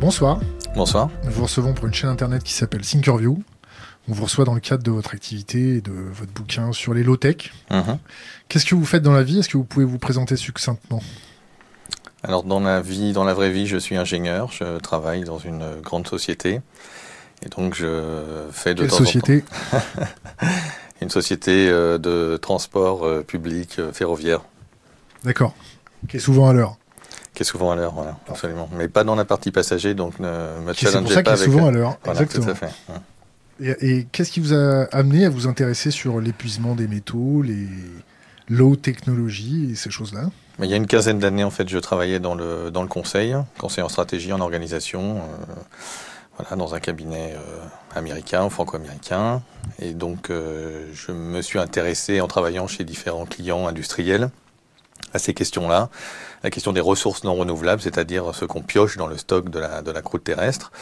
Bonsoir. Bonsoir. Nous vous recevons pour une chaîne internet qui s'appelle Thinkerview. On vous reçoit dans le cadre de votre activité et de votre bouquin sur les low-tech. Mhm. Qu'est-ce que vous faites dans la vie? Est-ce que vous pouvez vous présenter succinctement? Alors dans la vie, dans la vraie vie, je suis ingénieur. Je travaille dans une grande société et donc je fais de Quelle temps société en temps une société euh, de transport euh, public euh, ferroviaire D'accord. Qui est souvent à l'heure. Qui est souvent à l'heure, voilà, absolument. Mais pas dans la partie passager, donc ne me C'est pour challengez ça pas qu'il est avec. souvent à l'heure. Voilà, Exactement. tout à fait. Et, et qu'est-ce qui vous a amené à vous intéresser sur l'épuisement des métaux, les low technologies et ces choses-là? Il y a une quinzaine d'années, en fait, je travaillais dans le, dans le conseil, conseil en stratégie, en organisation, euh, voilà, dans un cabinet euh, américain, franco-américain. Et donc, euh, je me suis intéressé, en travaillant chez différents clients industriels, à ces questions-là. La question des ressources non renouvelables, c'est-à-dire ce qu'on pioche dans le stock de la, de la croûte terrestre.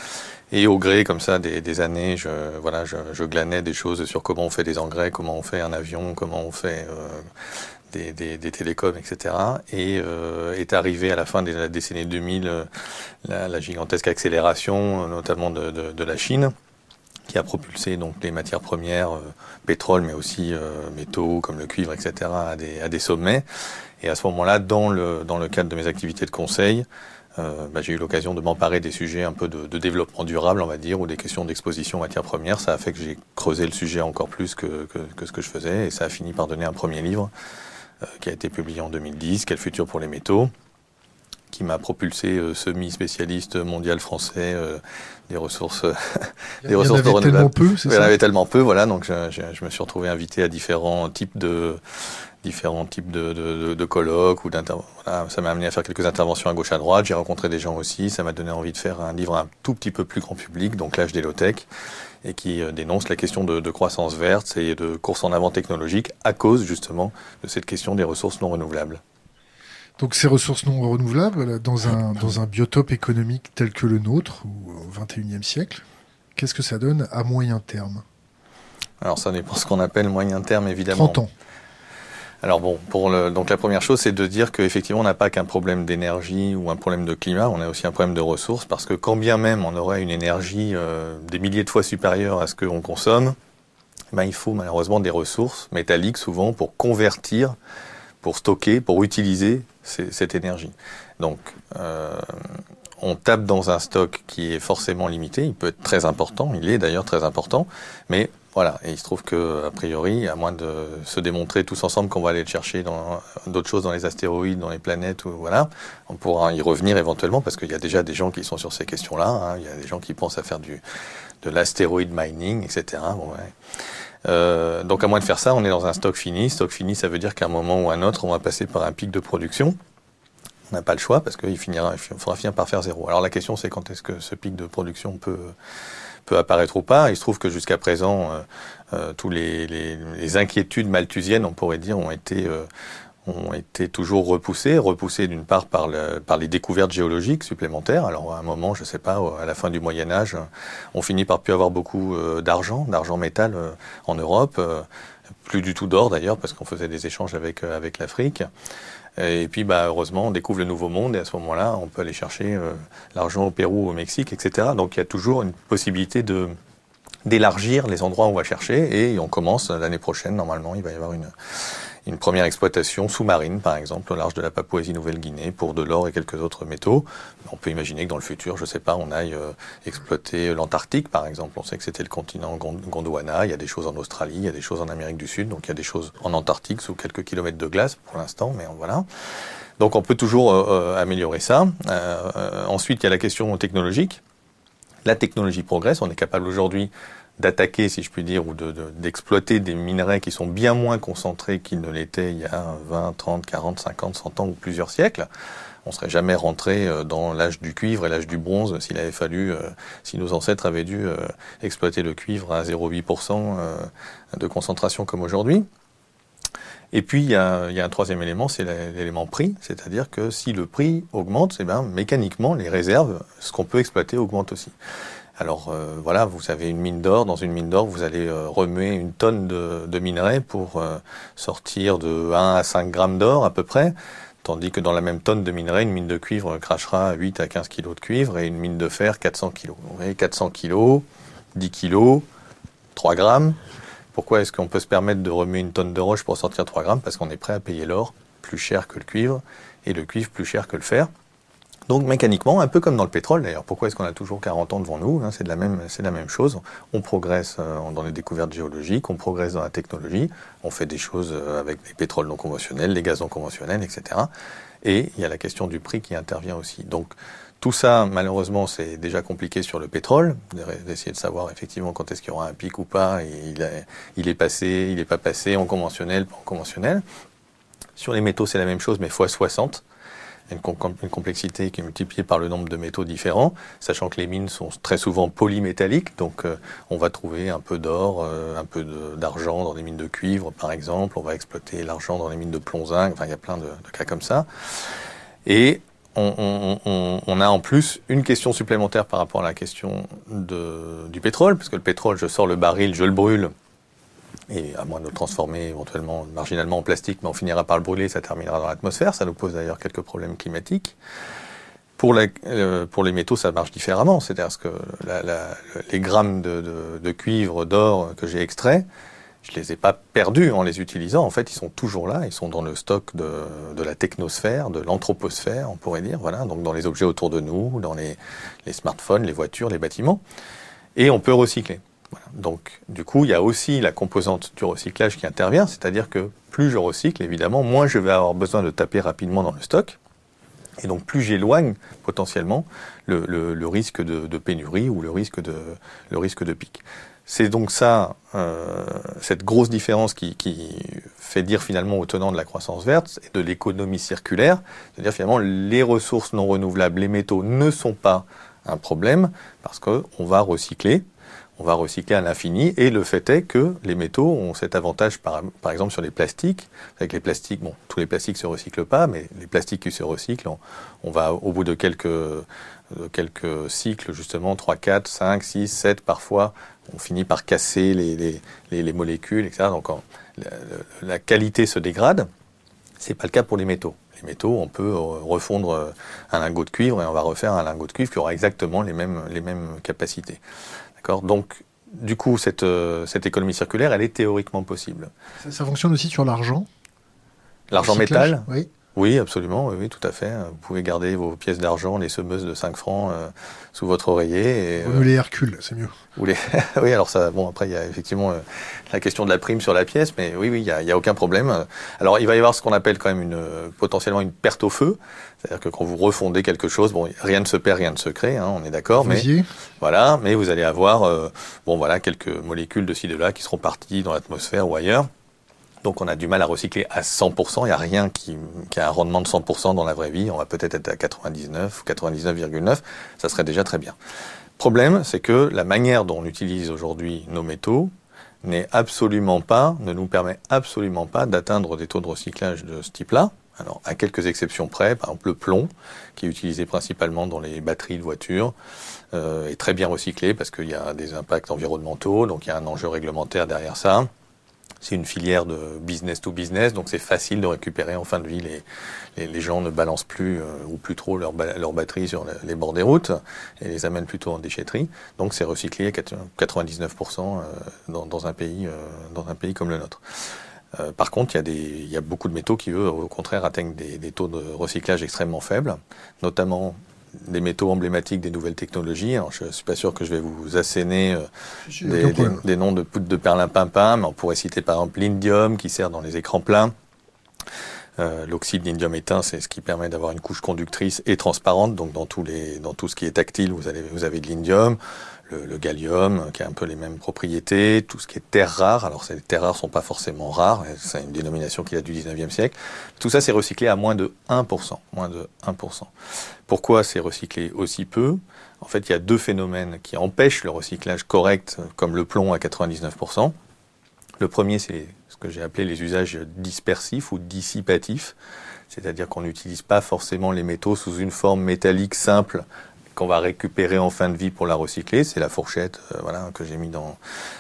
Et au gré, comme ça, des, années, je, voilà, je, glanais des choses sur comment on fait des engrais, comment on fait un avion, comment on fait euh, des, télécoms, etc. Et euh, est arrivé à la fin de la décennie 2000 euh, la, gigantesque accélération, notamment de, de, la Chine, qui a propulsé donc les matières premières, pétrole, mais aussi métaux comme le cuivre, etc. à des, à des sommets. Et à ce moment-là, dans le, dans le cadre de mes activités de conseil, euh, bah, j'ai eu l'occasion de m'emparer des sujets un peu de, de développement durable, on va dire, ou des questions d'exposition matières premières. Ça a fait que j'ai creusé le sujet encore plus que, que, que ce que je faisais, et ça a fini par donner un premier livre euh, qui a été publié en 2010, Quel futur pour les métaux, qui m'a propulsé euh, semi-spécialiste mondial français euh, des ressources, euh, Il des y en avait renouvelables. tellement peu, c'est Il y en avait tellement peu, voilà, donc je, je- je me suis retrouvé invité à différents types de différents types de, de, colloques ou. Voilà, ça m'a amené à faire quelques interventions à gauche à droite. J'ai rencontré des gens aussi. Ça m'a donné envie de faire un livre un tout petit peu plus grand public, donc l'âge des low-tech, et qui euh, dénonce la question de, de croissance verte et de course en avant technologique à cause justement de cette question des ressources non renouvelables. Donc ces ressources non renouvelables, dans un, dans un biotope économique tel que le nôtre, ou au XXIe siècle, qu'est-ce que ça donne à moyen terme? Alors ça dépend ce qu'on appelle moyen terme évidemment. 30 ans. Alors bon, pour le, donc la première chose, c'est de dire qu'effectivement, on n'a pas qu'un problème d'énergie ou un problème de climat, on a aussi un problème de ressources, parce que quand bien même on aurait une énergie euh, des milliers de fois supérieure à ce qu'on consomme, ben, il faut malheureusement des ressources métalliques souvent pour convertir, pour stocker, pour utiliser cette énergie. Donc, euh, on tape dans un stock qui est forcément limité, il peut être très important, il est d'ailleurs très important, mais voilà, et il se trouve que a priori, à moins de se démontrer tous ensemble qu'on va aller le chercher d'autres choses dans les astéroïdes, dans les planètes, ou voilà, on pourra y revenir éventuellement parce qu'il y a déjà des gens qui sont sur ces questions-là. hein. Il y a des gens qui pensent à faire de l'astéroïde mining, etc. Euh, donc à moins de faire ça, on est dans un stock fini. Stock fini, ça veut dire qu'à un moment ou à un autre, on va passer par un pic de production. On n'a pas le choix parce qu'il il faudra finir par faire zéro. Alors la question, c'est quand est-ce que ce pic de production peut peut apparaître ou pas. Il se trouve que jusqu'à présent, euh, euh, les, inquiétudes malthusiennes, on pourrait dire, ont été euh, ont été toujours repoussées, repoussées d'une part par, le, par les découvertes géologiques supplémentaires. Alors à un moment, je sais pas, à la fin du Moyen Âge, on finit par plus avoir beaucoup euh, d'argent, d'argent métal en Europe, plus du tout d'or d'ailleurs, parce qu'on faisait des échanges avec, avec l'Afrique. Et puis, bah, heureusement, on découvre le nouveau monde et à ce moment-là, on peut aller chercher euh, l'argent au Pérou, au Mexique, etc. Donc, il y a toujours une possibilité d'élargir les endroits où on va chercher et on commence l'année prochaine. Normalement, il va y avoir une, une première exploitation sous-marine, par exemple, au large de la Papouasie-Nouvelle-Guinée pour de l'or et quelques autres métaux. On peut imaginer que dans le futur, je sais pas, on aille euh, exploiter l'Antarctique, par exemple. On sait que c'était le continent Gond- Gondwana. Il y a des choses en Australie, il y a des choses en Amérique du Sud. Donc, il y a des choses en Antarctique sous quelques kilomètres de glace pour l'instant, mais voilà. Donc, on peut toujours euh, euh, améliorer ça. Euh, euh, ensuite, il y a la question technologique. La technologie progresse. On est capable aujourd'hui d'attaquer, si je puis dire, ou de- de- d'exploiter des minerais qui sont bien moins concentrés qu'ils ne l'étaient il y a 20, 30, 40, 50, 100 ans ou plusieurs siècles. On serait jamais rentré euh, dans l'âge du cuivre et l'âge du bronze s'il avait fallu, euh, si nos ancêtres avaient dû euh, exploiter le cuivre à 0,8% euh, de concentration comme aujourd'hui. Et puis, il y a, il y a un troisième élément, c'est l'élément prix. C'est-à-dire que si le prix augmente, eh ben, mécaniquement, les réserves, ce qu'on peut exploiter, augmente aussi. Alors euh, voilà, vous avez une mine d'or. Dans une mine d'or, vous allez euh, remuer une tonne de, minerai pour euh, sortir de 1 à 5 grammes d'or à peu près. Tandis que dans la même tonne de minerai, une mine de cuivre crachera 8 à 15 kg de cuivre et une mine de fer 400 kg. Vous voyez, 400 kg, 10 kg, 3 grammes. Pourquoi est-ce qu'on peut se permettre de remuer une tonne de roche pour sortir 3 grammes? Parce qu'on est prêt à payer l'or plus cher que le cuivre et le cuivre plus cher que le fer. Donc mécaniquement, un peu comme dans le pétrole d'ailleurs, pourquoi est-ce qu'on a toujours 40 ans devant nous hein? C'est la même, chose. On progresse euh, dans les découvertes géologiques, on progresse dans la technologie, on fait des choses euh, avec les pétroles non conventionnels, les gaz non conventionnels, etc. Et il y a la question du prix qui intervient aussi. Donc tout ça, malheureusement, c'est déjà compliqué sur le pétrole, d'essayer de savoir effectivement quand est-ce qu'il y aura un pic ou pas, il, est passé, il n'est pas passé, en conventionnel, pas en conventionnel. Sur les métaux, c'est la même chose, mais x60 une, complexité qui est multipliée par le nombre de métaux différents, sachant que les mines sont très souvent polymétalliques, donc euh, on va trouver un peu d'or, euh, un peu d'argent dans des mines de cuivre par exemple, on va exploiter l'argent dans les mines de plomb-zinc, enfin il y a plein de, cas comme ça. Et on, a en plus une question supplémentaire par rapport à la question du pétrole, parce que le pétrole, je sors le baril, je le brûle, et à moins de le transformer éventuellement marginalement en plastique, mais on finira par le brûler, ça terminera dans l'atmosphère. Ça nous pose d'ailleurs quelques problèmes climatiques. Pour, la, euh, pour les métaux, ça marche différemment. C'est-à-dire que la, la, les grammes de, de, de cuivre, d'or que j'ai extraits, je les ai pas perdus en les utilisant. En fait, ils sont toujours là. Ils sont dans le stock de, de la technosphère, de l'anthroposphère, on pourrait dire. Voilà, donc dans les objets autour de nous, dans les, les smartphones, les voitures, les bâtiments. Et on peut recycler. Donc, du coup, il y a aussi la composante du recyclage qui intervient, c'est-à-dire que plus je recycle, évidemment, moins je vais avoir besoin de taper rapidement dans le stock. Et donc, plus j'éloigne potentiellement le, risque de, pénurie ou le risque de, pic. C'est donc ça, euh, cette grosse différence qui, qui, fait dire finalement au tenant de la croissance verte et de l'économie circulaire, c'est-à-dire finalement les ressources non renouvelables, les métaux ne sont pas un problème parce qu'on va recycler, on va recycler à l'infini. Et le fait est que les métaux ont cet avantage, par, exemple, sur les plastiques. Avec les plastiques, bon, tous les plastiques se recyclent pas, mais les plastiques qui se recyclent, on, va au bout de quelques, cycles, justement, 3, 4, 5, 6, 7 parfois, on finit par casser les, les, les, les molécules, etc. Donc la, qualité se dégrade. C'est pas le cas pour les métaux. Les métaux, on peut refondre un lingot de cuivre et on va refaire un lingot de cuivre qui aura exactement les mêmes capacités. Donc, du coup, cette, euh, cette économie circulaire, elle est théoriquement possible. Ça, ça fonctionne aussi sur l'argent L'argent métal Oui. Oui, absolument, oui, oui, tout à fait. Vous pouvez garder vos pièces d'argent, les semeuses de 5 francs euh, sous votre oreiller. Et, Ou euh, les Hercule, c'est mieux. Ou les... oui, alors ça, bon, après, il y a effectivement euh, la question de la prime sur la pièce, mais oui, oui, il n'y a, a, aucun problème. Alors, il va y avoir ce qu'on appelle quand même une, potentiellement une perte au feu. C'est-à-dire que quand vous refondez quelque chose, bon, rien ne se perd, rien ne se crée, hein, on est d'accord, mais voilà, mais vous allez avoir, euh, bon, voilà, quelques molécules de ci de là qui seront parties dans l'atmosphère ou ailleurs. Donc on a du mal à recycler à 100%, il n'y a rien qui, qui, a un rendement de 100% dans la vraie vie, on va peut-être être à 99 ou 99,9, ça serait déjà très bien. Problème, c'est que la manière dont on utilise aujourd'hui nos métaux n'est absolument pas, ne nous permet absolument pas d'atteindre des taux de recyclage de ce type-là. Alors, à quelques exceptions près, par exemple le plomb, qui est utilisé principalement dans les batteries de voitures, euh, est très bien recyclé parce qu'il y a des impacts environnementaux, donc il y a un enjeu réglementaire derrière ça. C'est une filière de business to business, donc c'est facile de récupérer en fin de vie. Les, les, gens ne balancent plus euh, ou plus trop leur, leur batterie sur les bords des routes et les amènent plutôt en déchetterie. Donc c'est recyclé à 99% euh, dans, dans, un pays, euh, dans un pays comme le nôtre. Euh, par contre, il y, a des, il y a beaucoup de métaux qui, eux, au contraire, atteignent des, des taux de recyclage extrêmement faibles, notamment des métaux emblématiques des nouvelles technologies. Alors, je ne suis pas sûr que je vais vous asséner euh, des, des, noms de poudre de perlimpinpin, mais on pourrait citer par exemple l'indium qui sert dans les écrans plats. Euh, L'oxyde d'indium éteint, c'est ce qui permet d'avoir une couche conductrice et transparente. Donc dans, tous les, dans tout ce qui est tactile, vous avez, vous avez de l'indium le, gallium, qui a un peu les mêmes propriétés, tout ce qui est terres rares. Alors, ces terres rares sont pas forcément rares, c'est une dénomination qui date du 19e siècle. Tout ça, c'est recyclé à moins de 1%. Moins de 1%. Pourquoi c'est recyclé aussi peu? En fait, il y a deux phénomènes qui empêchent le recyclage correct, comme le plomb à 99%. Le premier, c'est ce que j'ai appelé les usages dispersifs ou dissipatifs, c'est-à-dire qu'on n'utilise pas forcément les métaux sous une forme métallique simple qu'on va récupérer en fin de vie pour la recycler. C'est la fourchette, euh, voilà, que j'ai mis dans.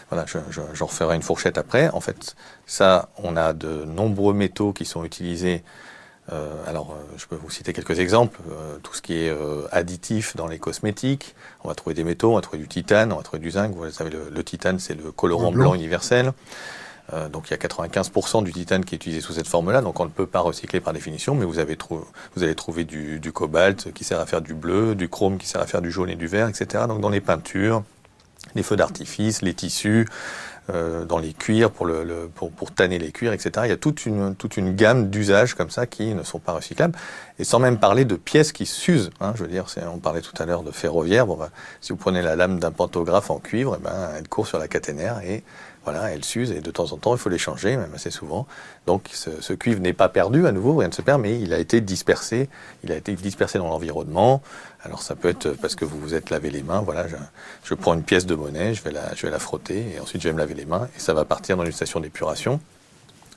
Voilà, j'en je, je une fourchette après. En fait, ça, on a de nombreux métaux qui sont utilisés alors, je peux vous citer quelques exemples. tout ce qui est additif dans les cosmétiques, on va trouver des métaux, on va trouver du titane, on va trouver du zinc. Vous savez, le, titane, c'est le colorant blanc. universel. Donc il y a 95% du titane qui est utilisé sous cette forme-là, donc on ne peut pas recycler par définition, mais vous, avez vous allez trouver du, du, cobalt qui sert à faire du bleu, du chrome qui sert à faire du jaune et du vert, etc. Donc dans les peintures, les feux d'artifice, les tissus, euh, dans les cuirs pour, le, pour, pour, tanner les cuirs, etc. Il y a toute une, toute une gamme d'usages comme ça qui ne sont pas recyclables. Et sans même parler de pièces qui s'usent. Hein, je veux dire, on parlait tout à l'heure de ferroviaire. Bon, bah, si vous prenez la lame d'un pantographe en cuivre, eh ben, elle court sur la caténaire et voilà, elle s'use et de temps en temps, il faut les changer, même assez souvent. Donc ce, cuivre n'est pas perdu à nouveau, rien ne se perd, mais il a été dispersé, il a été dispersé dans l'environnement. Alors ça peut être parce que vous vous êtes lavé les mains, voilà, je, prends une pièce de monnaie, je vais la frotter et ensuite je vais me laver les mains et ça va partir dans une station d'épuration.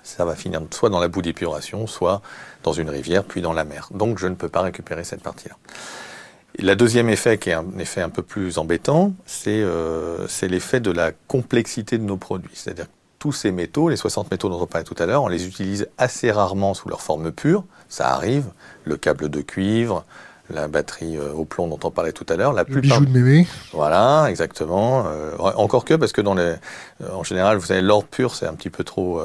Ça va finir soit dans la boue d'épuration, soit dans une rivière, puis dans la mer. Donc je ne peux pas récupérer cette partie-là. La deuxième effet, qui est un effet un peu plus embêtant, euh, c'est l'effet de la complexité de nos produits. C'est-à-dire tous ces métaux, les 60 métaux dont on parlait tout à l'heure, on les utilise assez rarement sous leur forme pure. Ça arrive, le câble de cuivre, la batterie euh, au plomb dont on parlait tout à l'heure. La le bijou de mémé. Voilà, exactement. Euh, encore que, parce que dans les, en général, vous savez, l'or pur, c'est un petit peu trop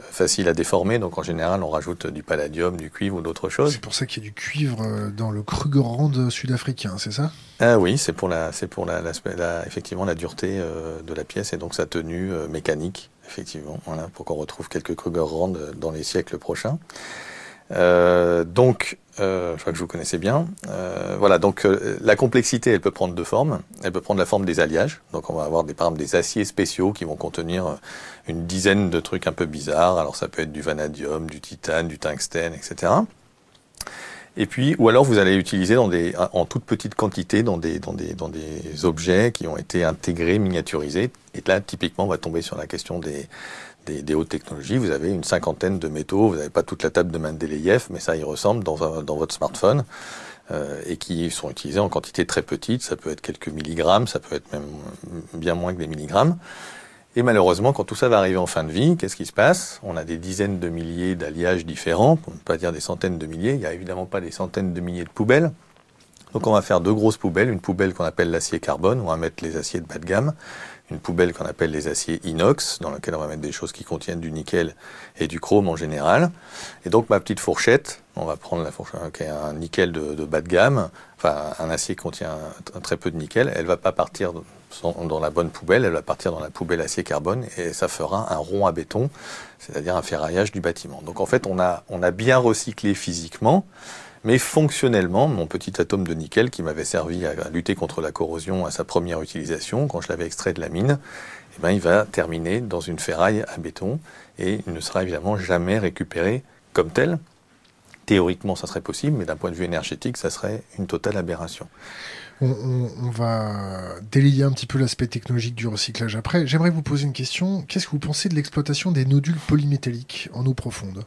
facile à déformer, donc en général on rajoute du palladium, du cuivre ou d'autres choses. C'est pour ça qu'il y a du cuivre euh, dans le Krugerrand sud-africain, c'est ça? Ah oui, c'est pour la, c'est pour la, effectivement la dureté euh, de la pièce et donc sa tenue euh, mécanique, effectivement, voilà, pour qu'on retrouve quelques Krugerrand dans les siècles prochains. Euh, donc, euh, je crois que vous connaissez bien. Euh, voilà, donc la complexité, elle peut prendre deux formes. Elle peut prendre la forme des alliages. Donc, on va avoir des, par exemple des aciers spéciaux qui vont contenir une dizaine de trucs un peu bizarres. Alors, ça peut être du vanadium, du titane, du tungstène, etc. Et puis, ou alors vous allez utiliser dans des, en toute petite quantité dans des, dans des, dans des objets qui ont été intégrés, miniaturisés. Et là, typiquement, on va tomber sur la question des, des, hautes technologies, vous avez une cinquantaine de métaux, vous n'avez pas toute la table de Mendeleïev, mais ça y ressemble dans, dans votre smartphone, euh, et qui sont utilisés en quantité très petite, ça peut être quelques milligrammes, ça peut être même bien moins que des milligrammes. Et malheureusement, quand tout ça va arriver en fin de vie, qu'est-ce qui se passe? On a des dizaines de milliers d'alliages différents, pour ne pas dire des centaines de milliers, il n'y a évidemment pas des centaines de milliers de poubelles. Donc on va faire deux grosses poubelles, une poubelle qu'on appelle l'acier carbone, on va mettre les aciers de bas de gamme, une poubelle qu'on appelle les aciers inox, dans laquelle on va mettre des choses qui contiennent du nickel et du chrome en général. Et donc ma petite fourchette, on va prendre la fourchette qui est un nickel de, bas de gamme, enfin un acier qui contient très peu de nickel, elle va pas partir dans la bonne poubelle, elle va partir dans la poubelle acier carbone et ça fera un rond à béton, c'est-à-dire un ferraillage du bâtiment. Donc en fait on a, on a bien recyclé physiquement, mais fonctionnellement, mon petit atome de nickel qui m'avait servi à lutter contre la corrosion à sa première utilisation, quand je l'avais extrait de la mine, eh ben, il va terminer dans une ferraille à béton et il ne sera évidemment jamais récupéré comme tel. Théoriquement, ça serait possible, mais d'un point de vue énergétique, ça serait une totale aberration. On, on, va délier un petit peu l'aspect technologique du recyclage après. J'aimerais vous poser une question. Qu'est-ce que vous pensez de l'exploitation des nodules polymétalliques en eau profonde?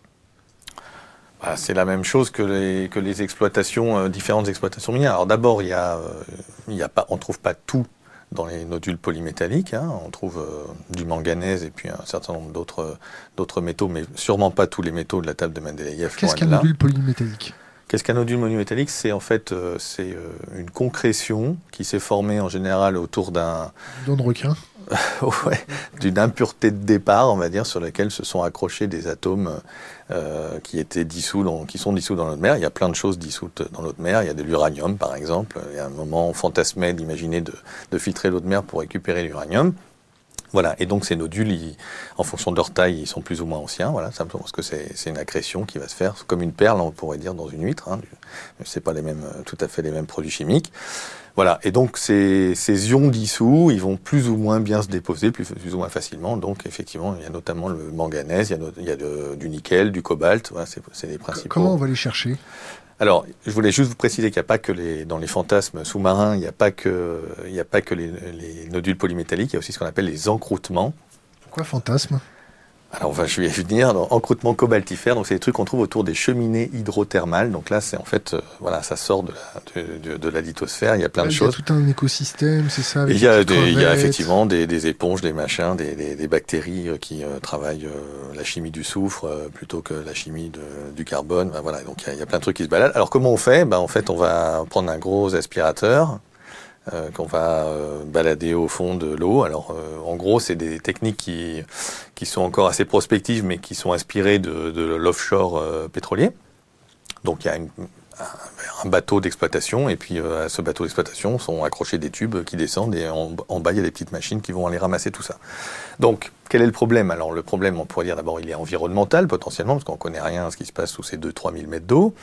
Bah, c'est la même chose que les, que les exploitations, euh, différentes exploitations minières. Alors d'abord, il y a, euh, il y a pas, on trouve pas tout dans les nodules polymétalliques. Hein. On trouve euh, du manganèse et puis un certain nombre d'autres, d'autres métaux, mais sûrement pas tous les métaux de la table de Mendeleïev. Qu'est-ce qu'un nodule polymétallique? Qu'est-ce qu'un nodule polymétallique C'est en fait c'est une concrétion qui s'est formée en général autour d'un. Don de requin d'une impureté de départ, on va dire, sur laquelle se sont accrochés des atomes euh, qui étaient dissous, dans, qui sont dissous dans notre mer. Il y a plein de choses dissoutes dans notre mer. Il y a de l'uranium, par exemple. Il y a un moment, on fantasmait d'imaginer de, de filtrer l'eau de mer pour récupérer l'uranium. Voilà, et donc ces nodules, en fonction de leur taille, ils sont plus ou moins anciens, voilà, simplement parce que c'est une accrétion qui va se faire comme une perle, on pourrait dire, dans une huître. Hein, c'est pas les mêmes, tout à fait les mêmes produits chimiques. Voilà, et donc ces, ces, ions dissous, ils vont plus ou moins bien se déposer, plus, plus, ou moins facilement. Donc effectivement, il y a notamment le manganèse, il y a, il y a du nickel, du cobalt, voilà, c'est les principaux. Comment on va les chercher? Alors, je voulais juste vous préciser qu'il n'y a pas que les, dans les fantasmes sous-marins, il n'y a pas que, il n'y a pas que les, les, nodules polymétalliques, il y a aussi ce qu'on appelle les encroûtements. Quoi, fantasme? Alors, enfin, je vais venir dans encroûtement cobaltifère. Donc, c'est des trucs qu'on trouve autour des cheminées hydrothermales. Donc là, c'est en fait, euh, voilà, ça sort de la, de, de, la lithosphère. Il y a plein de choses. Il y a tout un écosystème, c'est ça. il y a, des, il y a effectivement des, des, éponges, des machins, des, des, des bactéries euh, qui euh, travaillent la chimie du soufre plutôt que la chimie de, du carbone. Ben, voilà, donc il y, a, il y, a, plein de trucs qui se baladent. Alors, comment on fait? Ben, En fait, on va prendre un gros aspirateur euh, qu'on va euh, balader au fond de l'eau. Alors, euh, en gros, c'est des techniques qui, qui sont encore assez prospectives, mais qui sont inspirées de, l'offshore pétrolier. Donc, il y a un bateau d'exploitation, et puis à ce bateau d'exploitation sont accrochés des tubes qui descendent, et en, en, bas, il y a des petites machines qui vont aller ramasser tout ça. Donc, quel est le problème? Alors, le problème, on pourrait dire d'abord, il est environnemental, potentiellement, parce qu'on connaît rien à ce qui se passe sous ces 2-3 000 mètres d'eau.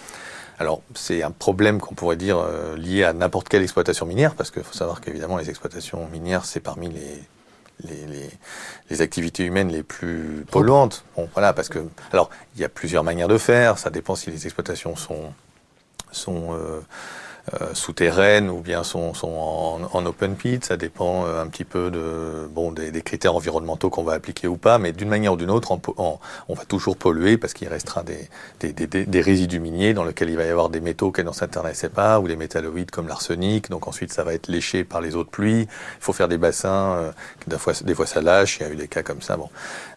Alors, c'est un problème qu'on pourrait dire euh, lié à n'importe quelle exploitation minière, parce qu'il faut savoir qu'évidemment, les exploitations minières, c'est parmi les, les, les, les, activités humaines les plus polluantes. Bon, voilà, parce que, alors, il y a plusieurs manières de faire, ça dépend si les exploitations sont, sont euh, souterraines ou bien sont, sont en, en, open pit. Ça dépend euh, un petit peu de, bon, des, des critères environnementaux qu'on va appliquer ou pas, mais d'une manière ou d'une autre, on, va toujours polluer parce qu'il restera des, des, des, des, résidus miniers dans lesquels il va y avoir des métaux qu'elle ne s'intéressait pas ou des métalloïdes comme l'arsenic. Donc ensuite, ça va être léché par les eaux de pluie. Il faut faire des bassins. Euh, des, fois, des fois, ça lâche. Il y a eu des cas comme ça. Bon,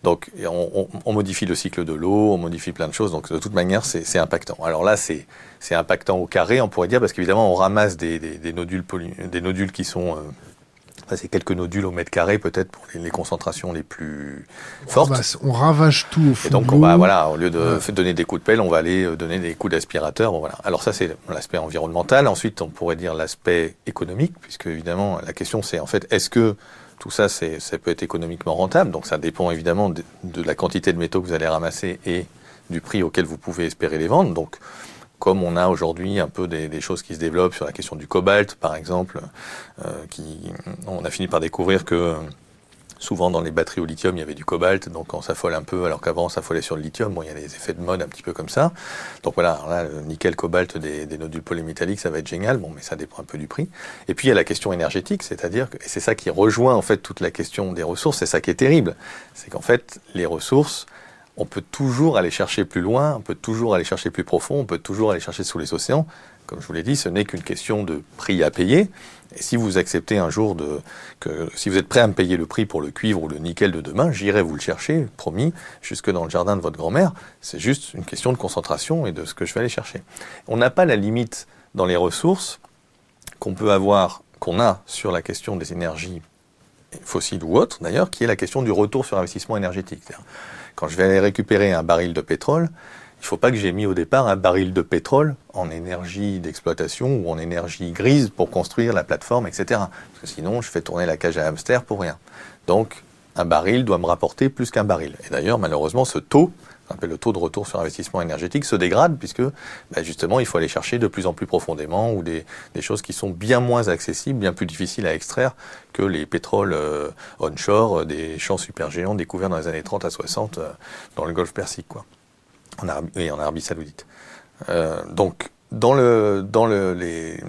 donc on, on modifie le cycle de l'eau, on modifie plein de choses. Donc de toute manière, c'est impactant. Alors là, c'est c'est impactant au carré, on pourrait dire, parce qu'évidemment, on ramasse des, des, des nodules, des nodules qui sont... Euh, c'est quelques nodules au mètre carré peut-être pour les, les, concentrations les plus fortes. On, ravage tout au fond. Et donc on va voilà, au lieu de ouais. donner des coups de pelle, on va aller euh, donner des coups d'aspirateur. Bon, voilà. Alors ça c'est l'aspect environnemental. Ensuite on pourrait dire l'aspect économique, puisque évidemment la question c'est en fait est-ce que tout ça c'est ça peut être économiquement rentable? Donc ça dépend évidemment de, de la quantité de métaux que vous allez ramasser et du prix auquel vous pouvez espérer les vendre. Donc comme on a aujourd'hui un peu des, des, choses qui se développent sur la question du cobalt, par exemple, euh, qui, on a fini par découvrir que souvent dans les batteries au lithium, il y avait du cobalt, donc on s'affole un peu, alors qu'avant on s'affolait sur le lithium. Bon, il y a des effets de mode un petit peu comme ça. Donc voilà, là, le nickel, cobalt des, des, nodules polymétalliques, ça va être génial. Bon, mais ça dépend un peu du prix. Et puis il y a la question énergétique, c'est-à-dire que, et c'est ça qui rejoint en fait toute la question des ressources, c'est ça qui est terrible, c'est qu'en fait les ressources, on peut toujours aller chercher plus loin, on peut toujours aller chercher plus profond, on peut toujours aller chercher sous les océans. Comme je vous l'ai dit, ce n'est qu'une question de prix à payer. Et si vous acceptez un jour de, si vous êtes prêt à me payer le prix pour le cuivre ou le nickel de demain, j'irai vous le chercher, promis, jusque dans le jardin de votre grand-mère. C'est juste une question de concentration et de ce que je vais aller chercher. On n'a pas la limite dans les ressources qu'on peut avoir, qu'on a sur la question des énergies fossiles ou autres, d'ailleurs, qui est la question du retour sur investissement énergétique. Quand je vais récupérer un baril de pétrole, il ne faut pas que j'ai mis au départ un baril de pétrole en énergie d'exploitation ou en énergie grise pour construire la plateforme, etc. Parce que sinon, je fais tourner la cage à hamster pour rien. Donc, un baril doit me rapporter plus qu'un baril. Et d'ailleurs, malheureusement, ce taux appelle le taux de retour sur investissement énergétique, se dégrade puisque bah justement il faut aller chercher de plus en plus profondément ou des, des, choses qui sont bien moins accessibles, bien plus difficiles à extraire que les pétroles euh, onshore des champs supergéants découverts dans les années 30 à 60 euh, dans le Golfe Persique, quoi, en Arabie, et en Arabie Saoudite. Euh, donc dans le dans le les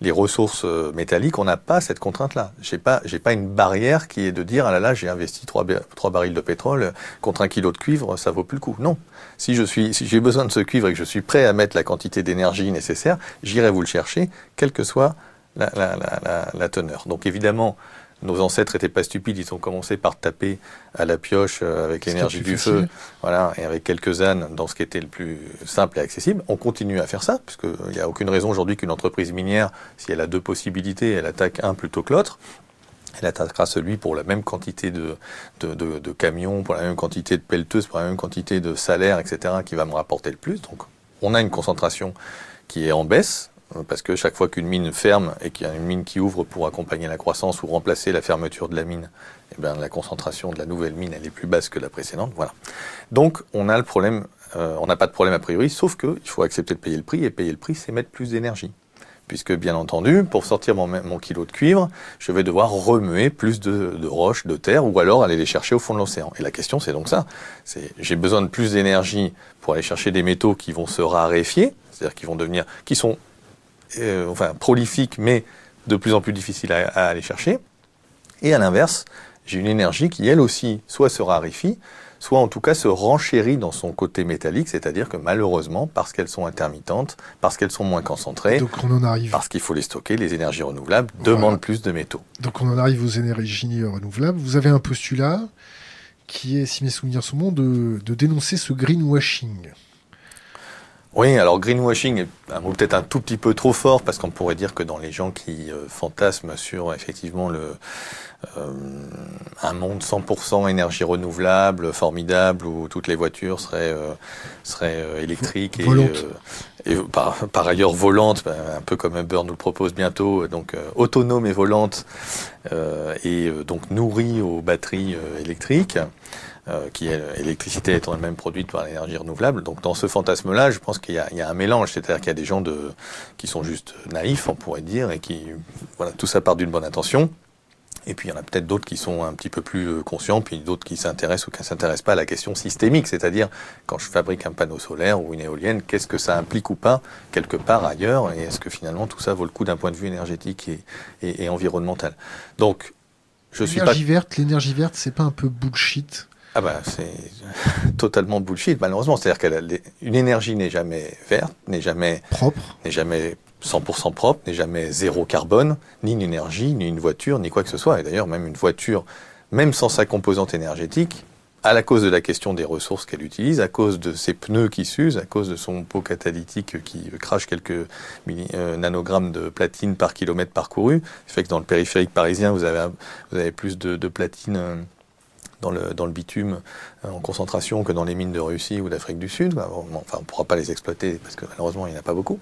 les ressources euh, métalliques, on n'a pas cette contrainte-là. J'ai pas, j'ai pas une barrière qui est de dire ah là là, j'ai investi trois, barils de pétrole contre un kilo de cuivre, ça vaut plus le coup. Non. Si je suis, si j'ai besoin de ce cuivre et que je suis prêt à mettre la quantité d'énergie nécessaire, j'irai vous le chercher, quelle que soit la teneur. Donc évidemment, nos ancêtres étaient pas stupides, ils ont commencé par taper à la pioche euh, avec l'énergie du facile. feu, voilà, et avec quelques ânes dans ce qui était le plus simple et accessible. On continue à faire ça, puisqu'il n'y a aucune raison aujourd'hui qu'une entreprise minière, si elle a deux possibilités, elle attaque un plutôt que l'autre. Elle attaquera celui pour la même quantité de, de, de, de, camions, pour la même quantité de pelleteuses, pour la même quantité de salaires, etc., qui va me rapporter le plus. Donc, on a une concentration qui est en baisse, parce que chaque fois qu'une mine ferme et qu'il y a une mine qui ouvre pour accompagner la croissance ou remplacer la fermeture de la mine, eh bien, la concentration de la nouvelle mine est plus basse que la précédente. Voilà. Donc on a le problème, euh, on n'a pas de problème a priori, sauf que il faut accepter de payer le prix et payer le prix, c'est mettre plus d'énergie. Puisque bien entendu, pour sortir mon, kilo de cuivre, je vais devoir remuer plus de, de roches, de terre, ou alors aller les chercher au fond de l'océan. Et la question, c'est donc ça. J'ai besoin de plus d'énergie pour aller chercher des métaux qui vont se raréfier, c'est-à-dire qui vont devenir, qui sont euh, enfin prolifique, mais de plus en plus difficile à, à aller chercher. Et à l'inverse, j'ai une énergie qui, elle aussi, soit se raréfie, soit en tout cas se renchérit dans son côté métallique, c'est-à-dire que malheureusement, parce qu'elles sont intermittentes, parce qu'elles sont moins concentrées, Donc on en arrive. parce qu'il faut les stocker, les énergies renouvelables demandent plus de métaux. Donc on en arrive aux énergies renouvelables. Vous avez un postulat qui est, si mes souvenirs sont bons, de, de dénoncer ce greenwashing. Oui, alors greenwashing est un mot peut-être un tout petit peu trop fort parce qu'on pourrait dire que dans les gens qui euh, fantasment sur effectivement le euh, un monde 100% énergie renouvelable, formidable où toutes les voitures seraient euh, seraient euh, électriques et, euh, et par, par ailleurs volantes, ben, un peu comme Uber nous le propose bientôt, donc euh, autonomes et volantes euh, et euh, donc nourries aux batteries euh, électriques euh, qui est l'électricité étant elle-même produite par l'énergie renouvelable. Donc dans ce fantasme-là, je pense qu'il y, y a un mélange, c'est-à-dire qu'il y a des gens de, qui sont juste naïfs, on pourrait dire, et qui, voilà, tout ça part d'une bonne intention. Et puis il y en a peut-être d'autres qui sont un petit peu plus euh, conscients, puis d'autres qui s'intéressent ou qui ne s'intéressent pas à la question systémique, c'est-à-dire quand je fabrique un panneau solaire ou une éolienne, qu'est-ce que ça implique ou pas quelque part ailleurs, et est-ce que finalement tout ça vaut le coup d'un point de vue énergétique et, et- et environnemental? Donc je suis pas L'énergie verte, l'énergie verte, c'est pas un peu bullshit? Ah bah c'est totalement bullshit malheureusement. C'est-à-dire qu'une énergie n'est jamais verte, n'est jamais propre n'est jamais 100% propre, n'est jamais zéro carbone, ni une énergie, ni une voiture, ni quoi que ce soit. Et d'ailleurs même une voiture, même sans sa composante énergétique, à la cause de la question des ressources qu'elle utilise, à cause de ses pneus qui s'usent, à cause de son pot catalytique qui crache quelques euh, nanogrammes de platine par kilomètre parcouru, fait que dans le périphérique parisien, vous avez, vous avez plus de, platine euh, dans le, dans le bitume euh, en concentration que dans les mines de Russie ou d'Afrique du Sud. Bah, enfin, on ne pourra pas les exploiter parce que malheureusement, il n'y en a pas beaucoup.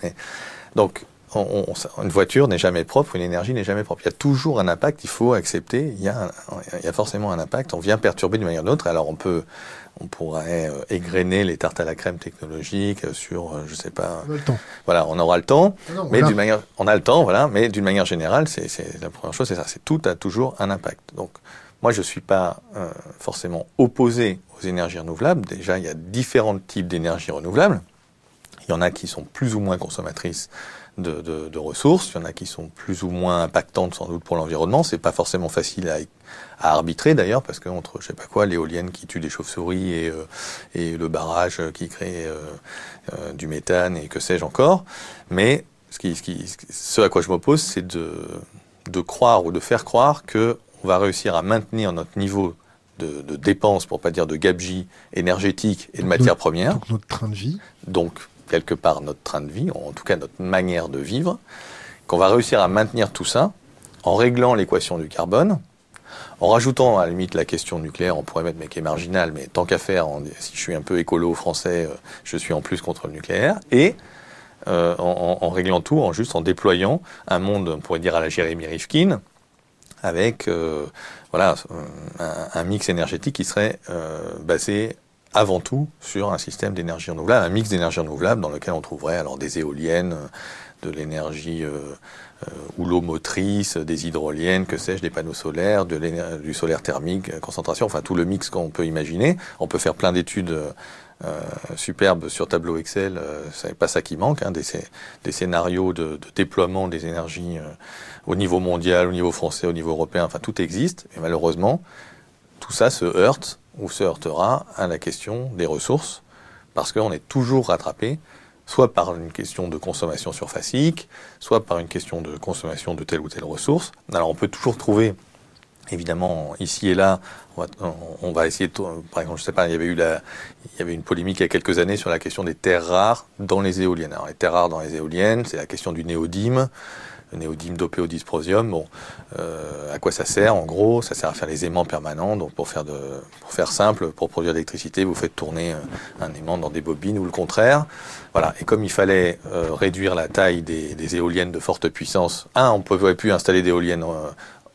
Donc, on- on- une voiture n'est jamais propre, une énergie n'est jamais propre. Il y a toujours un impact, il faut accepter, il y a, un- il y a forcément un impact, on vient perturber d'une manière ou d'une autre. Alors on peut, on pourrait euh, égrener les tartes à la crème technologiques euh, sur, euh, je sais pas, On le temps. voilà, on aura le temps, Ah non, mais voilà. d'une manière, on a le temps, voilà, mais d'une manière générale, c'est, c'est la première chose, c'est ça, c'est tout a toujours un impact. Donc, moi, je suis pas euh, forcément opposé aux énergies renouvelables. Déjà, il y a différents types d'énergies renouvelables. Il y en a qui sont plus ou moins consommatrices de, de- de ressources. Il y en a qui sont plus ou moins impactantes sans doute pour l'environnement. C'est pas forcément facile à, à arbitrer d'ailleurs parce que entre je sais pas quoi l'éolienne qui tue des chauves-souris et, euh, et le barrage qui crée euh, euh, du méthane et que sais-je encore. Mais ce, qui, ce, qui, ce à quoi je m'oppose, c'est de, de croire ou de faire croire que on va réussir à maintenir notre niveau de, de dépenses, pour pas dire de gabegie énergétique et de matières premières Donc notre train de vie. donc quelque part notre train de vie, en tout cas notre manière de vivre, qu'on va réussir à maintenir tout ça en réglant l'équation du carbone, en rajoutant à la limite la question nucléaire, on pourrait mettre mais qui est marginal, mais tant qu'à faire, si je suis un peu écolo français, euh, je suis en plus contre le nucléaire, et euh, en, réglant tout, en juste en déployant un monde, on pourrait dire à la Jérémy Rifkin, avec euh, voilà un, mix énergétique qui serait basé avant tout sur un système d'énergie renouvelable, un mix d'énergie renouvelable dans lequel on trouverait alors des éoliennes, de l'énergie euh, euh, motrice, des hydroliennes, que sais-je, des panneaux solaires, du solaire thermique, euh, concentration, enfin tout le mix qu'on peut imaginer. On peut faire plein d'études euh, superbes sur tableau Excel, c'est pas ça qui manque, hein, des, scé- des scénarios de, de déploiement des énergies au niveau mondial, au niveau français, au niveau européen, enfin tout existe, et malheureusement, tout ça se heurte ou se heurtera à la question des ressources, parce qu'on est toujours rattrapé, soit par une question de consommation surfacique, soit par une question de consommation de telle ou telle ressource. Alors on peut toujours trouver, évidemment, ici et là, on va, on- va essayer de, par exemple, je sais pas, il y avait eu il y avait une polémique il y a quelques années sur la question des terres rares dans les éoliennes. Alors les terres rares dans les éoliennes, c'est la question du néodyme, le néodyme dopé au dysprosium. Bon, euh, à quoi ça sert En gros, ça sert à faire les aimants permanents. Donc pour faire simple, pour produire de l'électricité, vous faites tourner euh, un aimant dans des bobines ou le contraire. Voilà. Et comme il fallait euh, réduire la taille des, éoliennes de forte puissance, un, on ne pouvait plus installer d'éoliennes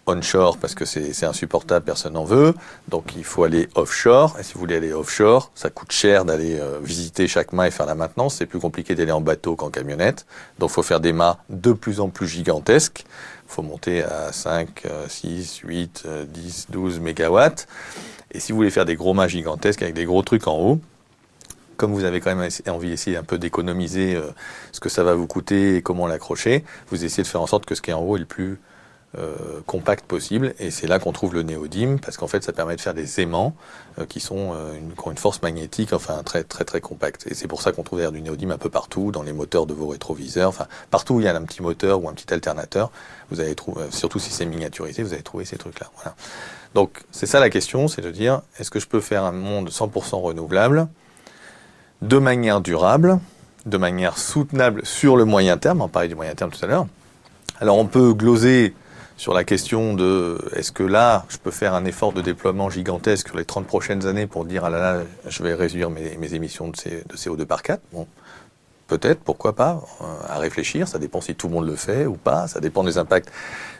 onshore parce que c'est insupportable, personne n'en veut. Donc il faut aller offshore. Et si vous voulez aller offshore, ça coûte cher d'aller euh, visiter chaque mât et faire la maintenance. C'est plus compliqué d'aller en bateau qu'en camionnette. Donc il faut faire des mâts de plus en plus gigantesques. Il faut monter à 5, euh, 6, 8, euh, 10, 12 mégawatts. Et si vous voulez faire des gros mâts gigantesques avec des gros trucs en haut, comme vous avez quand même envie d'essayer un peu d'économiser euh, ce que ça va vous coûter et comment l'accrocher, vous essayez de faire en sorte que ce qui est en haut est le plus euh, compact possible. Et c'est là qu'on trouve le néodyme, parce qu'en fait, ça permet de faire des aimants euh, qui sont euh, une, ont une force magnétique, enfin très très très compacte. Et c'est pour ça qu'on trouve du néodyme un peu partout, dans les moteurs de vos rétroviseurs, enfin partout où il y a un petit moteur ou un petit alternateur, vous allez trouver, surtout si c'est miniaturisé, vous allez trouver ces trucs-là. Donc c'est ça la question, c'est de dire est-ce que je peux faire un monde 100% renouvelable de manière durable, de manière soutenable sur le moyen terme, on parlait du moyen terme tout à l'heure. Alors on peut gloser sur la question de est-ce que là, je peux faire un effort de déploiement gigantesque sur les 30 prochaines années pour dire ah là là, je vais réduire mes, émissions de, CO2 par 4 Bon, peut-être, pourquoi pas, euh, à réfléchir. Ça dépend si tout le monde le fait ou pas. Ça dépend des impacts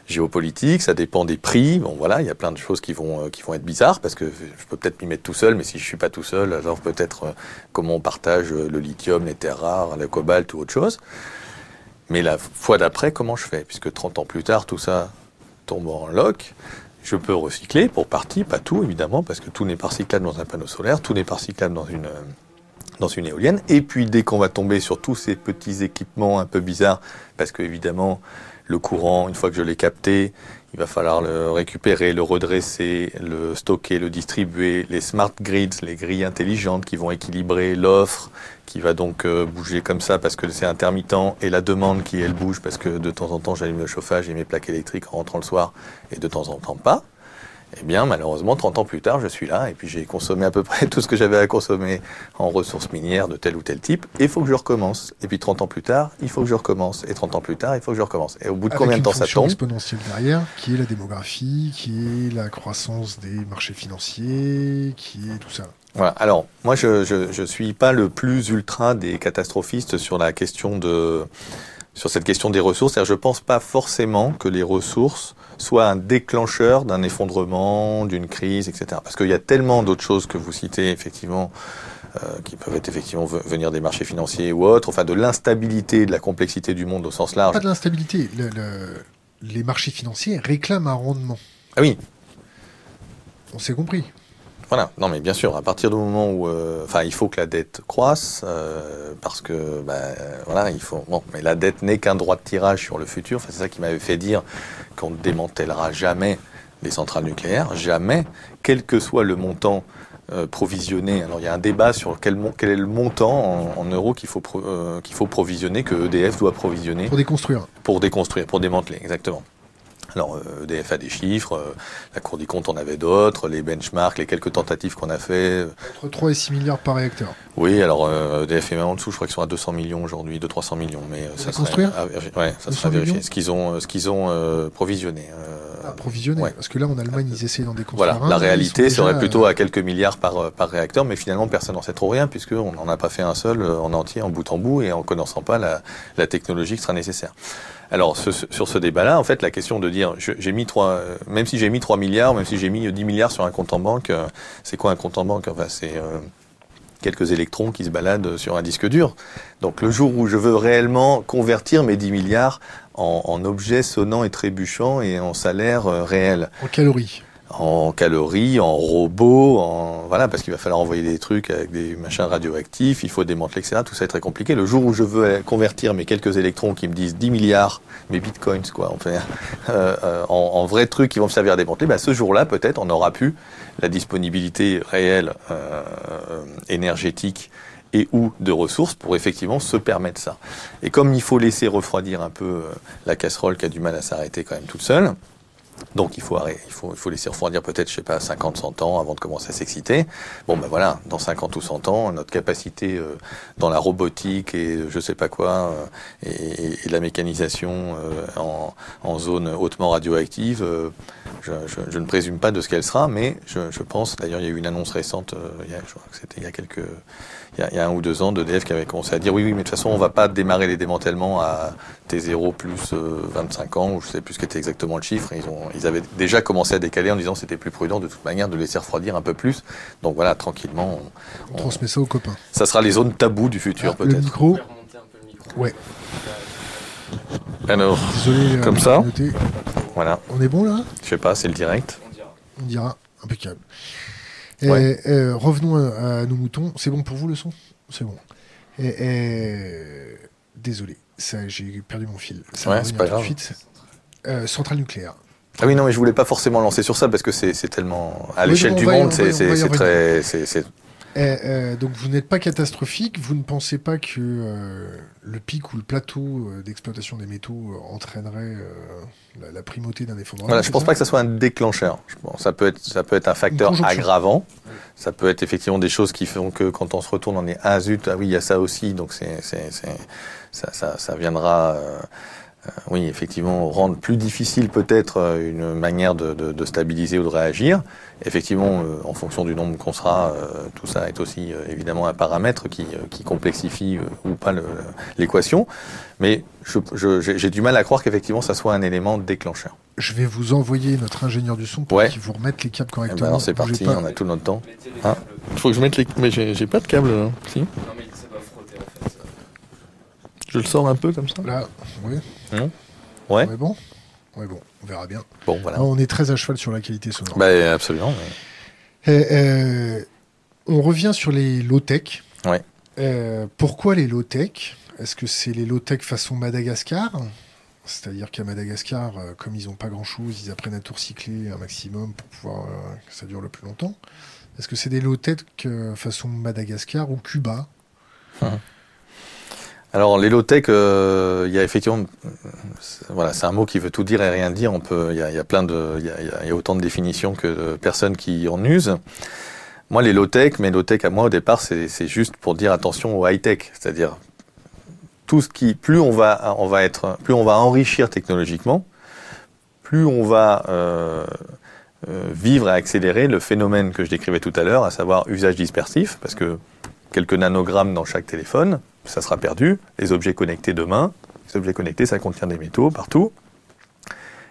géopolitiques, ça dépend des prix. Bon, voilà, il y a plein de choses qui vont euh, qui vont être bizarres parce que je peux peut-être m'y mettre tout seul, mais si je suis pas tout seul, alors peut-être euh, comment on partage le lithium, les terres rares, le cobalt ou autre chose. Mais la fois d'après, comment je fais? Puisque 30 ans plus tard, tout ça, tombe en loc, je peux recycler pour partie, pas tout évidemment, parce que tout n'est pas recyclable dans un panneau solaire, tout n'est pas recyclable dans une, dans une éolienne. Et puis dès qu'on va tomber sur tous ces petits équipements un peu bizarres, parce que évidemment le courant, une fois que je l'ai capté, il va falloir le récupérer, le redresser, le stocker, le distribuer, les smart grids, les grilles intelligentes qui vont équilibrer l'offre, qui va donc euh, bouger comme ça parce que c'est intermittent, et la demande qui elle bouge parce que de temps en temps j'allume le chauffage et mes plaques électriques en rentrant le soir et de temps en temps pas. Eh bien, malheureusement, 30 ans plus tard, je suis là et puis j'ai consommé à peu près tout ce que j'avais à consommer en ressources minières de tel ou tel type. Et il faut que je recommence. Et puis 30 ans plus tard, il faut que je recommence. Et 30 ans plus tard, il faut que je recommence. Et au bout de combien de temps ça tombe exponentielle derrière, qui est la démographie, qui est la croissance des marchés financiers, qui est tout ça. Voilà. Alors, moi, je, je, je suis pas le plus ultra des catastrophistes sur la question de sur cette question des ressources. Je ne pense pas forcément que les ressources soient un déclencheur d'un effondrement, d'une crise, etc. Parce qu'il y a tellement d'autres choses que vous citez, effectivement, euh, qui peuvent être effectivement venir des marchés financiers ou autres, enfin de l'instabilité, de la complexité du monde au sens large. Pas de l'instabilité. les marchés financiers réclament un rendement. Ah oui. On s'est compris. Voilà, non mais bien sûr, à partir du moment où, euh, enfin, il faut que la dette croisse, euh, parce que, ben, voilà, il faut. Bon, mais la dette n'est qu'un droit de tirage sur le futur. Enfin, c'est ça qui m'avait fait dire qu'on ne démantèlera jamais les centrales nucléaires, jamais, quel que soit le montant euh, provisionné. Alors il y a un débat sur quel, quel est le montant en, euros qu'il faut, qu'il faut provisionner, que EDF doit provisionner. Pour déconstruire. Pour déconstruire, pour démanteler, exactement. Alors EDF euh, a des chiffres, euh, la Cour des comptes en avait d'autres, les benchmarks, les quelques tentatives qu'on a fait. Entre 3 et 6 milliards par réacteur. Oui, alors EDF euh, est même en dessous, je crois qu'ils sont à 200 millions aujourd'hui, 200-300 millions, mais ça construire ouais, ça sera vérifié. Ce qu'ils ont, ce qu'ils ont provisionné. Ah, provisionné, parce que là en Allemagne ils essaient d'en déconstruire. Voilà, la réalité serait plutôt à quelques milliards par, par réacteur, mais finalement personne n'en sait trop rien puisqu'on n'en a pas fait un seul en entier, en bout en bout, et en connaissant pas la, la technologie qui sera nécessaire. Alors sur ce débat-là, en fait, la question de dire, j'ai mis trois, même si j'ai mis 3 milliards, même si j'ai mis 10 milliards sur un compte en banque, euh, c'est quoi un compte en banque? Enfin, c'est euh, quelques électrons qui se baladent sur un disque dur. Donc le jour où je veux réellement convertir mes 10 milliards en, en objets sonnants et trébuchants et en salaire euh, réel. En calories en calories, en robots, en voilà, parce qu'il va falloir envoyer des trucs avec des machins radioactifs, il faut démanteler, etc. Tout ça est très compliqué. Le jour où je veux convertir mes quelques électrons qui me disent 10 milliards, mes bitcoins, quoi, enfin, euh, euh, en, en, vrais trucs qui vont me servir à démanteler, bah, ce jour-là, peut-être, on aura pu la disponibilité réelle euh, énergétique et ou de ressources pour effectivement se permettre ça. Et comme il faut laisser refroidir un peu euh, la casserole qui a du mal à s'arrêter quand même toute seule, donc il faut arrêter, il faut, il laisser refroidir peut-être, je sais pas, 50, 100 ans avant de commencer à s'exciter. Bon ben voilà, dans 50 ou 100 ans, notre capacité euh, dans la robotique et je sais pas quoi, euh, et, la mécanisation euh, en, en, zone hautement radioactive, je, ne présume pas de ce qu'elle sera, mais je, pense, d'ailleurs il y a eu une annonce récente, je crois que c'était il y a quelques il y, a, un ou deux ans d'EDF qui avait commencé à dire oui, oui, mais de toute façon, on va pas démarrer les démantèlements à T0 plus 25 euh, ans, ou je sais plus ce qu'était exactement le chiffre. Ils, ont, ils avaient déjà commencé à décaler en disant c'était plus prudent de toute manière de laisser refroidir un peu plus. Donc voilà, tranquillement. On, transmet ça aux copains. Ça sera les zones taboues du futur, ah, peut-être. Le micro. Ouais. Alors, Désolé, euh, comme ça. Voilà. On est bon là? Je sais pas, c'est le direct. On dira. On dira. Impeccable. Et, revenons à, nos moutons. C'est bon pour vous le son? C'est bon. Et, désolé, j'ai perdu mon fil. ouais, c'est pas grave. euh, Centrale nucléaire. Ah oui, non, mais je voulais pas forcément lancer sur ça parce que c'est tellement à l'échelle du monde, c'est très, euh, donc vous n'êtes pas catastrophique, vous ne pensez pas que euh, le pic ou le plateau euh, d'exploitation des métaux entraînerait la, primauté d'un effondrement voilà, Je ne pense pas que ça soit un déclencheur. Je pense, ça, peut être, ça peut être un facteur aggravant. Ça peut être effectivement des choses qui font que quand on se retourne, on est ah zut, ah oui, il y a ça aussi, donc c'est, ça, ça, ça viendra oui, effectivement, rendre plus difficile peut-être euh, une manière de, stabiliser ou de réagir. Effectivement, euh, en fonction du nombre qu'on sera, tout ça est aussi évidemment un paramètre qui, complexifie ou pas l'équation. Mais j'ai du mal à croire qu'effectivement ça soit un élément déclencheur. Je vais vous envoyer notre ingénieur du son pour qu'il vous remette les câbles correctement. Eh ben c'est parti, on a tout notre temps. Il hein faut que je mette les... Mais j'ai pas de câble là. Si je le sors un peu comme ça Là, oui. Mmh. Ouais. On est bon On est bon, on verra bien. Bon, voilà. on est très à cheval sur la qualité sonore. Bah, absolument. Euh, on revient sur les low-tech. Ouais. Euh, pourquoi les low-tech? Est-ce que c'est les low-tech façon Madagascar? C'est-à-dire qu'à Madagascar, euh, comme ils n'ont pas grand-chose, ils apprennent à tout recycler un maximum pour pouvoir que ça dure le plus longtemps. Est-ce que c'est des low-tech façon Madagascar ou Cuba? Hum. Alors les low-tech, euh, il y a effectivement, voilà, c'est un mot qui veut tout dire et rien dire. On peut, il y a, plein de, il y a, autant de définitions que de personnes qui en usent. Moi, les low-tech, mais low-tech à moi au départ, c'est juste pour dire attention au high-tech, c'est-à-dire tout ce qui, plus on va, on va être, plus on va enrichir technologiquement, plus on va euh, euh, vivre et accélérer le phénomène que je décrivais tout à l'heure, à savoir usage dispersif, parce que quelques nanogrammes dans chaque téléphone, ça sera perdu. Les objets connectés demain, les objets connectés, ça contient des métaux partout.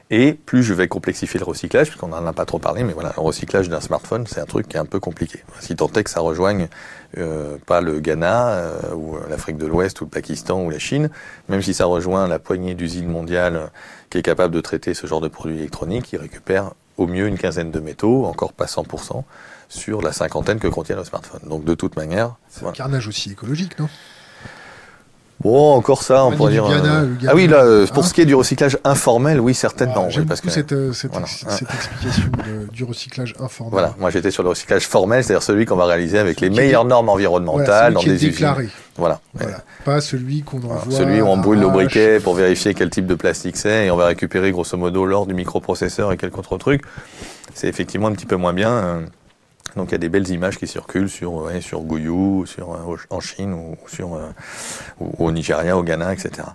Et plus je vais complexifier le recyclage, puisqu'on n'en a pas trop parlé, mais voilà, le recyclage d'un smartphone, c'est un truc qui est un peu compliqué. Si tant est que ça rejoigne euh, pas le Ghana, euh, ou l'Afrique de l'Ouest, ou le Pakistan, ou la Chine, même si ça rejoint la poignée d'usines mondiales qui est capable de traiter ce genre de produits électroniques, qui récupère au mieux une quinzaine de métaux, encore pas 100%, sur la cinquantaine que contient le smartphone. Donc de toute manière... C'est un carnage aussi écologique, non? Bon, encore ça, on pourrait dire. Euh, ah oui, là, euh, pour hein ce qui est du recyclage informel, oui, certainement. J'aime parce beaucoup cette, euh, cette, cette explication du recyclage informel. Voilà, moi j'étais sur le recyclage formel, c'est-à-dire celui qu'on va réaliser avec les meilleures normes environnementales dans des déclaré. usines. Voilà. voilà. Pas celui qu'on envoie. celui où on brûle le briquet pour vérifier quel type de plastique c'est et on va récupérer grosso modo l'or du microprocesseur et quelques autres trucs. C'est effectivement un petit peu moins bien. Donc il y a des belles images qui circulent sur, ouais, sur Gouyou, sur, euh, en Chine ou, sur, euh, ou, au Nigeria, au Ghana, etc.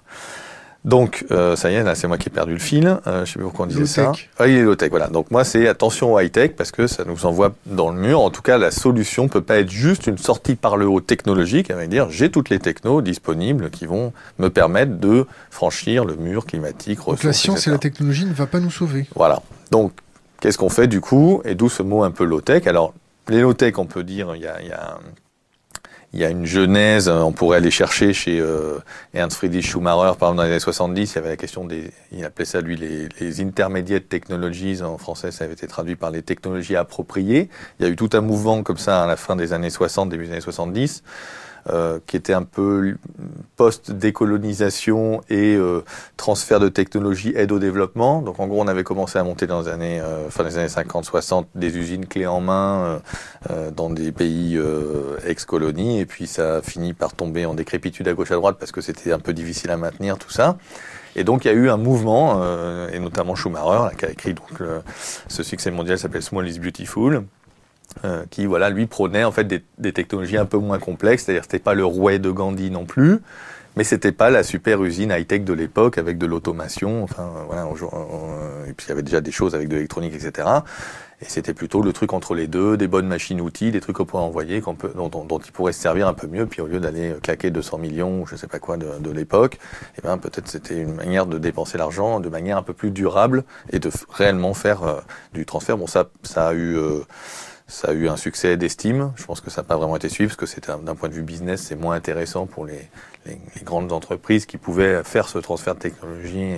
Donc euh, ça y est, là c'est moi qui ai perdu le fil. Euh, je sais pas pourquoi on disait ça. Ah, il est low tech, voilà. Donc moi c'est attention au high tech parce que ça nous envoie dans le mur. En tout cas, la solution peut pas être juste une sortie par le haut technologique, à dire j'ai toutes les technos disponibles qui vont me permettre de franchir le mur climatique. Donc la science et la technologie ne va pas nous sauver. Voilà. Donc Qu'est-ce qu'on fait du coup? Et d'où ce mot un peu low-tech? Alors, les low-tech, on peut dire, il y a, y a y a une genèse, on pourrait aller chercher chez euh, Ernst Friedrich Schumacher, par exemple dans les années 70, il y avait la question des, il appelait ça lui les, les intermediate technologies, en français ça avait été traduit par les technologies appropriées. Il y a eu tout un mouvement comme ça à la fin des années 60, début des années 70, euh, qui était un peu post-décolonisation et euh, transfert de technologie, aide au développement. Donc en gros, on avait commencé à monter dans les années, euh, fin des années 50-60 des usines clés en main dans des pays ex-colonies, et puis ça a fini par tomber en décrépitude à gauche à droite parce que c'était un peu difficile à maintenir tout ça. Et donc il y a eu un mouvement, et notamment Schumacher, qui a écrit donc ce succès mondial s'appelle Small is Beautiful, euh, qui voilà lui prônait en fait des, des technologies un peu moins complexes, c'est-à-dire c'était pas le rouet de Gandhi non plus, mais c'était pas la super usine high-tech de l'époque avec de l'automation, enfin voilà, et puis il y avait déjà des choses avec de l'électronique, etc. Et c'était plutôt le truc entre les deux, des bonnes machines-outils, des trucs qu'on pourrait envoyer, qu'on peut, dont, dont, dont, ils pourraient se servir un peu mieux. Puis au lieu d'aller claquer 200 millions, je sais pas quoi, de, de l'époque, eh ben peut-être c'était une manière de dépenser l'argent de manière un peu plus durable et de réellement faire euh, du transfert. Bon, ça, ça a eu euh, ça a eu un succès d'estime. Je pense que ça n'a pas vraiment été suivi parce que c'était d'un point de vue business, c'est moins intéressant pour les, les, grandes entreprises qui pouvaient faire ce transfert de technologie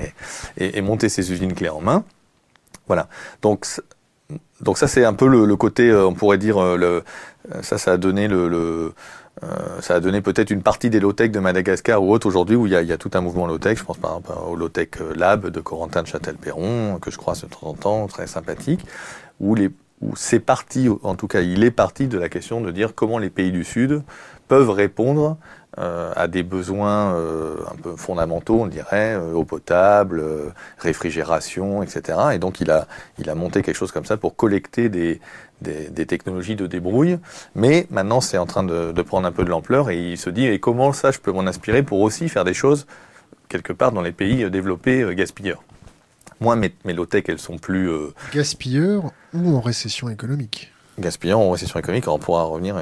et, et, monter ces usines clés en main. Voilà. Donc donc ça c'est un peu le, côté, euh, on pourrait dire, euh, le, ça ça a donné le, ça a donné peut-être une partie des low-tech de Madagascar ou autre aujourd'hui où il y, a, y a, tout un mouvement low-tech. Je pense par exemple au low-tech lab de Corentin de Châtel-Perron que je crois de temps en temps très sympathique, où les c'est parti, en tout cas il est parti de la question de dire comment les pays du Sud peuvent répondre euh, à des besoins euh, un peu fondamentaux, on dirait, euh, eau potable, réfrigération, etc. Et donc il a, monté quelque chose comme ça pour collecter des technologies de débrouille. Mais maintenant c'est en train de, de, prendre un peu de l'ampleur et il se dit et comment ça je peux m'en inspirer pour aussi faire des choses quelque part dans les pays développés gaspilleurs? Moi, mes, mes low-tech, elles sont plus... Gaspilleurs ou en récession économique gaspillant en récession économique. on pourra revenir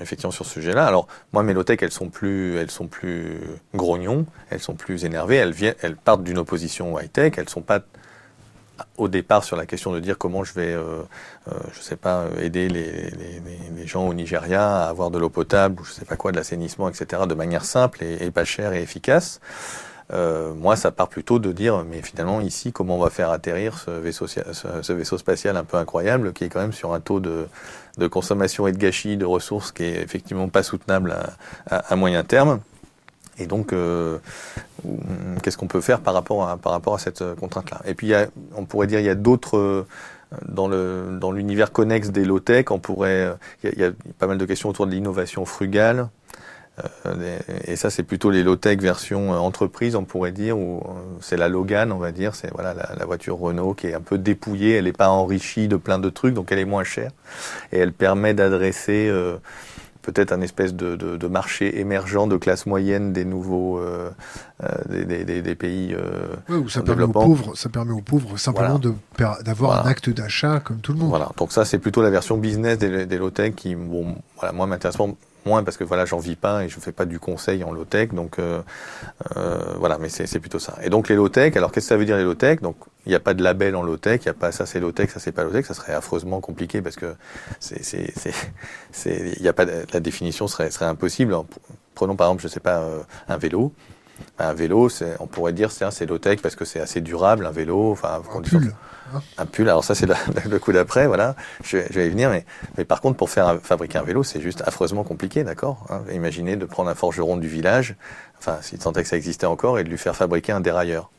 effectivement sur ce sujet-là. Alors, moi, mes low-tech, elles sont plus, elles sont plus grognons, elles sont plus énervées, elles viennent, elles partent d'une opposition high-tech, elles sont pas au départ sur la question de dire comment je vais, euh, euh, je sais pas, aider les, les, les, gens au Nigeria à avoir de l'eau potable ou je sais pas quoi, de l'assainissement, etc., de manière simple et, et pas chère et efficace. Euh, moi, ça part plutôt de dire, mais finalement, ici, comment on va faire atterrir ce vaisseau, ce, vaisseau spatial un peu incroyable, qui est quand même sur un taux de, de consommation et de gâchis de ressources qui est effectivement pas soutenable à, à, moyen terme. Et donc, euh, qu'est-ce qu'on peut faire par rapport à, par rapport à cette contrainte-là? Et puis, y a, on pourrait dire, il y a d'autres dans le dans l'univers connexe des low-tech, on pourrait, il y, a, il y, a, pas mal de questions autour de l'innovation frugale, euh, et ça, c'est plutôt les low-tech version euh, entreprise, on pourrait dire, ou euh, c'est la Logan, on va dire, c'est voilà la, voiture Renault qui est un peu dépouillée, elle n'est pas enrichie de plein de trucs, donc elle est moins chère. Et elle permet d'adresser peut-être un espèce de, de, de, marché émergent de classe moyenne des nouveaux euh, des, des, des, pays euh, ouais, ça permet aux pauvres ça permet aux pauvres simplement d'avoir un acte d'achat comme tout le monde. Voilà. Donc ça c'est plutôt la version business des, des low tech qui bon voilà moi m'intéresse moins parce que voilà, j'en vis pas et je fais pas du conseil en low-tech, donc euh, euh, voilà, mais c'est plutôt ça. Et donc les low-tech, alors qu'est-ce que ça veut dire les low-tech? Donc il n'y a pas de label en low-tech, il n'y a pas ça c'est low-tech, ça c'est pas low-tech, ça serait affreusement compliqué parce que c'est c'est il y a pas la définition serait serait impossible. Prenons par exemple, je sais pas, euh, un vélo. Un vélo, on pourrait dire c'est low-tech parce que c'est assez durable, un vélo. Enfin, un pull. Un pull, alors ça c'est le, coup d'après, voilà, je, vais y venir, mais, mais par contre pour faire fabriquer un vélo c'est juste affreusement compliqué, d'accord hein. Imaginez de prendre un forgeron du village, enfin s'il sentait que ça existait encore, et de lui faire fabriquer un dérailleur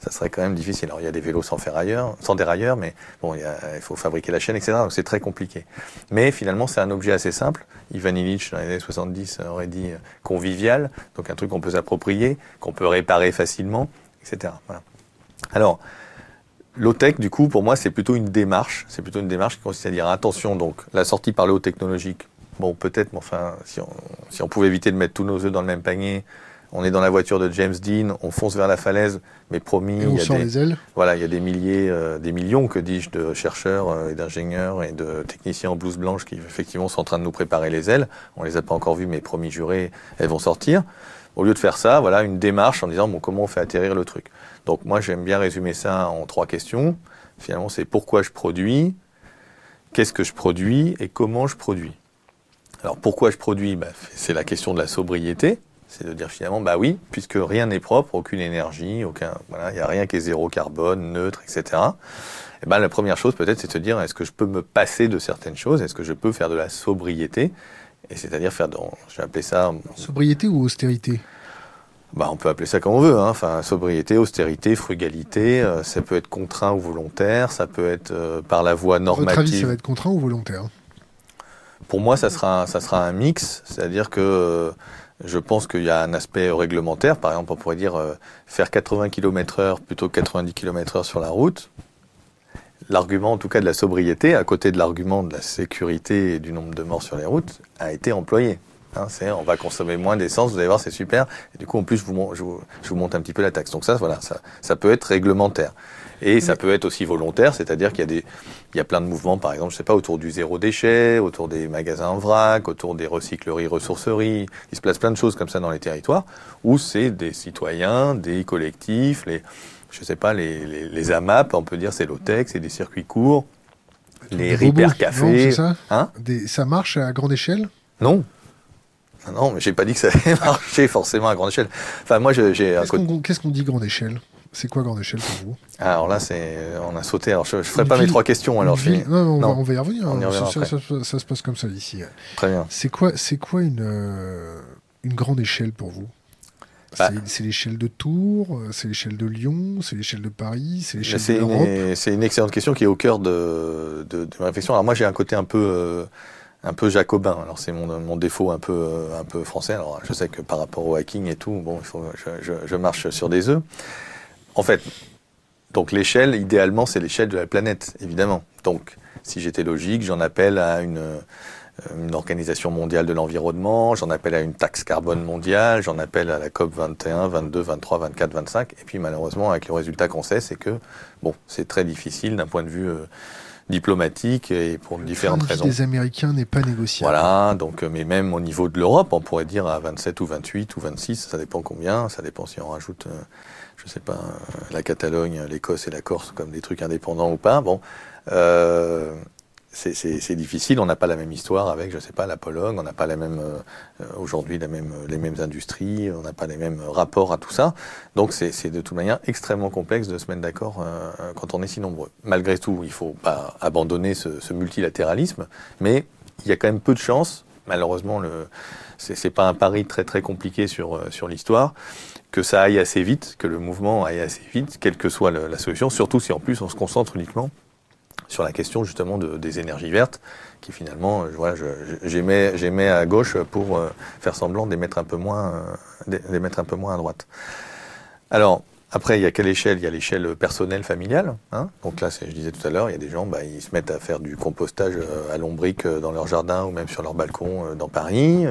ça serait quand même difficile. Alors il y a des vélos sans ferrailleur, sans dérailleur, mais bon, il, faut fabriquer la chaîne, etc. Donc c'est très compliqué. Mais finalement, c'est un objet assez simple. Ivan Illich, dans les années 70, aurait dit euh, convivial, donc un truc qu'on peut s'approprier, qu'on peut réparer facilement, etc. Voilà. Alors, Low-tech, du coup, pour moi, c'est plutôt une démarche. C'est plutôt une démarche qui consiste à dire attention, donc, la sortie par le haut technologique, bon, peut-être, mais enfin, si on, si on pouvait éviter de mettre tous nos œufs dans le même panier, on est dans la voiture de James Dean, on fonce vers la falaise, mais promis, il y a des, les ailes. voilà, il y a des milliers, euh, des millions, que dis-je, de chercheurs euh, et d'ingénieurs et de techniciens en blouse blanche qui effectivement sont en train de nous préparer les ailes. On les a pas encore vues, mais promis jurés, elles vont sortir. Au lieu de faire ça, voilà, une démarche en disant bon, comment on fait atterrir le truc. Donc moi, j'aime bien résumer ça en trois questions. Finalement, c'est pourquoi je produis, qu'est-ce que je produis et comment je produis. Alors pourquoi je produis bah, C'est la question de la sobriété. C'est de dire finalement, bah oui, puisque rien n'est propre, aucune énergie, aucun, voilà, il n'y a rien qui est zéro carbone, neutre, etc. Et ben la première chose peut-être, c'est de se dire, est-ce que je peux me passer de certaines choses? Est-ce que je peux faire de la sobriété? Et c'est-à-dire faire, de, je vais appeler ça sobriété ou austérité? Bah, on peut appeler ça comme on veut, hein. enfin sobriété, austérité, frugalité, euh, ça peut être contraint ou volontaire, ça peut être euh, par la voie normative. Votre avis, ça va être contraint ou volontaire? Pour moi, ça sera, ça sera un mix, c'est-à-dire que euh, je pense qu'il y a un aspect réglementaire. Par exemple, on pourrait dire faire 80 km/h plutôt que 90 km/h sur la route. L'argument, en tout cas, de la sobriété, à côté de l'argument de la sécurité et du nombre de morts sur les routes, a été employé. Hein, on va consommer moins d'essence, vous allez voir, c'est super. Et du coup, en plus, je vous, je vous, je vous monte un petit peu la taxe. Donc ça, voilà, ça, ça peut être réglementaire. Et ça peut être aussi volontaire, c'est-à-dire qu'il y a des, il y a plein de mouvements, par exemple, je sais pas, autour du zéro déchet, autour des magasins en vrac, autour des recycleries, ressourceries. Il se place plein de choses comme ça dans les territoires où c'est des citoyens, des collectifs, les, je sais pas, les, les, les AMAP, on peut dire c'est l'OTEC, c'est des circuits courts, les Repair Café. ça? Hein? Des, ça marche à grande échelle? Non. Non, mais j'ai pas dit que ça allait marcher forcément à grande échelle. Enfin, moi, j'ai Qu'est-ce qu'on dit grande échelle? C'est quoi grande échelle pour vous? Alors là, c'est, on a sauté. Alors je ne ferai pas mes trois questions. Alors je non, non, on, Va, y revenir. On y ça, ça, se passe comme ça ici. Très bien. C'est quoi, c'est quoi une, euh, une grande échelle pour vous? Bah. C'est l'échelle de Tours, c'est l'échelle de Lyon, c'est l'échelle de Paris, c'est l'échelle de l'Europe? C'est une excellente question qui est au cœur de, de, de ma réflexion. Alors moi, j'ai un côté un peu euh, un peu jacobin. Alors c'est mon, mon défaut un peu un peu français. Alors je sais que par rapport au hacking et tout, bon, il faut je, je, je marche sur des œufs. En fait, donc l'échelle, idéalement, c'est l'échelle de la planète, évidemment. Donc, si j'étais logique, j'en appelle à une, euh, une organisation mondiale de l'environnement, j'en appelle à une taxe carbone mondiale, j'en appelle à la COP 21, 22, 23, 24, 25. Et puis malheureusement, avec le résultat qu'on sait, c'est que bon, c'est très difficile d'un point de vue euh, diplomatique et pour différentes raisons. Les Américains n'est pas négociable. Voilà, donc mais même au niveau de l'Europe, on pourrait dire à 27 ou 28 ou 26, ça dépend combien, ça dépend si on rajoute euh, je sais pas, la Catalogne, l'Écosse et la Corse comme des trucs indépendants ou pas. Bon, euh, c'est difficile. On n'a pas la même histoire avec, je sais pas, la Pologne. On n'a pas la même euh, aujourd'hui même les mêmes industries. On n'a pas les mêmes rapports à tout ça. Donc c'est de toute manière extrêmement complexe de se mettre d'accord euh, quand on est si nombreux. Malgré tout, il faut pas abandonner ce, ce multilatéralisme, mais il y a quand même peu de chances. Malheureusement, le c'est pas un pari très très compliqué sur euh, sur l'histoire que ça aille assez vite, que le mouvement aille assez vite, quelle que soit la solution, surtout si en plus on se concentre uniquement sur la question justement de, des énergies vertes, qui finalement, euh, j'aimais à gauche pour euh, faire semblant d'émettre un peu moins, euh, un peu moins à droite. Alors, après, il y a quelle échelle? Il y a l'échelle personnelle, familiale. Hein Donc là, je disais tout à l'heure, il y a des gens, bah, ils se mettent à faire du compostage à l'ombrique dans leur jardin ou même sur leur balcon dans Paris.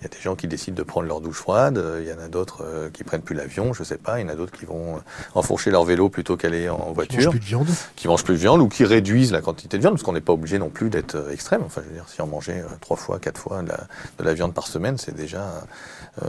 Il y a des gens qui décident de prendre leur douche froide, il y en a d'autres euh, qui prennent plus l'avion, je sais pas, il y en a d'autres qui vont euh, enfourcher leur vélo plutôt qu'aller en voiture. Qui mangent plus de viande. Qui mangent plus de viande ou qui réduisent la quantité de viande, parce qu'on n'est pas obligé non plus d'être euh, extrême. Enfin, je veux dire, si on mangeait trois fois, quatre fois de la, de la viande par semaine, c'est déjà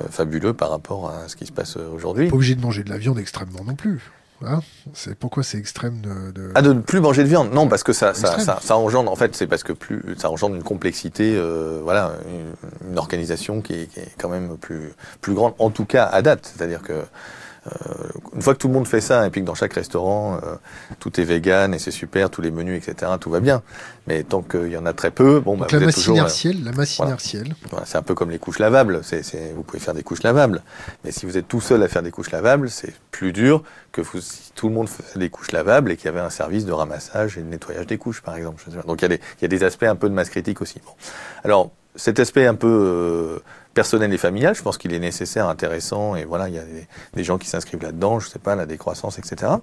fabuleux par rapport à ce qui se passe aujourd'hui. Pas obligé de manger de la viande extrêmement non plus. Hein c'est pourquoi c'est extrême de, de, Ah, de ne plus manger de viande Non, parce que ça, ça, ça, ça, engendre, en fait, c'est parce que plus ça engendre une complexité, euh, voilà, une, une organisation qui est, qui est, quand même plus, plus grande, en tout cas à date. C'est-à-dire que une fois que tout le monde fait ça, et puis que dans chaque restaurant, euh, tout est vegan et c'est super, tous les menus, etc., tout va bien. Mais tant qu'il y en a très peu, bon, bah, la, masse inertielle, la masse inertielle. Voilà, c'est un peu comme les couches lavables. C'est, c'est, vous pouvez faire des couches lavables. Mais si vous êtes tout seul à faire des couches lavables, c'est plus dur que vous, si tout le monde faisait des couches lavables et qu'il y avait un service de ramassage et de nettoyage des couches, par exemple. Donc il y, a des, il y a des aspects un peu de masse critique aussi. Bon. Alors, cet aspect un peu euh, personnel et familial, je pense qu'il est nécessaire, intéressant, et voilà, il y a des, gens qui s'inscrivent là-dedans, je sais pas, la décroissance, etc.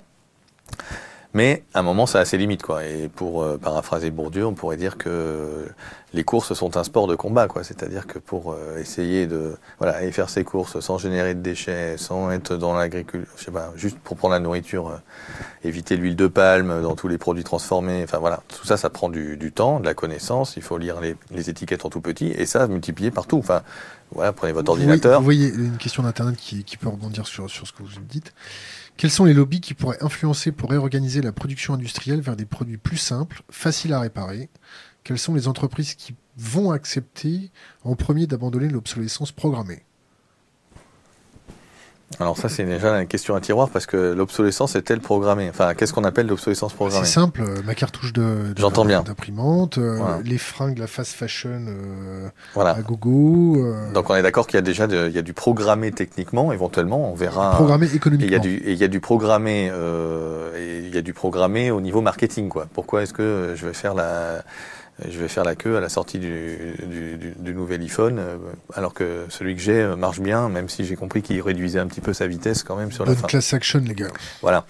Mais à un moment, ça a ses limites, quoi. Et pour euh, paraphraser Bourdieu, on pourrait dire que les courses sont un sport de combat, quoi. C'est-à-dire que pour euh, essayer de, voilà, aller faire ses courses sans générer de déchets, sans être dans l'agriculture, je sais pas, juste pour prendre la nourriture, euh, éviter l'huile de palme dans tous les produits transformés. Enfin voilà, tout ça, ça prend du, du temps, de la connaissance. Il faut lire les, les, étiquettes en tout petit et ça multiplier partout. Enfin, voilà, prenez votre ordinateur. Vous voyez une question d'internet qui, qui peut rebondir sur sur ce que vous dites. Quels sont les lobbies qui pourraient influencer pour réorganiser la production industrielle vers des produits plus simples, faciles à réparer? Quelles sont les entreprises qui vont accepter en premier d'abandonner l'obsolescence programmée? Alors ça c'est déjà une question à tiroir parce que l'obsolescence est-elle programmée Enfin, qu'est-ce qu'on appelle l'obsolescence programmée? C'est simple, euh, ma cartouche de, J'entends bien. d'imprimante, euh, les fringues, la fast fashion euh, voilà. à gogo. Donc on est d'accord qu'il y a déjà de, il y a du programmé techniquement, éventuellement, on verra. Programmé économiquement. il y a du, et il y a du programmé, et il y a du programmé au niveau marketing quoi. Pourquoi est-ce que je vais faire la je vais faire la queue à la sortie du, du, du, nouvel iPhone, euh, alors que celui que j'ai euh, marche bien, même si j'ai compris qu'il réduisait un petit peu sa vitesse quand même sur Bonne la fin. class action, les gars. Voilà.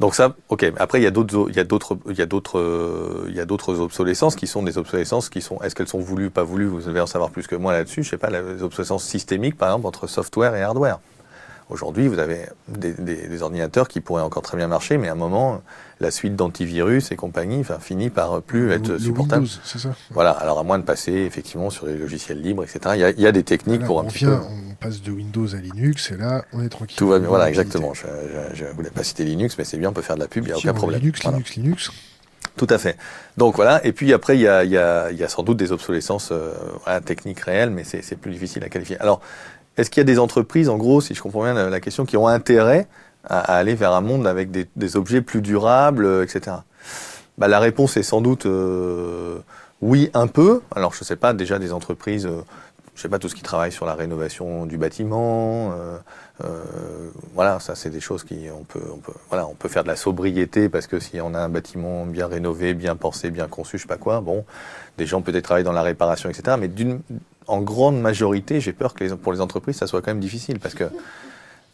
Donc ça, ok. Après, il y a d'autres, il y a d'autres, il y a d'autres, il y a d'autres obsolescences qui sont des obsolescences qui sont. Est-ce qu'elles sont voulues, pas voulues Vous devez en savoir plus que moi là-dessus. Je sais pas, les obsolescences systémiques, par exemple, entre software et hardware. Aujourd'hui, vous avez des, des, des, ordinateurs qui pourraient encore très bien marcher, mais à un moment, la suite d'antivirus et compagnie enfin, finit par plus être le supportable. Windows, c'est ça Voilà, alors à moins de passer effectivement sur les logiciels libres, etc. Il y a, il y a des techniques voilà, pour un on petit vient, peu. On passe de Windows à Linux et là, on est tranquille. Tout va bien, voilà, exactement. Je, je, je, voulais pas citer Linux, mais c'est bien, on peut faire de la pub, il n'y a aucun problème. Linux, voilà. Linux, Linux. Tout à fait. Donc voilà, et puis après, il y a, il y a, il y a sans doute des obsolescences euh, voilà, techniques réelles, mais c'est plus difficile à qualifier. Alors, est-ce qu'il y a des entreprises, en gros, si je comprends bien la, question, qui ont intérêt à, aller vers un monde avec des, objets plus durables, etc. Bah, la réponse est sans doute oui, un peu. Alors je ne sais pas, déjà des entreprises je sais pas, tout ce qui travaille sur la rénovation du bâtiment. Euh, euh, voilà, ça c'est des choses qui on peut, voilà, on peut faire de la sobriété parce que si on a un bâtiment bien rénové, bien pensé, bien conçu, je sais pas quoi, bon, des gens peut-être travaillent dans la réparation, etc. Mais d'une, en grande majorité, j'ai peur que les, pour les entreprises, ça soit quand même difficile parce que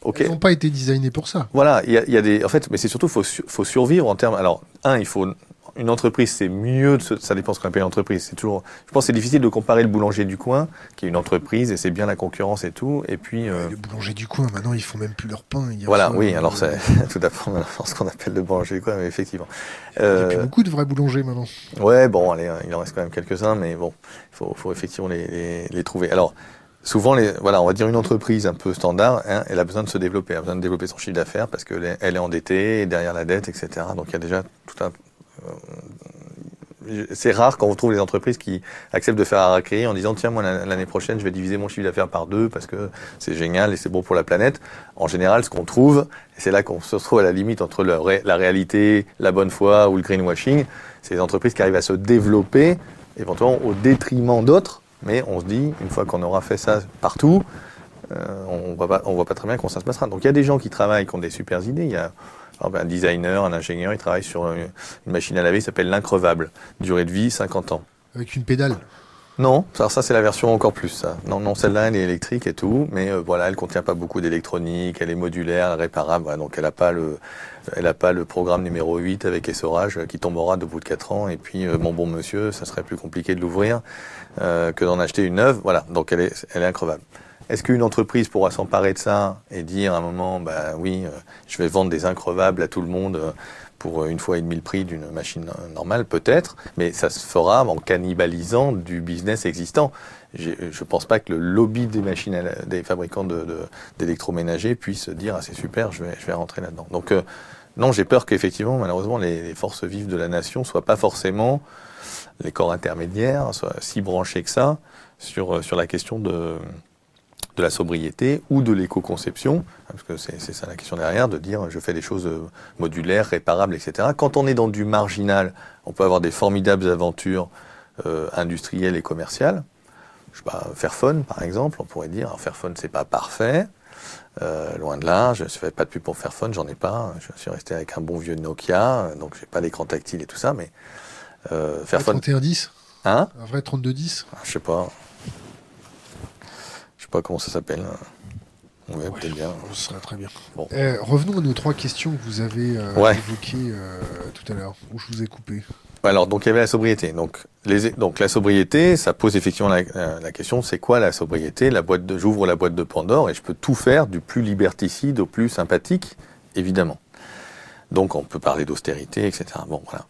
Okay. Elles n'ont pas été designées pour ça. Voilà, il y a, y a, des, en fait, mais c'est surtout faut, faut survivre en termes. Alors, un, il faut une entreprise, c'est mieux, de ça dépend ce qu'on appelle une entreprise. C'est toujours, je pense que c'est difficile de comparer le boulanger du coin, qui est une entreprise, et c'est bien la concurrence et tout, et puis... Euh... Le boulanger du coin, maintenant, ils font même plus leur pain. Voilà, oui, alors c'est tout à fait ce qu'on appelle le boulanger du coin, mais effectivement. Il n'y a plus euh, beaucoup de vrais boulangers maintenant. Ouais, bon, allez, il en reste quand même quelques-uns, mais bon, il faut, faut, effectivement les, les, les trouver. Alors, souvent, les, voilà, on va dire une entreprise un peu standard, hein, elle a besoin de se développer, elle a besoin de développer son chiffre d'affaires parce qu'elle est endettée, derrière la dette, etc. Donc il y a déjà tout un, euh, c'est rare quand on trouve les entreprises qui acceptent de faire un raccréer en disant tiens moi l'année prochaine je vais diviser mon chiffre d'affaires par deux parce que c'est génial et c'est bon pour la planète. En général, ce qu'on trouve, et c'est là qu'on se retrouve à la limite entre la réalité, la bonne foi ou le greenwashing, c'est les entreprises qui arrivent à se développer éventuellement au détriment d'autres, mais on se dit une fois qu'on aura fait ça partout, euh, on voit pas, voit pas très bien comment ça se passera. Donc il y a des gens qui travaillent, qui ont des super idées. Ben, un designer, un ingénieur, il travaille sur une, machine à laver qui s'appelle l'increvable. Durée de vie, 50 ans. Avec une pédale non, ça, ça c'est la version encore plus. Ça. Non, non, celle-là elle est électrique et tout, mais euh, voilà, elle contient pas beaucoup d'électronique, elle est modulaire, réparable, donc elle a pas le, elle a pas le programme numéro 8 avec essorage qui tombera de bout de 4 ans. Et puis, euh, mon bon monsieur, ça serait plus compliqué de l'ouvrir euh, que d'en acheter une neuve. Voilà, donc elle est, elle est increvable. Est-ce qu'une entreprise pourra s'emparer de ça et dire à un moment, bah oui, euh, je vais vendre des increvables à tout le monde euh, pour euh, une fois et demi le prix d'une machine normale, peut-être, mais ça se fera en cannibalisant du business existant. Je ne pense pas que le lobby des machines, des fabricants d'électroménagers puisse dire ah c'est super, je vais, rentrer là-dedans. Donc non, j'ai peur qu'effectivement, malheureusement, les, forces vives de la nation soient pas forcément les corps intermédiaires, soient si branchés que ça sur la question de de la sobriété ou de l'éco-conception, parce que c'est ça la question derrière, de dire je fais des choses euh, modulaires, réparables, etc. Quand on est dans du marginal, on peut avoir des formidables aventures euh, industrielles et commerciales. Je sais pas, Fairphone, par exemple, on pourrait dire, Fairphone, c'est pas parfait, euh, loin de là, je ne fais pas de pub pour Fairphone, j'en ai pas, je suis resté avec un bon vieux Nokia, donc j'ai pas l'écran tactile et tout ça, mais euh, Fairphone... 3110 Hein? Un vrai 3210 Je sais pas, pas comment ça s'appelle. Ouais, peut-être bien. Ce serait très bien. Eh, revenons à nos trois questions que vous avez euh, évoquées euh, tout à l'heure, où je vous ai coupé. Alors, donc il y avait la sobriété. Donc, les, donc la sobriété, ça pose effectivement la, question, c'est quoi la sobriété? La boîte de, j'ouvre la boîte de Pandore et je peux tout faire, du plus liberticide au plus sympathique, évidemment. Donc, on peut parler d'austérité, etc. Bon, voilà.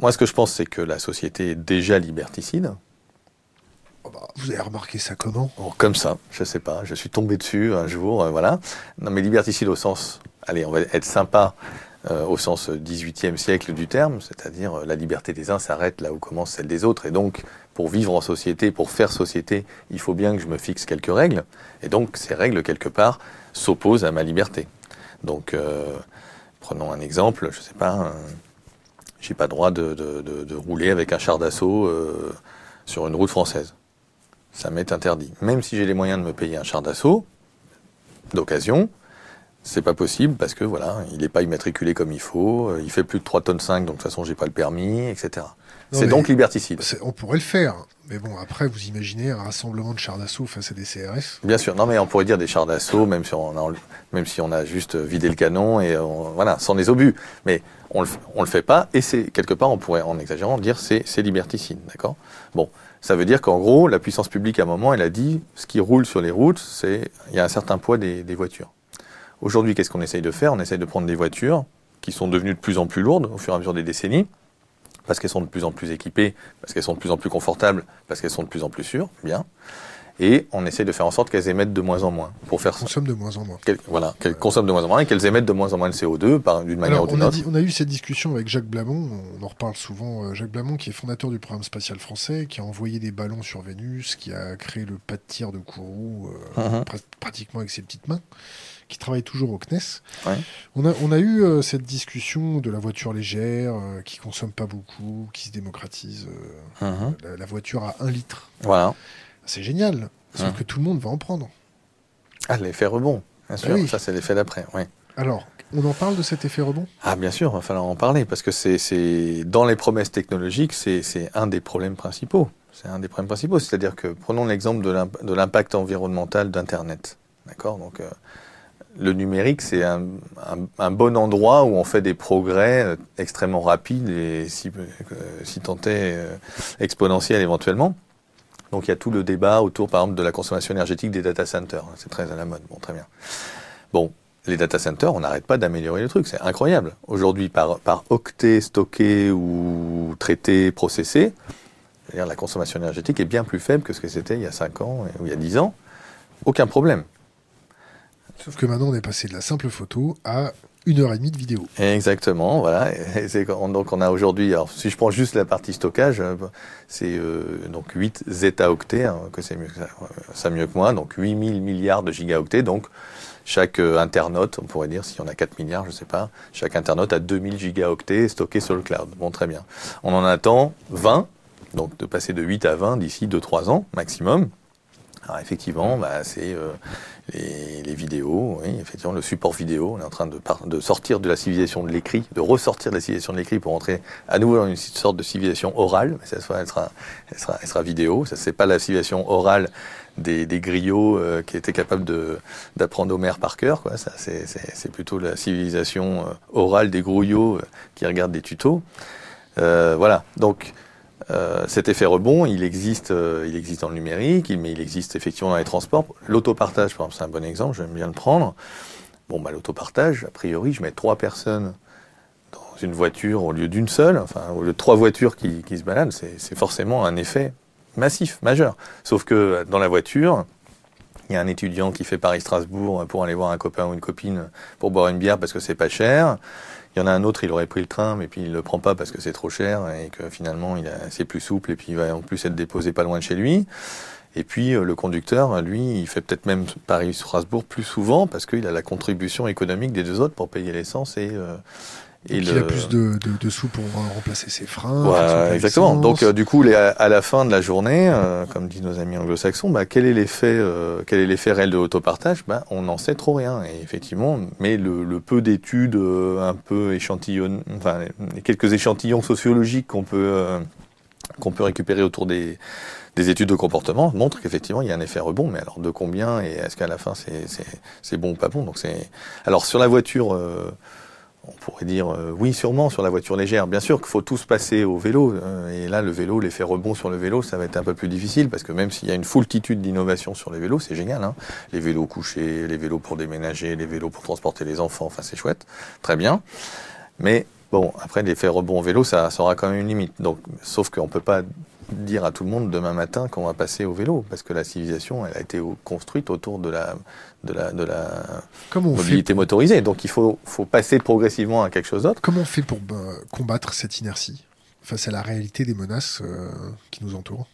Moi, ce que je pense, c'est que la société est déjà liberticide. Oh bah, vous avez remarqué ça comment? Oh, Comme ça, je sais pas. Je suis tombé dessus un jour, euh, voilà. Non, mais liberticide au sens, allez, on va être sympa, euh, au sens 18e siècle du terme, c'est-à-dire euh, la liberté des uns s'arrête là où commence celle des autres. Et donc, pour vivre en société, pour faire société, il faut bien que je me fixe quelques règles. Et donc, ces règles, quelque part, s'opposent à ma liberté. Donc, prenons un exemple, je sais pas, j'ai pas droit de, rouler avec un char d'assaut sur une route française ça m'est interdit. Même si j'ai les moyens de me payer un char d'assaut d'occasion, c'est pas possible parce que voilà, il n'est pas immatriculé comme il faut, euh, il fait plus de 3 tonnes 5, donc de toute façon j'ai pas le permis, etc. C'est donc liberticide. On pourrait le faire, mais bon, après vous imaginez un rassemblement de chars d'assaut face à des CRS Bien sûr, non mais on pourrait dire des chars d'assaut, même si on a, même si on a juste vidé le canon et voilà, sans les obus. Mais on le, on le fait pas et c'est quelque part on pourrait en exagérant dire c'est c'est liberticide, d'accord? Bon, ça veut dire qu'en gros, la puissance publique, à un moment, elle a dit, ce qui roule sur les routes, c'est, il y a un certain poids des, voitures. Aujourd'hui, qu'est-ce qu'on essaye de faire? On essaye de prendre des voitures qui sont devenues de plus en plus lourdes au fur et à mesure des décennies, parce qu'elles sont de plus en plus équipées, parce qu'elles sont de plus en plus confortables, parce qu'elles sont de plus en plus sûres, bien. Et on essaie de faire en sorte qu'elles émettent de moins en moins pour faire ça. Consomment de moins en moins. voilà, qu'elles consomment de moins en moins et qu'elles émettent de moins en moins de CO2 d'une manière ou d'une autre. on a eu cette discussion avec Jacques Blamont, on en reparle souvent. Euh, Jacques Blamont, qui est fondateur du programme spatial français, qui a envoyé des ballons sur Vénus, qui a créé le pas de tir de Kourou euh, mhm. pratiquement avec ses petites mains qui travaille toujours au CNES. On, a, on a eu euh, cette discussion de la voiture légère, qui consomme pas beaucoup, qui se démocratise. Mhm. la, la, voiture à 1 litre. Voilà. C'est génial. Sauf hum. que tout le monde va en prendre. Ah, l'effet rebond, bien sûr. Ça, c'est l'effet d'après. Oui. Alors, on en parle de cet effet rebond? Ah, bien sûr, il va falloir en parler, parce que c'est dans les promesses technologiques, c'est un des problèmes principaux. C'est un des problèmes principaux. C'est-à-dire que, prenons l'exemple de l'impact environnemental d'Internet. D'accord? Donc, euh, le numérique, c'est un, bon endroit où on fait des progrès euh, extrêmement rapides et si, euh, si tant est exponentiels éventuellement. Donc il y a tout le débat autour, par exemple, de la consommation énergétique des data centers. C'est très à la mode. Bon, très bien. Bon, les data centers, on n'arrête pas d'améliorer le truc. C'est incroyable. Aujourd'hui, par, octet stocké ou traité, processé, la consommation énergétique est bien plus faible que ce que c'était il y a 5 ans ou il y a 10 ans. Aucun problème. Sauf que maintenant, on est passé de la simple photo à une heure et demie de vidéo. Exactement, voilà. donc on a aujourd'hui, alors si je prends juste la partie stockage, euh, c'est euh, donc 8 zeta-octets, hein, que c'est mieux que ça, mieux que moi, donc 8000 milliards de gigaoctets, donc chaque euh, internaute, on pourrait dire, si on a 4 milliards, je sais pas, chaque internaute a 2000 gigaoctets stockés sur le cloud. Bon, très bien. On en attend 20, donc de passer de 8 à 20 d'ici 2-3 ans maximum. Alors effectivement, bah, c'est euh, les, vidéos, oui, effectivement, le support vidéo. On est en train de, de sortir de la civilisation de l'écrit, de ressortir de la civilisation de l'écrit pour entrer à nouveau dans une sorte de civilisation orale. Mais cette elle sera, elle sera, elle sera vidéo. Ça, c'est pas la civilisation orale des, des griots euh, qui étaient capables d'apprendre Homère par cœur. Quoi. Ça, c'est, plutôt la civilisation euh, orale des grouillots qui regardent des tutos. voilà. Donc, euh, cet effet rebond, il existe, euh, il existe dans le numérique, mais il existe effectivement dans les transports. L'autopartage, par exemple, c'est un bon exemple, j'aime bien le prendre. Bon, bah, l'autopartage, a priori, je mets trois personnes dans une voiture au lieu d'une seule, enfin, au lieu de trois voitures qui, qui se baladent, c'est forcément un effet massif, majeur. Sauf que dans la voiture, il y a un étudiant qui fait Paris-Strasbourg pour aller voir un copain ou une copine pour boire une bière parce que c'est pas cher. Il y en a un autre, il aurait pris le train, mais puis il le prend pas parce que c'est trop cher et que finalement il c'est plus souple et puis il va en plus être déposé pas loin de chez lui. Et puis euh, le conducteur, lui, il fait peut-être même Paris-Strasbourg plus souvent parce qu'il a la contribution économique des deux autres pour payer l'essence et, euh, il a plus de, de, sous pour remplacer ses freins. Voilà, exactement. Donc euh, du coup, à la fin de la journée, euh, comme disent nos amis anglo-saxons, bah, quel est l'effet, euh, quel est l'effet réel de l'autopartage? Bah, On n'en sait trop rien. Et effectivement, mais le, le peu d'études un peu échantillon, enfin quelques échantillons sociologiques qu'on peut qu'on peut récupérer autour des des études de comportement montrent qu'effectivement il y a un effet rebond, mais alors de combien et est-ce qu'à la fin c'est c'est bon ou pas bon? Donc c'est alors sur la voiture on pourrait dire euh, oui, sûrement sur la voiture légère. Bien sûr qu'il faut tous passer au vélo. Euh, et là, le vélo, l'effet rebond sur le vélo, ça va être un peu plus difficile parce que même s'il y a une foultitude d'innovations sur les vélos, c'est génial. Hein les vélos couchés, les vélos pour déménager, les vélos pour transporter les enfants, enfin c'est chouette, très bien. Mais bon, après l'effet rebond au vélo, ça, ça aura quand même une limite. Donc, sauf qu'on peut pas dire à tout le monde demain matin qu'on va passer au vélo, parce que la civilisation, elle a été construite autour de la, de la, de la mobilité motorisée. Donc il faut, faut passer progressivement à quelque chose d'autre. Comment on fait pour bah, combattre cette inertie face à la réalité des menaces euh, qui nous entourent?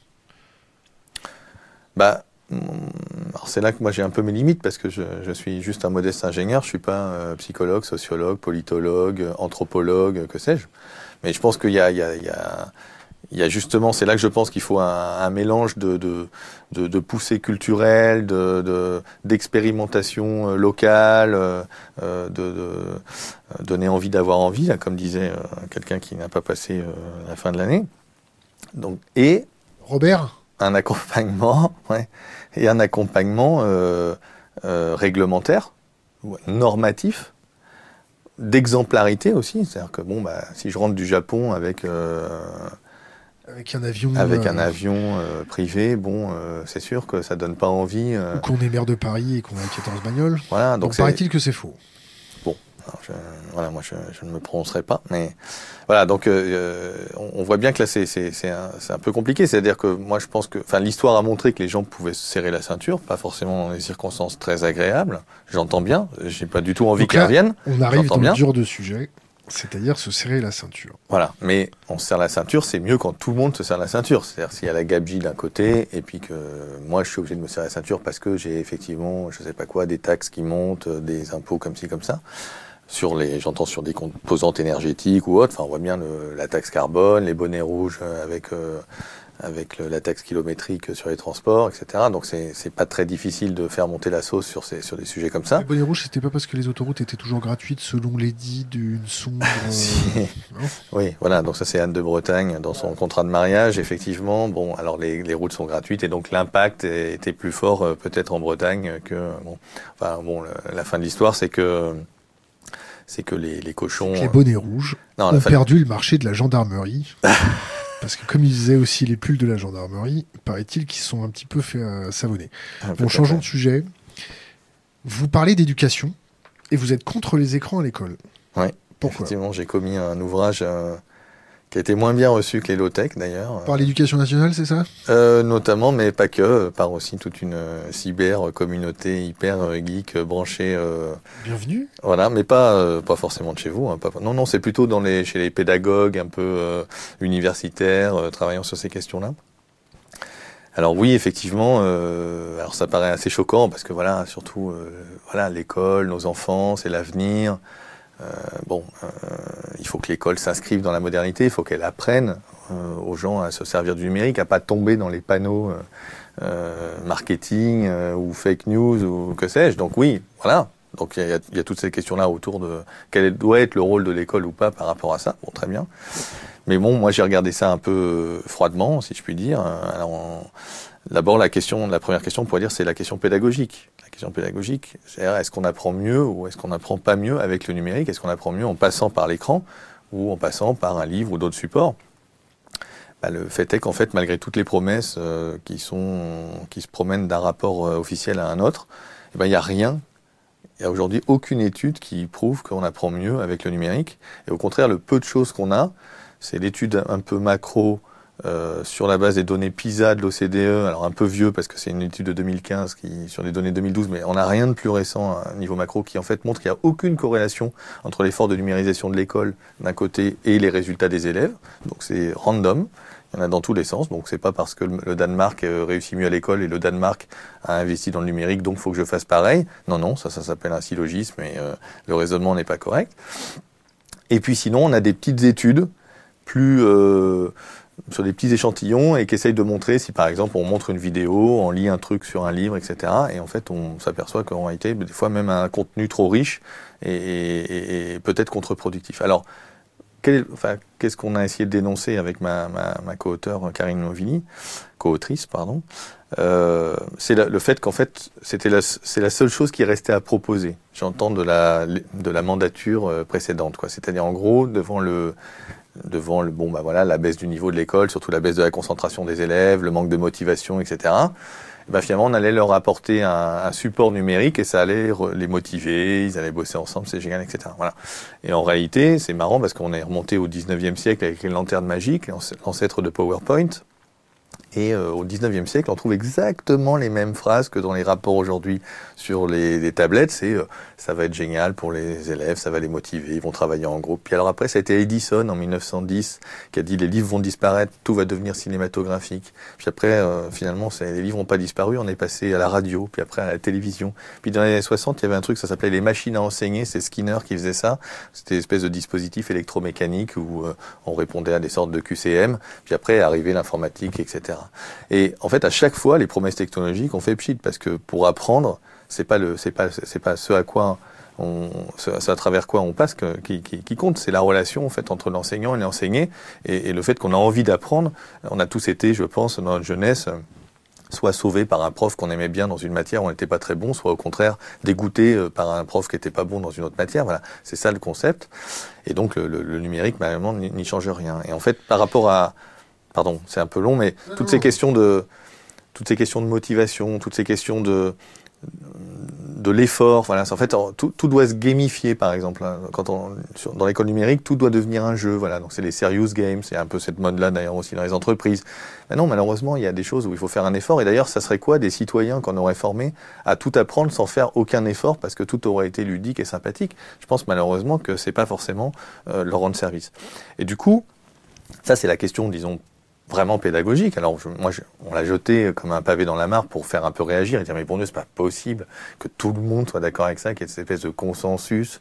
Bah, mm, c'est là que moi j'ai un peu mes limites parce que je, je, suis juste un modeste ingénieur, je suis pas euh, psychologue, sociologue, politologue, anthropologue, que sais-je. Mais je pense qu'il y a, il y a, il y a il y a justement, c'est là que je pense qu'il faut un, un mélange de, de, de, de poussées culturelles, de, d'expérimentation euh, locale, euh, euh, de, donner envie d'avoir envie, là, comme disait quelqu'un qui n'a pas passé la fin de l'année. Donc, et Robert, un accompagnement, ouais, et un accompagnement euh, réglementaire, normatif, d'exemplarité aussi. C'est-à-dire que bon, bah, si je rentre du Japon avec avec un avion. Avec un euh, avion euh, privé, bon, euh, c'est sûr que ça donne pas envie. Ou qu'on est maire de Paris et qu'on a 14 bagnoles. Voilà, donc, donc paraît-il que c'est faux. Bon, je, voilà, moi je, je, ne me prononcerai pas, mais voilà. Donc euh, on, voit bien que là c'est un, un, peu compliqué. C'est-à-dire que moi je pense que, enfin, l'histoire a montré que les gens pouvaient se serrer la ceinture, pas forcément dans des circonstances très agréables. J'entends bien. J'ai pas du tout envie qu'elles reviennent. On arrive dans le dur de sujet. C'est-à-dire se serrer la ceinture. Voilà, mais on se serre la ceinture, c'est mieux quand tout le monde se serre la ceinture. C'est-à-dire s'il y a la gabegie d'un côté, et puis que moi je suis obligé de me serrer la ceinture parce que j'ai effectivement, je sais pas quoi, des taxes qui montent, des impôts comme ci, comme ça sur les, j'entends sur des composantes énergétiques ou autres. Enfin, on voit bien le, la taxe carbone, les bonnets rouges avec euh, avec le, la taxe kilométrique sur les transports, etc. Donc c'est pas très difficile de faire monter la sauce sur ces sur des sujets comme ça. Les bonnets rouges, c'était pas parce que les autoroutes étaient toujours gratuites selon l'édit d'une sombre. si. oui, voilà. Donc ça c'est Anne de Bretagne dans son contrat de mariage, effectivement. Bon, alors les, les routes sont gratuites et donc l'impact était plus fort euh, peut-être en Bretagne que bon. Enfin bon, la fin de l'histoire c'est que c'est que les, les cochons. Les bonnets rouges non, ont perdu le marché de la gendarmerie. parce que comme ils disaient aussi les pulls de la gendarmerie, paraît-il qu'ils sont un petit peu fait euh, savonner. Ah, bon, changeons de sujet. Vous parlez d'éducation et vous êtes contre les écrans à l'école. Oui. Pourquoi? Effectivement, j'ai commis un ouvrage euh, qui a été moins bien reçu que les low-tech d'ailleurs. Par l'éducation nationale, c'est ça? Euh, Notamment, mais pas que, par aussi toute une euh, cyber communauté hyper euh, geek branchée. Euh, Bienvenue. Voilà, mais pas pas forcément de chez vous. Hein, pas, non, non, c'est plutôt dans les chez les pédagogues un peu universitaires travaillant sur ces questions-là. Alors oui, effectivement, alors ça paraît assez choquant parce que voilà, surtout voilà l'école, nos enfants, c'est l'avenir. Euh, bon, euh, il faut que l'école s'inscrive dans la modernité, il faut qu'elle apprenne euh, aux gens à se servir du numérique, à pas tomber dans les panneaux marketing ou fake news ou que sais-je. Donc oui, voilà. Donc il y, a, toutes ces questions-là autour de quel doit être le rôle de l'école ou pas par rapport à ça. Bon, très bien. Mais bon, moi j'ai regardé ça un peu froidement, si je puis dire. D'abord la question, la première question, on pourrait dire, c'est la question pédagogique. Pédagogique, c'est est-ce qu'on apprend mieux ou est-ce qu'on n'apprend pas mieux avec le numérique? Est-ce qu'on apprend mieux en passant par l'écran ou en passant par un livre ou d'autres supports? Bah, Le fait est qu'en fait, malgré toutes les promesses euh, qui, sont, qui se promènent d'un rapport euh, officiel à un autre, eh ben, il n'y a rien, il n'y a aujourd'hui aucune étude qui prouve qu'on apprend mieux avec le numérique. Et au contraire, le peu de choses qu'on a, c'est l'étude un peu macro euh, sur la base des données PISA de l'OCDE, alors un peu vieux parce que c'est une étude de 2015 qui sur les données 2012, mais on n'a rien de plus récent à niveau macro qui en fait montre qu'il n'y a aucune corrélation entre l'effort de numérisation de l'école d'un côté et les résultats des élèves. Donc c'est random. Il y en a dans tous les sens, donc c'est pas parce que le Danemark euh, réussit mieux à l'école et le Danemark a investi dans le numérique, donc faut que je fasse pareil. Non, non, ça, ça s'appelle un syllogisme et euh, le raisonnement n'est pas correct. Et puis sinon, on a des petites études plus euh, sur des petits échantillons et qui essayent de montrer si par exemple on montre une vidéo, on lit un truc sur un livre, etc. Et en fait on s'aperçoit qu'en réalité des fois même un contenu trop riche et, peut-être contre-productif. Alors qu'est-ce qu'on a essayé de dénoncer avec ma, co-auteure Karine Novini, co-autrice pardon, euh, c'est le fait qu'en fait c'était c'est la seule chose qui restait à proposer. J'entends de la de la mandature euh, précédente quoi. C'est-à-dire en gros devant le devant le bon bah voilà la baisse du niveau de l'école, surtout la baisse de la concentration des élèves, le manque de motivation, etc. Et ben finalement on allait leur apporter un, un, support numérique et ça allait les motiver, ils allaient bosser ensemble, c'est génial, etc. Voilà. Et en réalité c'est marrant parce qu'on est remonté au 19e siècle avec les lanternes magiques, l'ancêtre de PowerPoint. Et euh, au 19e siècle, on trouve exactement les mêmes phrases que dans les rapports aujourd'hui sur les, les tablettes. C'est euh, ça va être génial pour les élèves, ça va les motiver, ils vont travailler en groupe. Puis alors après, ça a été Edison en 1910 qui a dit les livres vont disparaître, tout va devenir cinématographique. Puis après, euh, finalement, les livres n'ont pas disparu, on est passé à la radio, puis après à la télévision. Puis dans les années 60, il y avait un truc, ça s'appelait les machines à enseigner. C'est Skinner qui faisait ça. C'était une espèce de dispositif électromécanique où on répondait à des sortes de QCM. Puis après, arrivé l'informatique, etc. Et en fait, à chaque fois, les promesses technologiques ont fait pchit parce que pour apprendre, c'est pas pas, ce à quoi on, à travers quoi on passe qui, compte. C'est la relation en fait entre l'enseignant et l'enseigné et, le fait qu'on a envie d'apprendre. On a tous été, je pense, dans notre jeunesse soit sauvé par un prof qu'on aimait bien dans une matière où on n'était pas très bon, soit au contraire dégoûté euh, par un prof qui n'était pas bon dans une autre matière. Voilà, c'est ça le concept. Et donc le numérique, malheureusement, n'y change rien. Et en fait, par rapport à, pardon, c'est un peu long, mais toutes ces questions de toutes ces questions de motivation, toutes ces questions de de l'effort. Voilà, en fait, tout, tout, doit se gamifier, par exemple. Hein. Quand on, dans l'école numérique, tout doit devenir un jeu. Voilà, donc c'est les serious games, c'est un peu cette mode-là d'ailleurs aussi dans les entreprises. Mais non, malheureusement, il y a des choses où il faut faire un effort. Et d'ailleurs, ça serait quoi des citoyens qu'on aurait formés à tout apprendre sans faire aucun effort parce que tout aurait été ludique et sympathique? Je pense malheureusement que c'est pas forcément euh, leur rendre service. Et du coup, ça c'est la question, disons, vraiment pédagogique. Alors moi, on l'a jeté comme un pavé dans la mare pour faire un peu réagir et dire mais pour nous c'est pas possible que tout le monde soit d'accord avec ça, qu'il y ait cette espèce de consensus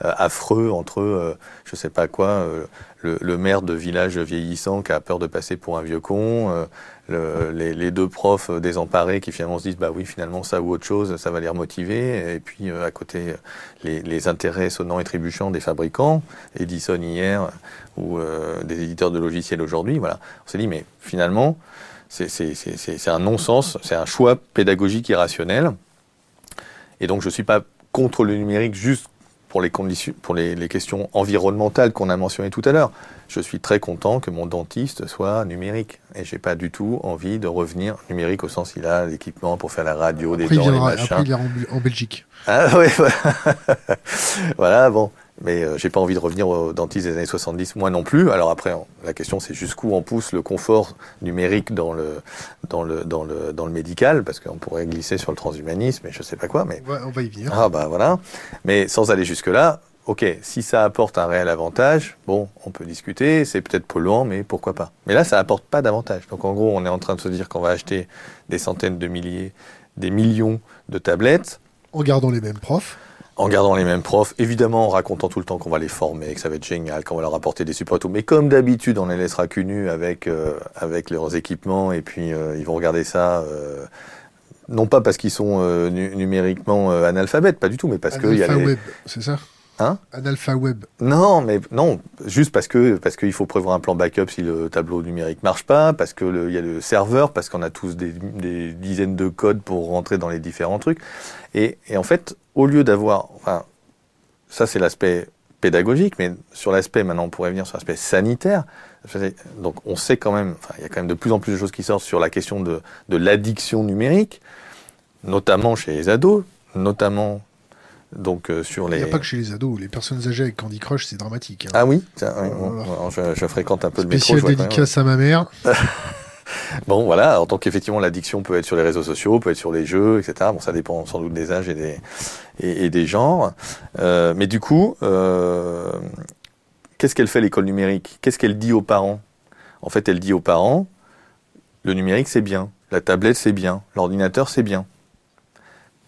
affreux entre euh, je sais pas quoi, euh, le, maire de village vieillissant qui a peur de passer pour un vieux con, le, les, deux profs désemparés qui finalement se disent bah oui finalement ça ou autre chose ça va les remotiver. Et puis à côté les, les, intérêts sonnants et trébuchants des fabricants Edison hier ou des éditeurs de logiciels aujourd'hui voilà. On s'est dit mais finalement c'est un non-sens c'est un choix pédagogique irrationnel. Et donc je suis pas contre le numérique juste pour les, conditions, pour les, les questions environnementales qu'on a mentionnées tout à l'heure. Je suis très content que mon dentiste soit numérique. Et j'ai pas du tout envie de revenir numérique au sens il a l'équipement pour faire la radio, après, des dents, les machins. Après, il en, en Belgique. Ah oui, voilà. voilà, bon. Mais euh, j'ai pas envie de revenir aux dentistes des années 70, moi non plus. Alors après, la question c'est jusqu'où on pousse le confort numérique dans le dans le dans le dans le médical, parce qu'on pourrait glisser sur le transhumanisme et je sais pas quoi. Mais on va, on va y venir. ah bah voilà. Mais sans aller jusque là, ok, si ça apporte un réel avantage, bon, on peut discuter. C'est peut-être polluant, mais pourquoi pas. Mais là, ça apporte pas d'avantage. Donc en gros, on est en train de se dire qu'on va acheter des centaines de milliers, des millions de tablettes En gardant les mêmes profs. En gardant les mêmes profs, évidemment en racontant tout le temps qu'on va les former, que ça va être génial, qu'on va leur apporter des supports et tout. Mais comme d'habitude, on les laissera cul nus avec, euh, avec leurs équipements et puis euh, ils vont regarder ça, euh, non pas parce qu'ils sont euh, nu- numériquement euh, analphabètes, pas du tout, mais parce qu'il y a les... C'est ça? Hein Analpha Web. Non, mais non, juste parce que parce qu'il faut prévoir un plan backup si le tableau numérique marche pas, parce que il y a le serveur, parce qu'on a tous des, des dizaines de codes pour rentrer dans les différents trucs. Et, et en fait, au lieu d'avoir, enfin, ça c'est l'aspect pédagogique, mais sur l'aspect maintenant, on pourrait venir sur l'aspect sanitaire. Donc, on sait quand même, enfin, il y a quand même de plus en plus de choses qui sortent sur la question de, de l'addiction numérique, notamment chez les ados, notamment donc euh, sur Il n'y a pas que chez les ados. Les personnes âgées avec Candy Crush, c'est dramatique. hein. Ah oui, tiens, alors je, je fréquente un peu le métro. Spécial dédicace à ma mère. Bon, voilà. Alors, donc effectivement, l'addiction peut être sur les réseaux sociaux, peut être sur les jeux, etc. Bon, ça dépend sans doute des âges et des et, et des genres. Euh, mais du coup, euh, qu'est-ce qu'elle fait l'école numérique? Qu'est-ce qu'elle dit aux parents? En fait, elle dit aux parents le numérique c'est bien, la tablette c'est bien, l'ordinateur c'est bien.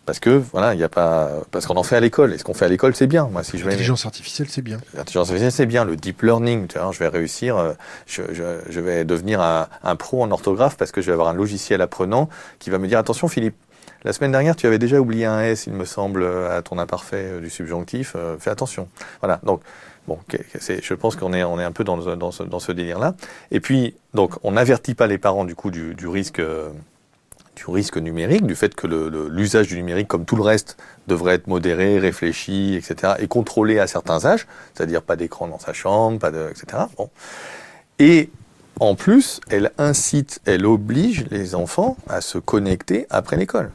Parce que voilà, il y a pas parce qu'on en fait à l'école. Et ce qu'on fait à l'école, c'est bien. Moi, si je vais L'intelligence artificielle, c'est bien. L'intelligence artificielle, c'est bien. Le deep learning, tu vois, je vais réussir, euh, je, je, je vais devenir un, un pro en orthographe parce que je vais avoir un logiciel apprenant qui va me dire attention, Philippe. La semaine dernière, tu avais déjà oublié un S, il me semble, à ton imparfait euh, du subjonctif. euh, fais attention. Voilà. Donc, bon, je pense qu'on est, on est un peu dans, ce- dans ce, dans ce délire-là. Et puis, donc, on n'avertit pas les parents du coup du, du risque. euh, du risque numérique, du fait que l'usage du numérique, comme tout le reste, devrait être modéré, réfléchi, etc., et contrôlé à certains âges, c'est-à-dire pas d'écran dans sa chambre, pas de, etc. Bon. Et en plus, elle incite, elle oblige les enfants à se connecter après l'école.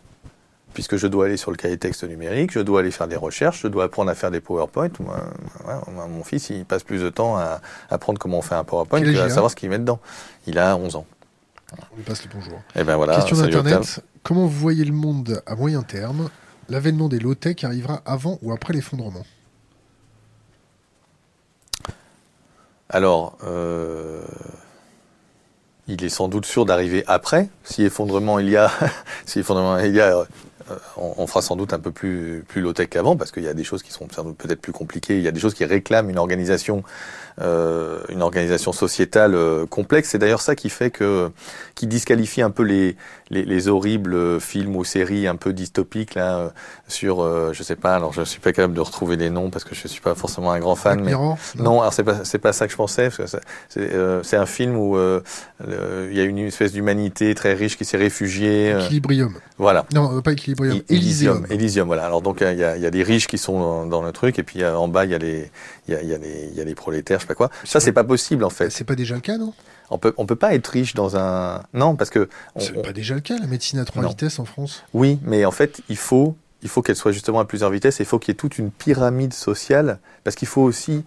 Puisque je dois aller sur le cahier texte numérique, je dois aller faire des recherches, je dois apprendre à faire des PowerPoint. Mon fils, il passe plus de temps à apprendre comment on fait un PowerPoint il a? savoir ce qu'il met dedans. Il a 11 ans. On lui passe le bonjour. Et ben voilà. Question d'Internet. Comment vous voyez le monde à moyen terme? L'avènement des low-tech arrivera avant ou après l'effondrement? Alors, euh, il est sans doute sûr d'arriver après. Si effondrement il y a, si effondrement il y a, euh, on, on fera sans doute un peu plus plus low tech qu'avant parce qu'il y a des choses qui sont sans doute peut-être plus compliquées. Il y a des choses qui réclament une organisation, euh, une organisation sociétale euh, complexe. C'est d'ailleurs ça qui fait que qui disqualifie un peu les les, les horribles films ou séries un peu dystopiques là euh, sur, euh, je sais pas. Alors je suis pas capable de retrouver les noms parce que je suis pas forcément un grand fan. Mais Mirror non, alors c'est pas c'est pas ça que je pensais. parce que C'est euh, c'est un film où euh, il y a une espèce d'humanité très riche qui s'est réfugiée. Équilibrium. voilà. Non, pas Équilibrium. I- Elysium. Elysium, voilà. Alors donc il y a, il y a des riches qui sont dans, dans le truc et puis en bas il y a les il y a, il y a les il y a les prolétaires, je sais pas quoi. Ça c'est pas possible en fait. C'est pas déjà le cas, non? On peut on peut pas être riche dans un non parce que C'est pas déjà le cas, la médecine à trois Non. vitesses en France? Oui, mais en fait il faut il faut qu'elle soit justement à plusieurs vitesses. Et il faut qu'il y ait toute une pyramide sociale, parce qu'il faut aussi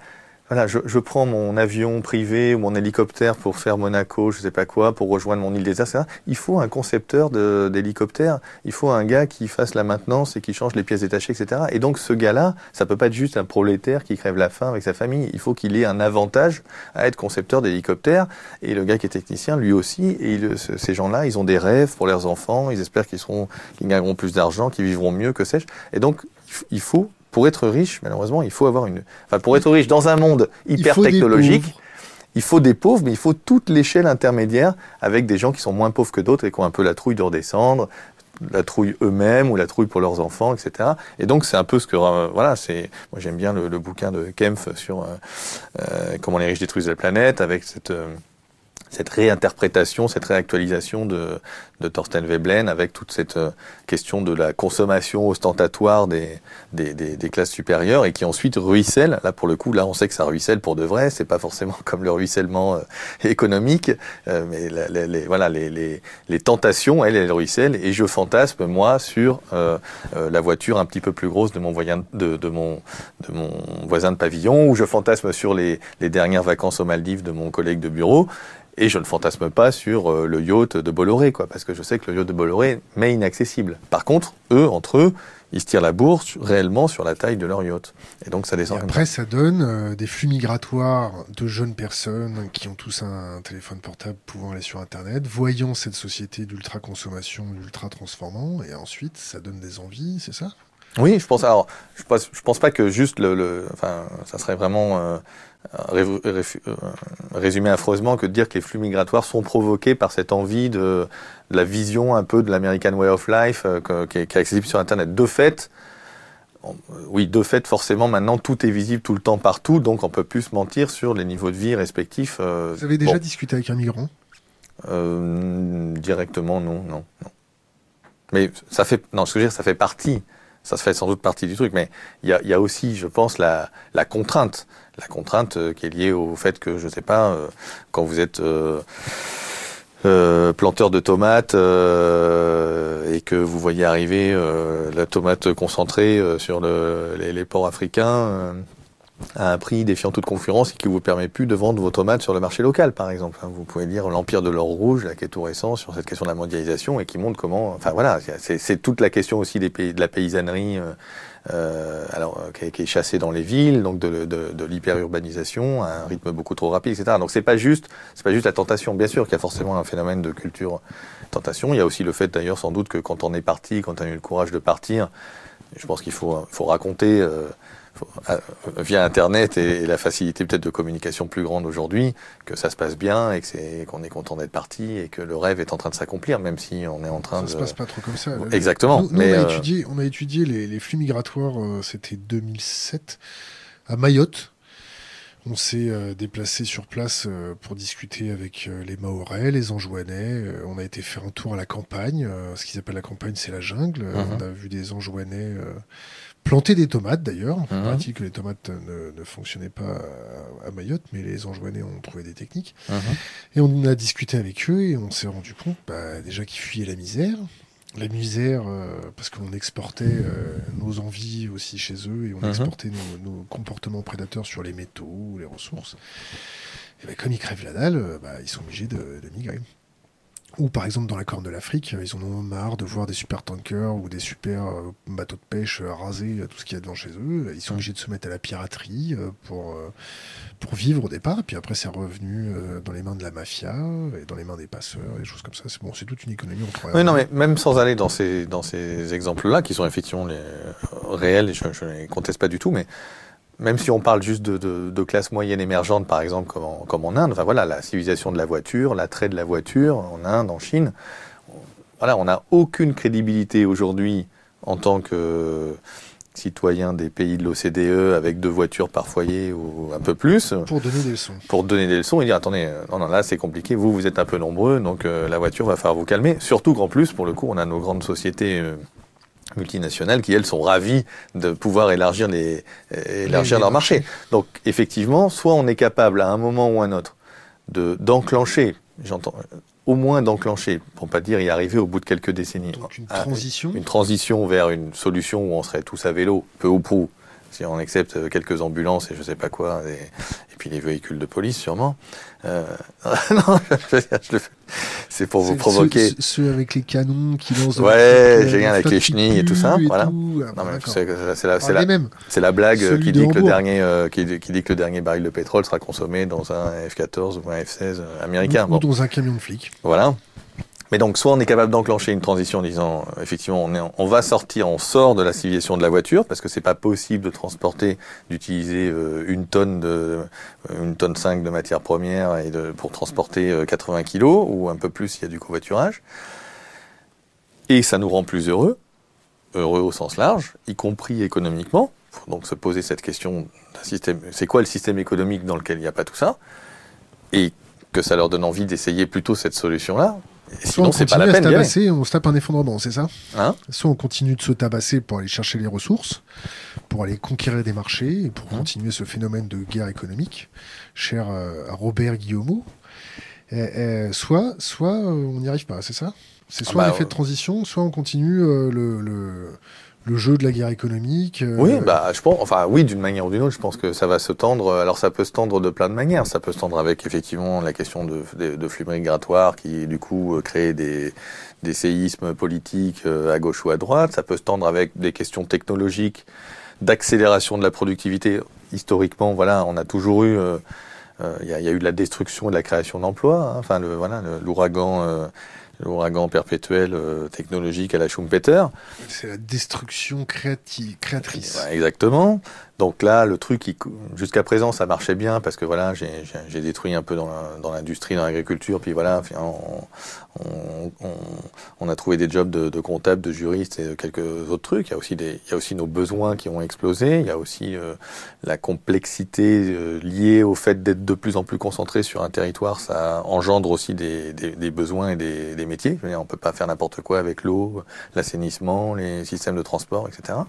voilà, je, prends mon avion privé ou mon hélicoptère pour faire Monaco, je sais pas quoi, pour rejoindre mon île désert, etc. Il faut un concepteur d'hélicoptère, il faut un gars qui fasse la maintenance et qui change les pièces détachées, etc. Et donc ce gars-là, ça peut pas être juste un prolétaire qui crève la faim avec sa famille. Il faut qu'il ait un avantage à être concepteur d'hélicoptère. Et le gars qui est technicien, lui aussi. Et ces gens-là, ils ont des rêves pour leurs enfants. Ils espèrent qu'ils seront, qu'ils gagneront plus d'argent, qu'ils vivront mieux, que sais-je. Et donc il faut pour être riche, malheureusement, il faut avoir une. Enfin, pour être riche dans un monde hyper technologique, il faut des pauvres, mais il faut toute l'échelle intermédiaire avec des gens qui sont moins pauvres que d'autres et qui ont un peu la trouille de redescendre, la trouille eux-mêmes ou la trouille pour leurs enfants, etc. Et donc c'est un peu ce que euh, voilà, c'est moi j'aime bien le, bouquin de Kempf sur euh, euh, comment les riches détruisent la planète avec cette cette réinterprétation, cette réactualisation de, de Thorsten Veblen avec toute cette euh, question de la consommation ostentatoire des, des, des, classes supérieures et qui ensuite ruisselle. Là, pour le coup, là, on sait que ça ruisselle pour de vrai. C'est pas forcément comme le ruissellement euh, économique, euh, mais les, voilà, les, les, les, tentations, elles, elles ruissellent. Et je fantasme moi sur la voiture un petit peu plus grosse de mon voisin de, de, mon, de mon voisin de pavillon, ou je fantasme sur les, les dernières vacances aux Maldives de mon collègue de bureau. Et je ne fantasme pas sur euh, le yacht de Bolloré, quoi, parce que je sais que le yacht de Bolloré m'est inaccessible. Par contre, eux, entre eux, ils se tirent la bourse réellement sur la taille de leur yacht. Et donc ça descend. Et après, ça, donne euh, des flux migratoires de jeunes personnes qui ont tous un, téléphone portable pouvant aller sur Internet, voyant cette société d'ultra consommation, d'ultra transformant, et ensuite ça donne des envies, c'est ça? Oui, je pense. Alors, je pense, je pense pas que juste le, le enfin, ça serait vraiment. Euh, résumer affreusement que de dire que les flux migratoires sont provoqués par cette envie de, la vision un peu de l'American Way of Life euh, qui, est, accessible sur Internet. De fait, oui, de fait, forcément, maintenant, tout est visible tout le temps partout, donc on peut plus se mentir sur les niveaux de vie respectifs. Euh, Vous avez déjà discuté avec un migrant? Directement, non, non, non. Mais ça fait, non, ce que je veux dire, ça fait partie ça se fait sans doute partie du truc, mais il y a, y a, aussi, je pense, la, la contrainte, la contrainte euh, qui est liée au fait que, je sais pas, euh, quand vous êtes euh, planteur de tomates et que vous voyez arriver la tomate concentrée sur le, les, ports africains à un prix défiant toute concurrence et qui vous permet plus de vendre vos tomates sur le marché local, par exemple. Vous pouvez lire L'Empire de l'or rouge, là, qui est tout récent, sur cette question de la mondialisation et qui montre comment. Enfin voilà, c'est toute la question aussi des pays, de la paysannerie, alors euh, qui est, qui, est, chassée dans les villes, donc de, de, de l'hyperurbanisation, à un rythme beaucoup trop rapide, etc. Donc c'est pas juste, c'est pas juste la tentation. Bien sûr qu'il y a forcément un phénomène de culture tentation. Il y a aussi le fait d'ailleurs sans doute que quand on est parti, quand on a eu le courage de partir, je pense qu'il faut, faut raconter. Euh, euh, via Internet et, la facilité peut-être de communication plus grande aujourd'hui, que ça se passe bien et que c'est qu'on est content d'être parti et que le rêve est en train de s'accomplir, même si on est en train de. Ça se passe pas trop comme ça. Exactement. Nous, mais on, a euh, étudié, on a étudié les, les flux migratoires. Euh, c'était 2007 à Mayotte. On s'est déplacé sur place pour discuter avec les Mahorais, les Anjouanais. on a été faire un tour à la campagne. ce qu'ils appellent la campagne, c'est la jungle. Mm-hmm. On a vu des Anjouanais planter des tomates d'ailleurs. Il paraît mhm. que les tomates ne, fonctionnaient pas à, Mayotte, mais les Anjouanais ont trouvé des techniques. Mhm. Et on a discuté avec eux et on s'est rendu compte bah, déjà qu'ils fuyaient la misère. La misère, euh, parce qu'on exportait euh, nos envies aussi chez eux et on exportait nos, comportements prédateurs sur les métaux, les ressources. Et bah, comme ils crèvent la dalle, euh, bah, ils sont obligés de, de migrer. Ou par exemple dans la Corne de l'Afrique, ils en ont marre de voir des super tankers ou des super euh, bateaux de pêche euh, raser tout ce qu'il y a devant chez eux. Ils sont obligés de se mettre à la piraterie euh, pour, pour vivre au départ. Et puis après, c'est revenu dans les mains de la mafia et dans les mains des passeurs, et des choses comme ça. C'est bon, c'est toute une économie. Oui, non, mais même sans aller dans ces, dans ces exemples-là, qui sont effectivement les, réels, et je ne les conteste pas du tout, mais même si on parle juste de, de, de classe moyenne émergente, par exemple, comme en, comme en Inde, enfin voilà, la civilisation de la voiture, l'attrait de la voiture en Inde, en Chine, voilà, on n'a aucune crédibilité aujourd'hui en tant que citoyen des pays de l'OCDE avec deux voitures par foyer ou un peu plus. Pour donner des leçons. Pour donner des leçons et dire attendez, non, non, là c'est compliqué, vous, vous êtes un peu nombreux, donc euh, la voiture va falloir vous calmer. Surtout qu'en plus, pour le coup, on a nos grandes sociétés. Euh, multinationales qui, elles, sont ravies de pouvoir élargir, les, élargir leur marché. Donc, effectivement, soit on est capable, à un moment ou à un autre, de d'enclencher, j'entends, au moins d'enclencher, pour pas dire y arriver au bout de quelques décennies. Donc une transition. Une transition vers une solution où on serait tous à vélo, peu ou prou, si on accepte quelques ambulances et je sais pas quoi, et, puis les véhicules de police sûrement. Euh, non, c'est pour vous provoquer. Ceux, avec les canons qui lancent. Ouais, j'ai rien avec les chenilles et tout ça, voilà. c'est la, blague qui dit, que le dernier, euh, qui, dit que le dernier baril de pétrole sera consommé dans un F-14 ou un F-16 américain. Ou, dans un camion de flic. Voilà. Mais donc, soit on est capable d'enclencher une transition en disant, euh, effectivement, on, va sortir, on sort de la civilisation de la voiture, parce que c'est pas possible de transporter, d'utiliser euh, une tonne de, euh, une tonne 5 de matière première pour transporter 80 kilos, ou un peu plus s'il y a du covoiturage. Et ça nous rend plus heureux, heureux au sens large, y compris économiquement. Faut donc se poser cette question d'un système, c'est quoi le système économique dans lequel il n'y a pas tout ça? Et que ça leur donne envie d'essayer plutôt cette solution-là, Sinon, c'est pas la peine. Tabasser, on se tape un effondrement, c'est ça hein Soit on continue de se tabasser pour aller chercher les ressources, pour aller conquérir des marchés et pour hein continuer ce phénomène de guerre économique, cher euh, à Robert Guillaumeau. soit, soit euh, on n'y arrive pas, c'est ça? C'est soit ah bah, un effet de transition, soit on continue euh, le le jeu de la guerre économique. Euh, oui, bah, je pense, enfin, oui, d'une manière ou d'une autre, je pense que ça va se tendre. Alors, ça peut se tendre de plein de manières. Ça peut se tendre avec effectivement la question de, de, flux migratoires qui, du coup, euh, crée des, des séismes politiques euh, à gauche ou à droite. Ça peut se tendre avec des questions technologiques d'accélération de la productivité. Historiquement, voilà, on a toujours eu, il y, a, eu de la destruction et de la création d'emplois. Hein. Enfin, le, voilà, l'ouragan l'ouragan perpétuel euh, technologique à la Schumpeter. C'est la destruction créatrice. exactement. Donc là, le truc, jusqu'à présent, ça marchait bien parce que voilà, j'ai détruit un peu dans l'industrie, dans l'agriculture, puis voilà, on, on, on, a trouvé des jobs de, de comptables, de juristes et de quelques autres trucs. Il y a aussi des, il y a aussi nos besoins qui ont explosé. Il y a aussi euh, la complexité euh, liée au fait d'être de plus en plus concentré sur un territoire. Ça engendre aussi des, des, des besoins et des, des métiers. On peut pas faire n'importe quoi avec l'eau, l'assainissement, les systèmes de transport, etc.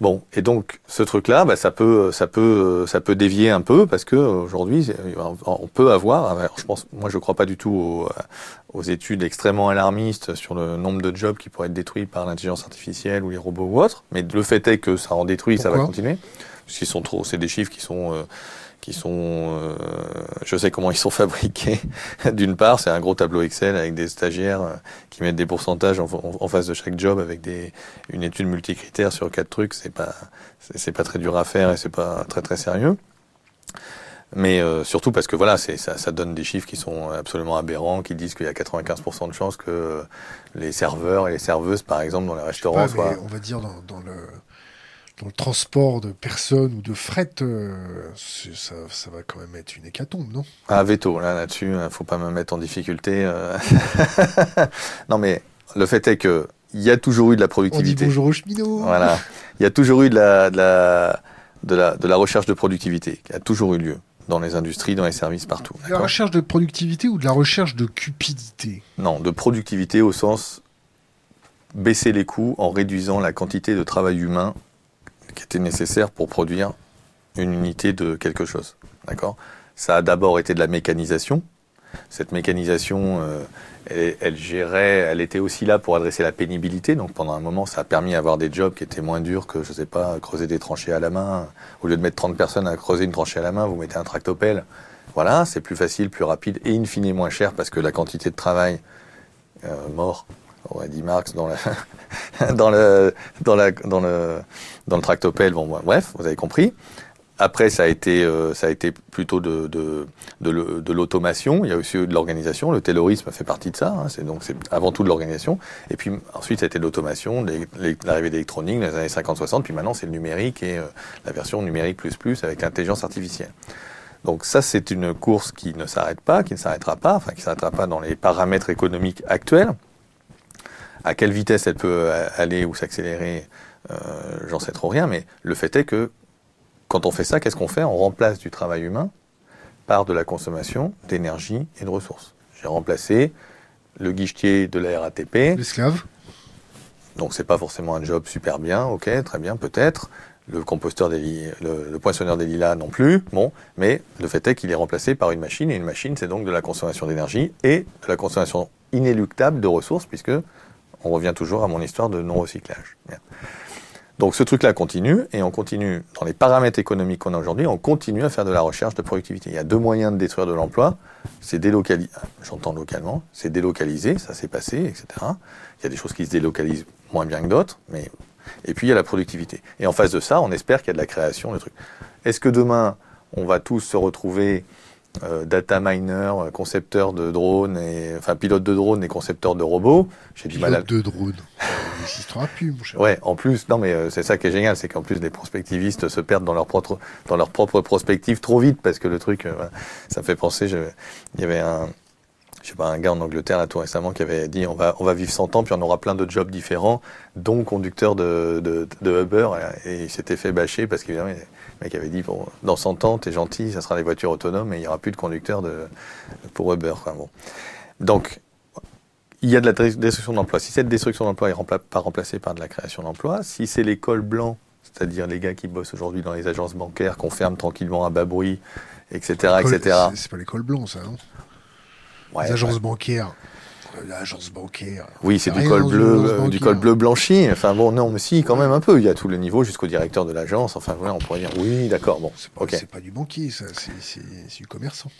Bon, et donc ce truc-là, bah, ça peut, ça peut, ça peut dévier un peu parce que aujourd'hui, on peut avoir. je pense, moi, je crois pas du tout aux, aux, études extrêmement alarmistes sur le nombre de jobs qui pourraient être détruits par l'intelligence artificielle ou les robots ou autres. Mais le fait est que ça en détruit, ça va continuer. Parce qu'ils sont trop, c'est des chiffres qui sont euh, qui sont, euh, je sais comment ils sont fabriqués. D'une part, c'est un gros tableau Excel avec des stagiaires euh, qui mettent des pourcentages en, face de chaque job avec des, une étude multicritère sur quatre trucs. C'est pas, c'est pas très dur à faire et c'est pas très très sérieux. Mais euh, surtout parce que voilà, c'est, ça, ça, donne des chiffres qui sont absolument aberrants, qui disent qu'il y a 95% de chances que les serveurs et les serveuses, par exemple, dans les restaurants, soient... On va dire dans, dans le dans le transport de personnes ou de fret, euh, ça, ça, va quand même être une hécatombe, non? Ah, veto, là, là-dessus, il faut pas me mettre en difficulté. Euh. non, mais le fait est que il y a toujours eu de la productivité. On dit bonjour aux cheminots. Voilà. Il y a toujours eu de la, de la, de la, de la recherche de productivité, qui a toujours eu lieu dans les industries, dans les services, partout. De la recherche de productivité ou de la recherche de cupidité? Non, de productivité au sens baisser les coûts en réduisant la quantité de travail humain qui était nécessaire pour produire une unité de quelque chose. D'accord? Ça a d'abord été de la mécanisation. Cette mécanisation, euh, elle, gérait, elle était aussi là pour adresser la pénibilité. Donc pendant un moment, ça a permis d'avoir des jobs qui étaient moins durs que, je sais pas, creuser des tranchées à la main. Au lieu de mettre 30 personnes à creuser une tranchée à la main, vous mettez un tractopelle. Voilà, c'est plus facile, plus rapide et in fine moins cher parce que la quantité de travail euh, mort aurait dit Marx dans, le, dans, tractopelle. Bon, bref, vous avez compris. Après, ça a été, euh, a plutôt de, l'automation. Il y a aussi de l'organisation. Le taylorisme fait partie de ça. Hein. C'est donc c'est avant tout de l'organisation. Et puis ensuite, ça a été de l'automation, l'arrivée d'électronique dans les années 50-60. Puis maintenant, c'est le numérique et euh, la version numérique plus plus avec l'intelligence artificielle. Donc ça, c'est une course qui ne s'arrête pas, qui ne s'arrêtera pas, enfin qui ne s'arrêtera pas dans les paramètres économiques actuels. À quelle vitesse elle peut aller ou s'accélérer, euh, j'en sais trop rien, mais le fait est que quand on fait ça, qu'est-ce qu'on fait? On remplace du travail humain par de la consommation d'énergie et de ressources. J'ai remplacé le guichetier de la RATP. L'esclave. Donc c'est pas forcément un job super bien, ok, très bien, peut-être. le composteur des le, poinçonneur des lilas non plus. Bon, mais le fait est qu'il est remplacé par une machine et une machine, c'est donc de la consommation d'énergie et de la consommation inéluctable de ressources, puisque on revient toujours à mon histoire de non recyclage. Donc ce truc-là continue et on continue dans les paramètres économiques qu'on a aujourd'hui, on continue à faire de la recherche de productivité. Il y a deux moyens de détruire de l'emploi, c'est délocaliser, j'entends localement, c'est délocaliser, ça s'est passé, etc. Il y a des choses qui se délocalisent moins bien que d'autres, mais et puis il y a la productivité. Et en face de ça, on espère qu'il y a de la création, de trucs. Est-ce que demain, on va tous se retrouver data miner, concepteur de drones, et, enfin pilote de drones et concepteur de robots J'ai du mal à... de drones. n'existera plus, mon cher. Ouais, en plus, non mais euh, c'est ça qui est génial, c'est qu'en plus les prospectivistes se perdent dans leur propre, dans leur propre prospective trop vite parce que le truc, euh, ça me fait penser. Je, il y avait un je sais pas, un gars en Angleterre là tout récemment qui avait dit on va, on va vivre 100 ans puis on aura plein de jobs différents, dont conducteur de, de, de Uber. Et il s'était fait bâcher parce qu'évidemment, le mec avait dit bon, dans 100 ans, t'es gentil, ça sera des voitures autonomes et il n'y aura plus de conducteurs de, pour Uber. bon. Donc, il y a de la destruction d'emploi. Si cette destruction d'emploi est pas remplacée par de la création d'emploi, si c'est les cols blancs, c'est-à-dire les gars qui bossent aujourd'hui dans les agences bancaires, qu'on ferme tranquillement à bas bruit, etc.. C'est pas les cols blancs, ça, non les agences bancaires. L'agence bancaire. Oui, c'est du col bleu, euh, du col bleu blanchi. Enfin bon, non, mais si, quand même un peu. Il y a tout le niveau jusqu'au directeur de l'agence. Enfin voilà, on pourrait dire oui, d'accord. Bon, c'est pas, pas du banquier, ça, c'est du commerçant.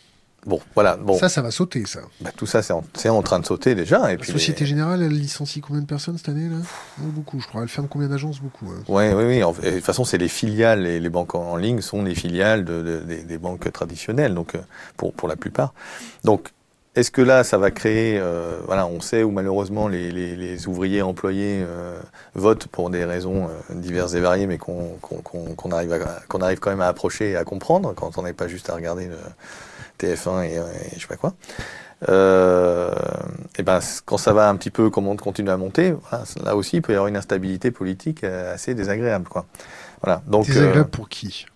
Bon, voilà. Bon. Ça, ça va sauter, ça. Bah, tout ça, c'est en, en, train de sauter déjà. Et La Société Générale, elle licencie combien de personnes cette année là? Beaucoup, je crois. Elle ferme combien d'agences? Beaucoup. Hein. Ouais, oui, oui. de toute façon, c'est les filiales et les banques en ligne sont les filiales de, des banques traditionnelles, donc euh, pour pour la plupart. Donc est-ce que là, ça va créer, euh, voilà, on sait où malheureusement les, les, les ouvriers employés euh, votent pour des raisons euh, diverses et variées, mais qu'on qu'on arrive, qu'on arrive quand même à approcher et à comprendre quand on n'est pas juste à regarder le TF1 et, et je sais pas quoi. et ben, quand ça va un petit peu, comment continue à monter, voilà, là aussi, il peut y avoir une instabilité politique assez désagréable, quoi. Voilà. Donc, désagréable pour qui?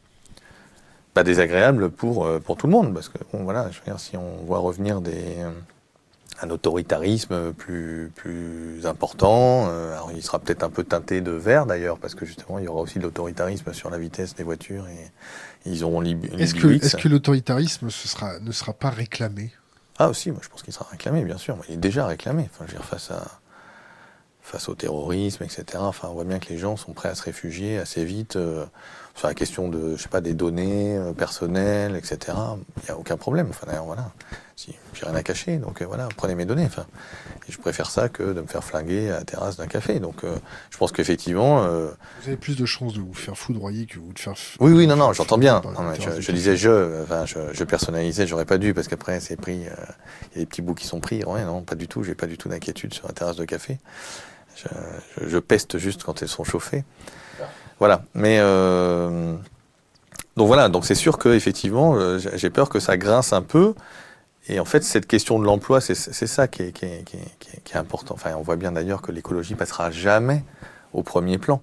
Pas désagréable pour, euh, pour tout le monde, parce que bon, voilà, je veux dire, si on voit revenir des, euh, un autoritarisme plus, plus important, euh, alors il sera peut-être un peu teinté de vert d'ailleurs, parce que justement il y aura aussi de l'autoritarisme sur la vitesse des voitures et ils auront Est-ce que, est que l'autoritarisme sera, ne sera pas réclamé? Ah aussi, moi je pense qu'il sera réclamé, bien sûr. Il est déjà réclamé. Enfin, je veux dire, face à face au terrorisme, etc. Enfin, on voit bien que les gens sont prêts à se réfugier assez vite sur la question de, je sais pas, des données euh, personnelles, etc. Il n'y a aucun problème. Enfin, d'ailleurs, voilà. Si, j'ai rien à cacher, donc euh, voilà, prenez mes données. Enfin, et je préfère ça que de me faire flinguer à la terrasse d'un café. Donc, euh, je pense qu'effectivement. vous avez plus de chances de vous faire foudroyer que vous de faire. Oui, oui, non, non, j'entends bien. je, disais je, enfin, je, je personnalisais, j'aurais pas dû parce qu'après c'est pris. Il y a des petits bouts qui sont pris. Ouais, non, pas du tout. J'ai pas du tout d'inquiétude sur la terrasse de café. Je, je, peste juste quand elles sont chauffées. Voilà. Mais euh, donc voilà. Donc c'est sûr que effectivement, euh, j'ai peur que ça grince un peu. Et en fait, cette question de l'emploi, c'est ça qui est, important. Enfin, on voit bien d'ailleurs que l'écologie passera jamais au premier plan.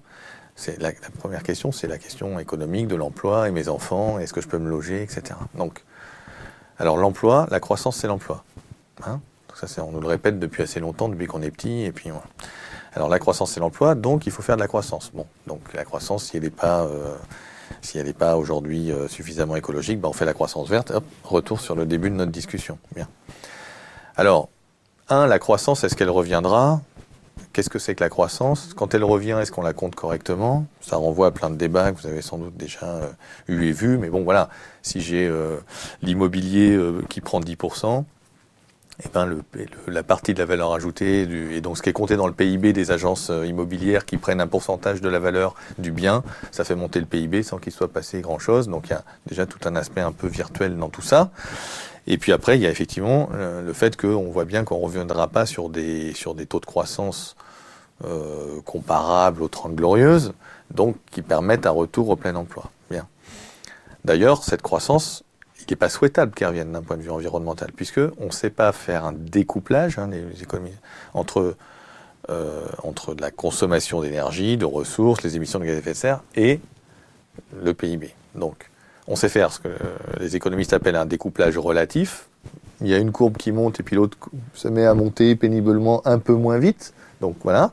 C'est la, première question, c'est la question économique de l'emploi et mes enfants, est-ce que je peux me loger, etc. Donc, alors l'emploi, la croissance, c'est l'emploi. Hein ça, on nous le répète depuis assez longtemps, depuis qu'on est petit, et puis. Alors la croissance, c'est l'emploi, donc il faut faire de la croissance. Bon, donc la croissance, si elle n'est pas, euh, si elle n'est pas aujourd'hui euh, suffisamment écologique, ben on fait la croissance verte. Hop, retour sur le début de notre discussion. Bien. Alors, un, la croissance, est-ce qu'elle reviendra? Qu'est-ce que c'est que la croissance? Quand elle revient, est-ce qu'on la compte correctement? Ça renvoie à plein de débats que vous avez sans doute déjà euh, eu et vu. Mais bon, voilà, si j'ai l'immobilier qui prend 10%, eh ben la partie de la valeur ajoutée, et donc ce qui est compté dans le PIB des agences euh, immobilières qui prennent un pourcentage de la valeur du bien, ça fait monter le PIB sans qu'il soit passé grand-chose. Donc il y a déjà tout un aspect un peu virtuel dans tout ça. Et puis après, il y a effectivement euh, le fait qu'on voit bien qu'on ne reviendra pas sur des, sur des taux de croissance euh, comparables aux 30 glorieuses, donc qui permettent un retour au plein emploi. Bien. D'ailleurs, cette croissance, qui n'est pas souhaitable qu'elle revienne d'un point de vue environnemental, puisque on ne sait pas faire un découplage hein, les entre, euh, entre la consommation d'énergie, de ressources, les émissions de gaz à effet de serre et le PIB. Donc, on sait faire ce que les économistes appellent un découplage relatif. Il y a une courbe qui monte et puis l'autre se met à monter péniblement un peu moins vite. Donc voilà.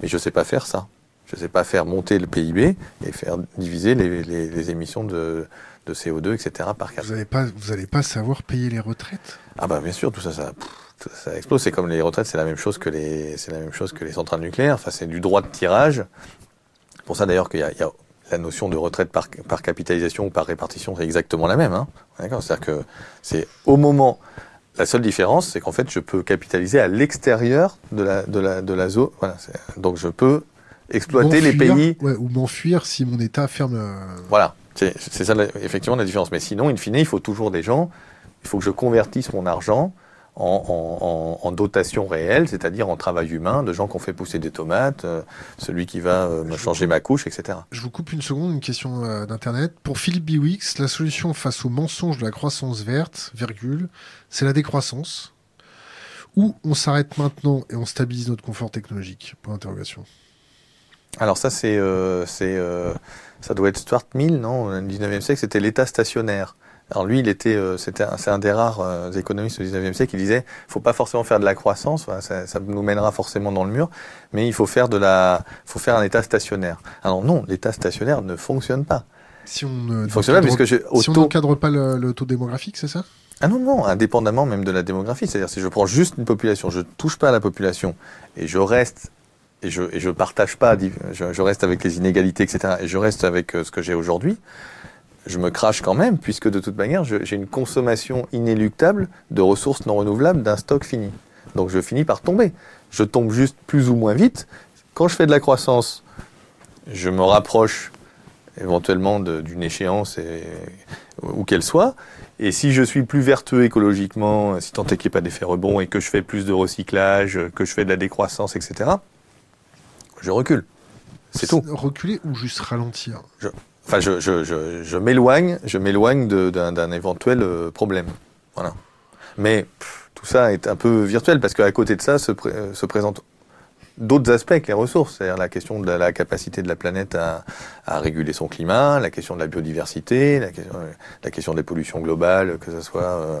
Mais je ne sais pas faire ça. Je ne sais pas faire monter le PIB et faire diviser les, émissions de, CO2, etc. par quatre. Vous n'allez pas, pas savoir payer les retraites? Ah bah bien sûr, tout ça, ça, ça explose. C'est comme les retraites, c'est la même chose que les, c'est la même chose que les centrales nucléaires. Enfin, c'est du droit de tirage. Pour ça d'ailleurs qu'il y, y a, la notion de retraite par, par capitalisation ou par répartition, c'est exactement la même. Hein. D'accord? C'est-à-dire que c'est au moment la seule différence, c'est qu'en fait, je peux capitaliser à l'extérieur de la, de la, de la zone. Voilà, donc, je peux exploiter les pays. ou m'enfuir si mon État ferme. Euh, voilà, c'est ça effectivement la différence. Mais sinon, in fine, il faut toujours des gens. Il faut que je convertisse mon argent en, dotation réelle, c'est-à-dire en travail humain, de gens qui ont fait pousser des tomates, euh, celui qui va euh, me changer ma couche, etc. Je vous coupe une seconde, une question euh, d'Internet. Pour Philippe Biwix, la solution face au mensonge de la croissance verte, virgule, c'est la décroissance. Ou on s'arrête maintenant et on stabilise notre confort technologique? Point d'interrogation. Alors ça, c'est, ça doit être Stuart Mill, non? Au 19e siècle, c'était l'État stationnaire. Alors lui, il était, euh, c'était, c'est un des rares euh, économistes du 19e siècle qui disait, faut pas forcément faire de la croissance, ça, ça, nous mènera forcément dans le mur, mais il faut faire de la, faut faire un état stationnaire. Alors non, l'état stationnaire ne fonctionne pas. Si on ne fonctionne pas, puisque si on n'encadre pas le, taux démographique, c'est ça? Ah non, non, indépendamment même de la démographie. C'est-à-dire, si je prends juste une population, je touche pas à la population et je reste et je je partage pas, je, je, reste avec les inégalités, etc. Et je reste avec euh, ce que j'ai aujourd'hui je me crache quand même, puisque de toute manière, j'ai une consommation inéluctable de ressources non renouvelables d'un stock fini. Donc je finis par tomber. Je tombe juste plus ou moins vite. Quand je fais de la croissance, je me rapproche éventuellement d'une échéance, où qu'elle soit. Et si je suis plus vertueux écologiquement, si tant est qu'il n'y ait pas d'effet rebond et que je fais plus de recyclage, que je fais de la décroissance, etc., je recule. C'est tout. Reculer ou juste ralentir Enfin, je, je, je, je m'éloigne, je m'éloigne d'un éventuel euh, problème. Voilà. Mais tout ça est un peu virtuel parce qu'à côté de ça se, euh, se présentent d'autres aspects que les ressources, c'est-à-dire la question de la, capacité de la planète à, à, réguler son climat, la question de la biodiversité, la question, la question des pollutions globales, que ce soit euh, euh,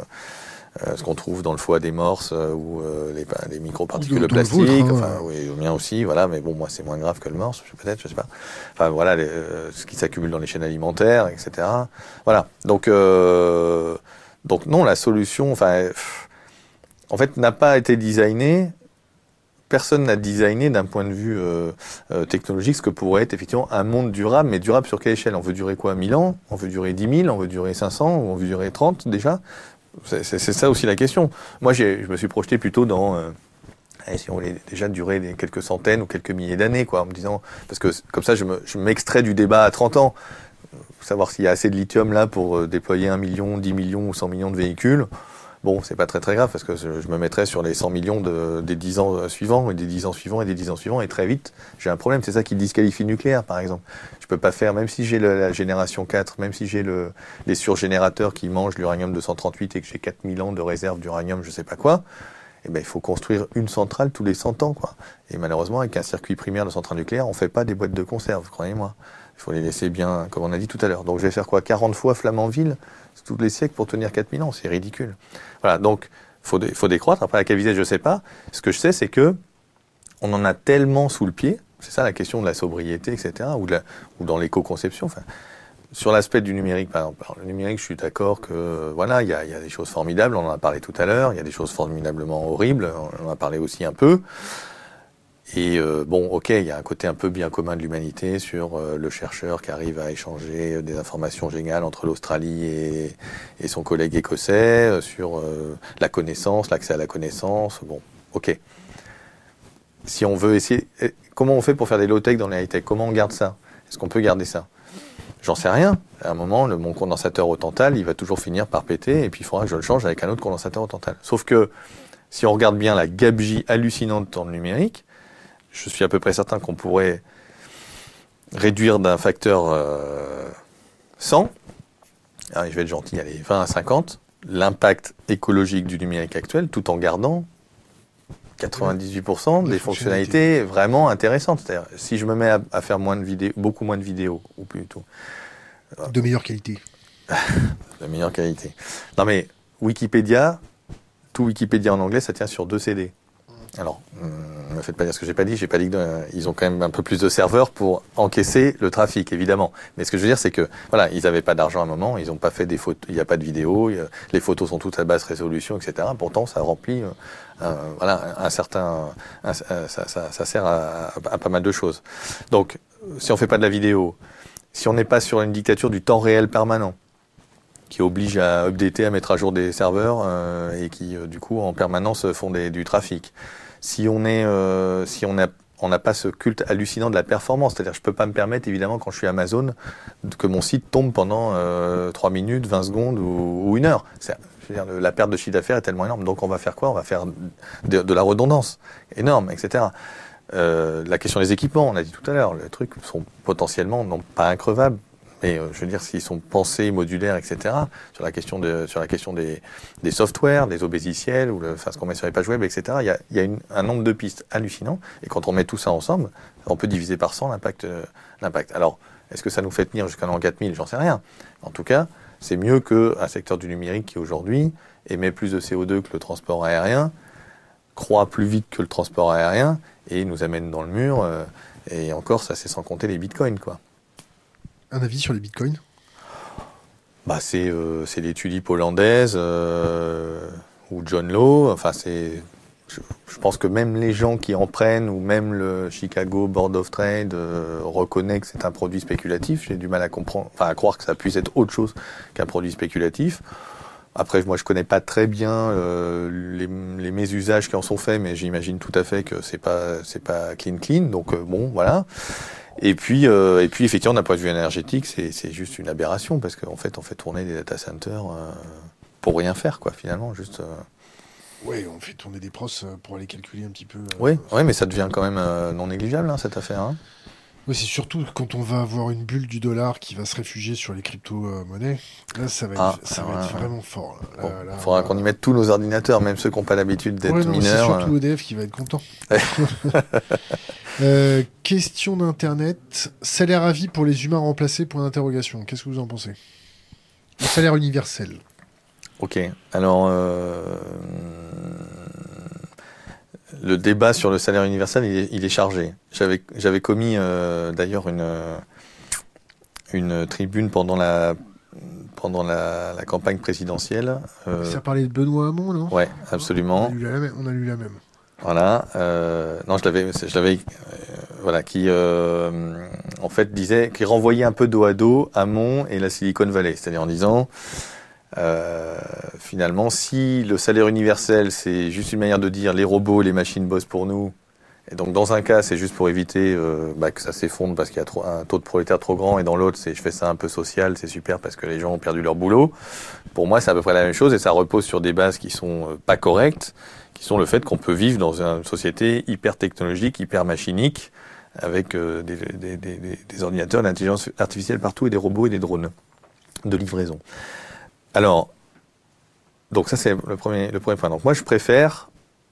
ce qu'on trouve dans le foie des morses euh, ou euh, les, les microparticules de plastique. Hein. enfin, oui, le mien aussi, voilà. Mais bon, moi, c'est moins grave que le morse, peut-être, je sais pas. Enfin, voilà, ce qui s'accumule dans les chaînes alimentaires, etc. Voilà. Donc, donc non, la solution, enfin, en fait, n'a pas été designée personne n'a designé d'un point de vue euh, technologique ce que pourrait être effectivement un monde durable, mais durable sur quelle échelle? On veut durer quoi? 1000 ans? On veut durer 10 000 On veut durer 500 Ou on veut durer 30 déjà? C'est ça aussi la question. Moi, je me suis projeté plutôt dans euh, si on voulait déjà durer quelques centaines ou quelques milliers d'années, quoi, en me disant, parce que comme ça, je m'extrais du débat à 30 ans, savoir s'il y a assez de lithium là pour euh, déployer un million, 10 millions ou 100 millions de véhicules. Bon, c'est pas très très grave parce que je me mettrais sur les 100 millions de, des 10 ans euh, suivants et des 10 ans suivants et des 10 ans suivants et très vite, j'ai un problème. C'est ça qui disqualifie le nucléaire, par exemple. Je peux pas faire, même si j'ai la génération 4, même si j'ai le, les surgénérateurs qui mangent l'uranium 238 et que j'ai 4000 ans de réserve d'uranium, je sais pas quoi. Eh ben, il faut construire une centrale tous les 100 ans, quoi. Et malheureusement, avec un circuit primaire de centrale nucléaire, on fait pas des boîtes de conserve, croyez-moi. Il faut les laisser bien, comme on a dit tout à l'heure. Donc, je vais faire quoi? 40 fois Flamanville tous les siècles pour tenir 4000 ans. C'est ridicule. Voilà, donc faut, faut décroître. Après, à quelle vitesse, je sais pas. Ce que je sais, c'est que on en a tellement sous le pied. C'est ça la question de la sobriété, etc., ou, dans l'éco-conception. Sur l'aspect du numérique, par exemple, le numérique, je suis d'accord que voilà, il y a, des choses formidables. On en a parlé tout à l'heure. Il y a des choses formidablement horribles. On en a parlé aussi un peu. Et euh, bon, ok, il y a un côté un peu bien commun de l'humanité sur euh, le chercheur qui arrive à échanger des informations géniales entre l'Australie et, son collègue écossais, euh, sur la connaissance, l'accès à la connaissance. Bon, ok. Si on veut essayer, eh, comment on fait pour faire des low-tech dans les high-tech? Comment on garde ça? Est-ce qu'on peut garder ça? J'en sais rien. À un moment, le, mon condensateur au tantal, il va toujours finir par péter, et puis il faudra que je le change avec un autre condensateur au tantal. Sauf que si on regarde bien la gabegie hallucinante dans le numérique, je suis à peu près certain qu'on pourrait réduire d'un facteur 100, euh, ah, je vais être gentil, allez, 20 à 50, l'impact écologique du numérique actuel tout en gardant 98% des fonctionnalités vraiment intéressantes. C'est-à-dire, si je me mets à, faire moins de vidéos, beaucoup moins de vidéos, ou plutôt. De meilleure qualité. de meilleure qualité. Non mais, Wikipédia, tout Wikipédia en anglais, ça tient sur deux CD. Alors, ne me faites pas dire ce que j'ai pas dit. J'ai pas dit qu'ils ont quand même un peu plus de serveurs pour encaisser le trafic, évidemment. Mais ce que je veux dire, c'est que voilà, ils n'avaient pas d'argent à un moment, ils n'ont pas fait des photos, il n'y a pas de vidéo, les photos sont toutes à basse résolution, etc. Pourtant, ça remplit, euh, voilà, un certain, ça, sert à, pas mal de choses. Donc, si on fait pas de la vidéo, si on n'est pas sur une dictature du temps réel permanent, qui oblige à updater, à mettre à jour des serveurs euh, et qui euh, du coup en permanence font du trafic. Si on est, euh, si on a on n'a pas ce culte hallucinant de la performance. C'est-à-dire, je peux pas me permettre, évidemment, quand je suis Amazon, que mon site tombe pendant euh, 3 minutes, 20 secondes ou, une heure. Dire, la perte de chiffre d'affaires est tellement énorme. Donc, on va faire quoi? On va faire de, la redondance énorme, etc. Euh, la question des équipements, on a dit tout à l'heure, les trucs sont potentiellement non pas increvables, mais euh, je veux dire, s'ils sont pensés modulaires, etc., sur la question, des, softwares, des obésiciels, ou enfin, ce qu'on met sur les pages web, etc., il y a, un nombre de pistes hallucinant. Et quand on met tout ça ensemble, on peut diviser par 100 l'impact. Euh, l'impact. Alors, est-ce que ça nous fait tenir jusqu'à l'an 4000 J'en sais rien. En tout cas, c'est mieux qu'un secteur du numérique qui aujourd'hui émet plus de CO2 que le transport aérien, croît plus vite que le transport aérien et nous amène dans le mur. Euh, et encore, ça c'est sans compter les bitcoins, quoi un avis sur les bitcoins? Bah, C'est euh, les tulipes hollandaises euh, ou John Law. Enfin, c'est. Je, pense que même les gens qui en prennent ou même le Chicago Board of Trade euh, reconnaît que c'est un produit spéculatif. J'ai du mal à comprendre, enfin à croire que ça puisse être autre chose qu'un produit spéculatif. Après, moi, je connais pas très bien euh, les, les mésusages qui en sont faits, mais j'imagine tout à fait que c'est pas c'est pas clean clean. Donc bon, voilà. Et puis, euh, et puis effectivement, d'un point de vue énergétique, c'est juste une aberration parce qu'en fait, on fait tourner des data centers euh, pour rien faire, quoi, finalement, juste. Euh... Oui, on fait tourner des pros euh, pour aller calculer un petit peu. oui, euh, oui, mais ça devient quand même non négligeable hein, cette affaire. Hein. Oui, c'est surtout quand on va avoir une bulle du dollar qui va se réfugier sur les crypto-monnaies. Là, ça va être, ah, ça va être vraiment fort. Il faudra qu'on y mette tous nos ordinateurs, même ceux qui n'ont pas l'habitude d'être ouais, mineurs. C'est surtout EDF qui va être content. Euh, question d'internet. Salaire à vie pour les humains remplacés Point d'interrogation. Qu'est-ce que vous en pensez? Le salaire universel. Ok. Alors, euh, le débat sur le salaire universel, il est, chargé. J'avais commis euh, d'ailleurs une, une tribune pendant la pendant la, campagne présidentielle. Ça parlait de Benoît Hamon, non? Ouais, absolument. On a lu la même. Voilà. Euh, non, je l'avais, je l'avais, euh, voilà, qui euh, en fait disait, qui renvoyait un peu dos à dos Hamon et la Silicon Valley, c'est-à-dire en disant, euh, finalement, si le salaire universel c'est juste une manière de dire les robots, les machines bossent pour nous, et donc dans un cas c'est juste pour éviter euh, bah, que ça s'effondre parce qu'il y a un taux de prolétaire trop grand, et dans l'autre c'est je fais ça un peu social, c'est super parce que les gens ont perdu leur boulot. Pour moi, c'est à peu près la même chose et ça repose sur des bases qui sont euh, pas correctes qui sont le fait qu'on peut vivre dans une société hyper technologique, hyper machinique, avec des, des, ordinateurs, l'intelligence artificielle partout et des robots et des drones de livraison. Alors, donc ça c'est le premier, point. Donc moi je préfère,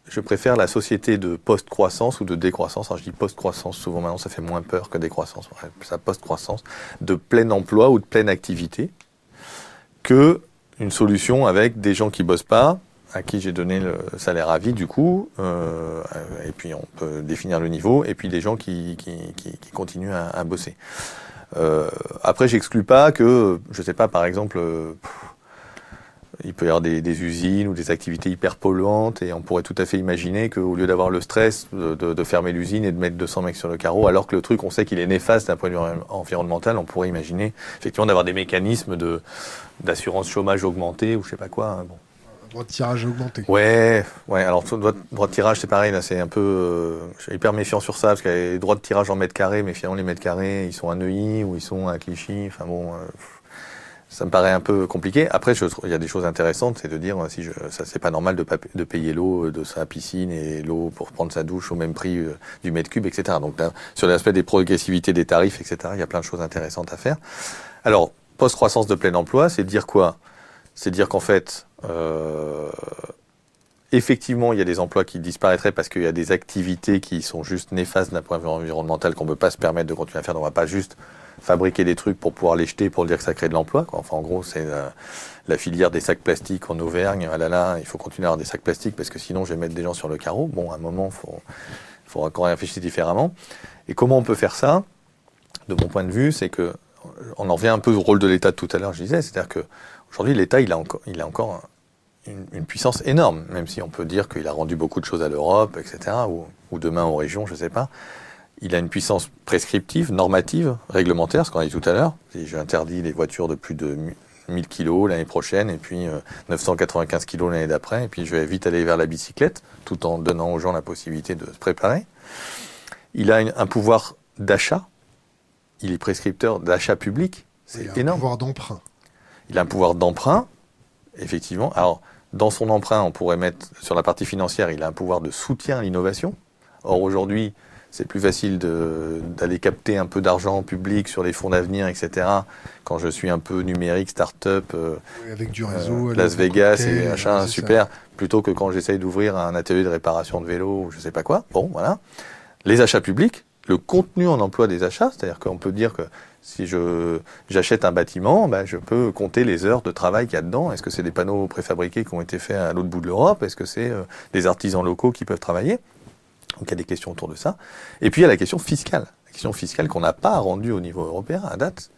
je préfère la société de post-croissance ou de décroissance. Alors je dis post-croissance, souvent maintenant ça fait moins peur que décroissance. Ça post-croissance, de plein emploi ou de pleine activité, que une solution avec des gens qui bossent pas, à qui j'ai donné le salaire à vie du coup, euh, et puis on peut définir le niveau, et puis des gens qui, qui, qui, continuent à, à bosser. Euh, après, j'exclus pas que, je sais pas, par exemple, euh, il peut y avoir des, des, usines ou des activités hyper polluantes, et on pourrait tout à fait imaginer qu'au lieu d'avoir le stress de, de, de fermer l'usine et de mettre 200 mecs sur le carreau, alors que le truc, on sait qu'il est néfaste d'un point de vue environnemental, on pourrait imaginer effectivement d'avoir des mécanismes de d'assurance chômage augmenté ou je sais pas quoi. Hein, bon droit de tirage augmenté. Ouais, ouais. Alors droit, droit de tirage, c'est pareil. Là, c'est un peu. Euh, je suis hyper méfiant sur ça parce qu'il y a les droits de tirage en mètres carrés, mais finalement les mètres carrés, ils sont à Neuilly ou ils sont à Clichy. Enfin bon. Euh, ça me paraît un peu compliqué. Après, il y a des choses intéressantes, c'est de dire si je, ça c'est pas normal de, payer l'eau de sa piscine et l'eau pour prendre sa douche au même prix euh, du mètre cube, etc. Donc sur l'aspect des progressivités des tarifs, etc. Il y a plein de choses intéressantes à faire. Alors, post croissance de plein emploi, c'est dire quoi? C'est dire qu'en fait, euh, effectivement, il y a des emplois qui disparaîtraient parce qu'il y a des activités qui sont juste néfastes d'un point de vue environnemental qu'on ne peut pas se permettre de continuer à faire. Donc on va pas juste fabriquer des trucs pour pouvoir les jeter pour dire que ça crée de l'emploi. Enfin, en gros, c'est la, filière des sacs plastiques en Auvergne. Ah là là, il faut continuer à avoir des sacs plastiques parce que sinon, je vais mettre des gens sur le carreau. Bon, à un moment, il faut, encore réfléchir différemment. Et comment on peut faire ça? De mon point de vue, c'est que on en revient un peu au rôle de l'État tout à l'heure, je disais, c'est-à-dire que aujourd'hui l'État il a encore, une, puissance énorme, même si on peut dire qu'il a rendu beaucoup de choses à l'Europe, etc., ou, demain aux régions, je ne sais pas. Il a une puissance prescriptive, normative, réglementaire, ce qu'on a dit tout à l'heure. J'interdis les voitures de plus de 1000 kg l'année prochaine, et puis 995 euh, kg l'année d'après, et puis je vais vite aller vers la bicyclette, tout en donnant aux gens la possibilité de se préparer. Il a un pouvoir d'achat, il est prescripteur d'achat public, c'est énorme. Il a un pouvoir d'emprunt. Il a un pouvoir d'emprunt, effectivement. Alors, dans son emprunt, on pourrait mettre sur la partie financière, il a un pouvoir de soutien à l'innovation. Or, aujourd'hui, c'est plus facile d'aller capter un peu d'argent public sur les fonds d'avenir, etc. Quand je suis un peu numérique, start-up, euh, avec du réseau, euh, Las Vegas et machin, super, plutôt que quand j'essaye d'ouvrir un atelier de réparation de vélo ou je sais pas quoi. Bon, voilà. Les achats publics, le contenu en emploi des achats, c'est-à-dire qu'on peut dire que si je j'achète un bâtiment, ben, je peux compter les heures de travail qu'il y a dedans. Est-ce que c'est des panneaux préfabriqués qui ont été faits à l'autre bout de l'Europe? Est-ce que c'est euh, des artisans locaux qui peuvent travailler? Donc il y a des questions autour de ça. Et puis il y a la question fiscale. La question fiscale qu'on n'a pas rendue au niveau européen à date,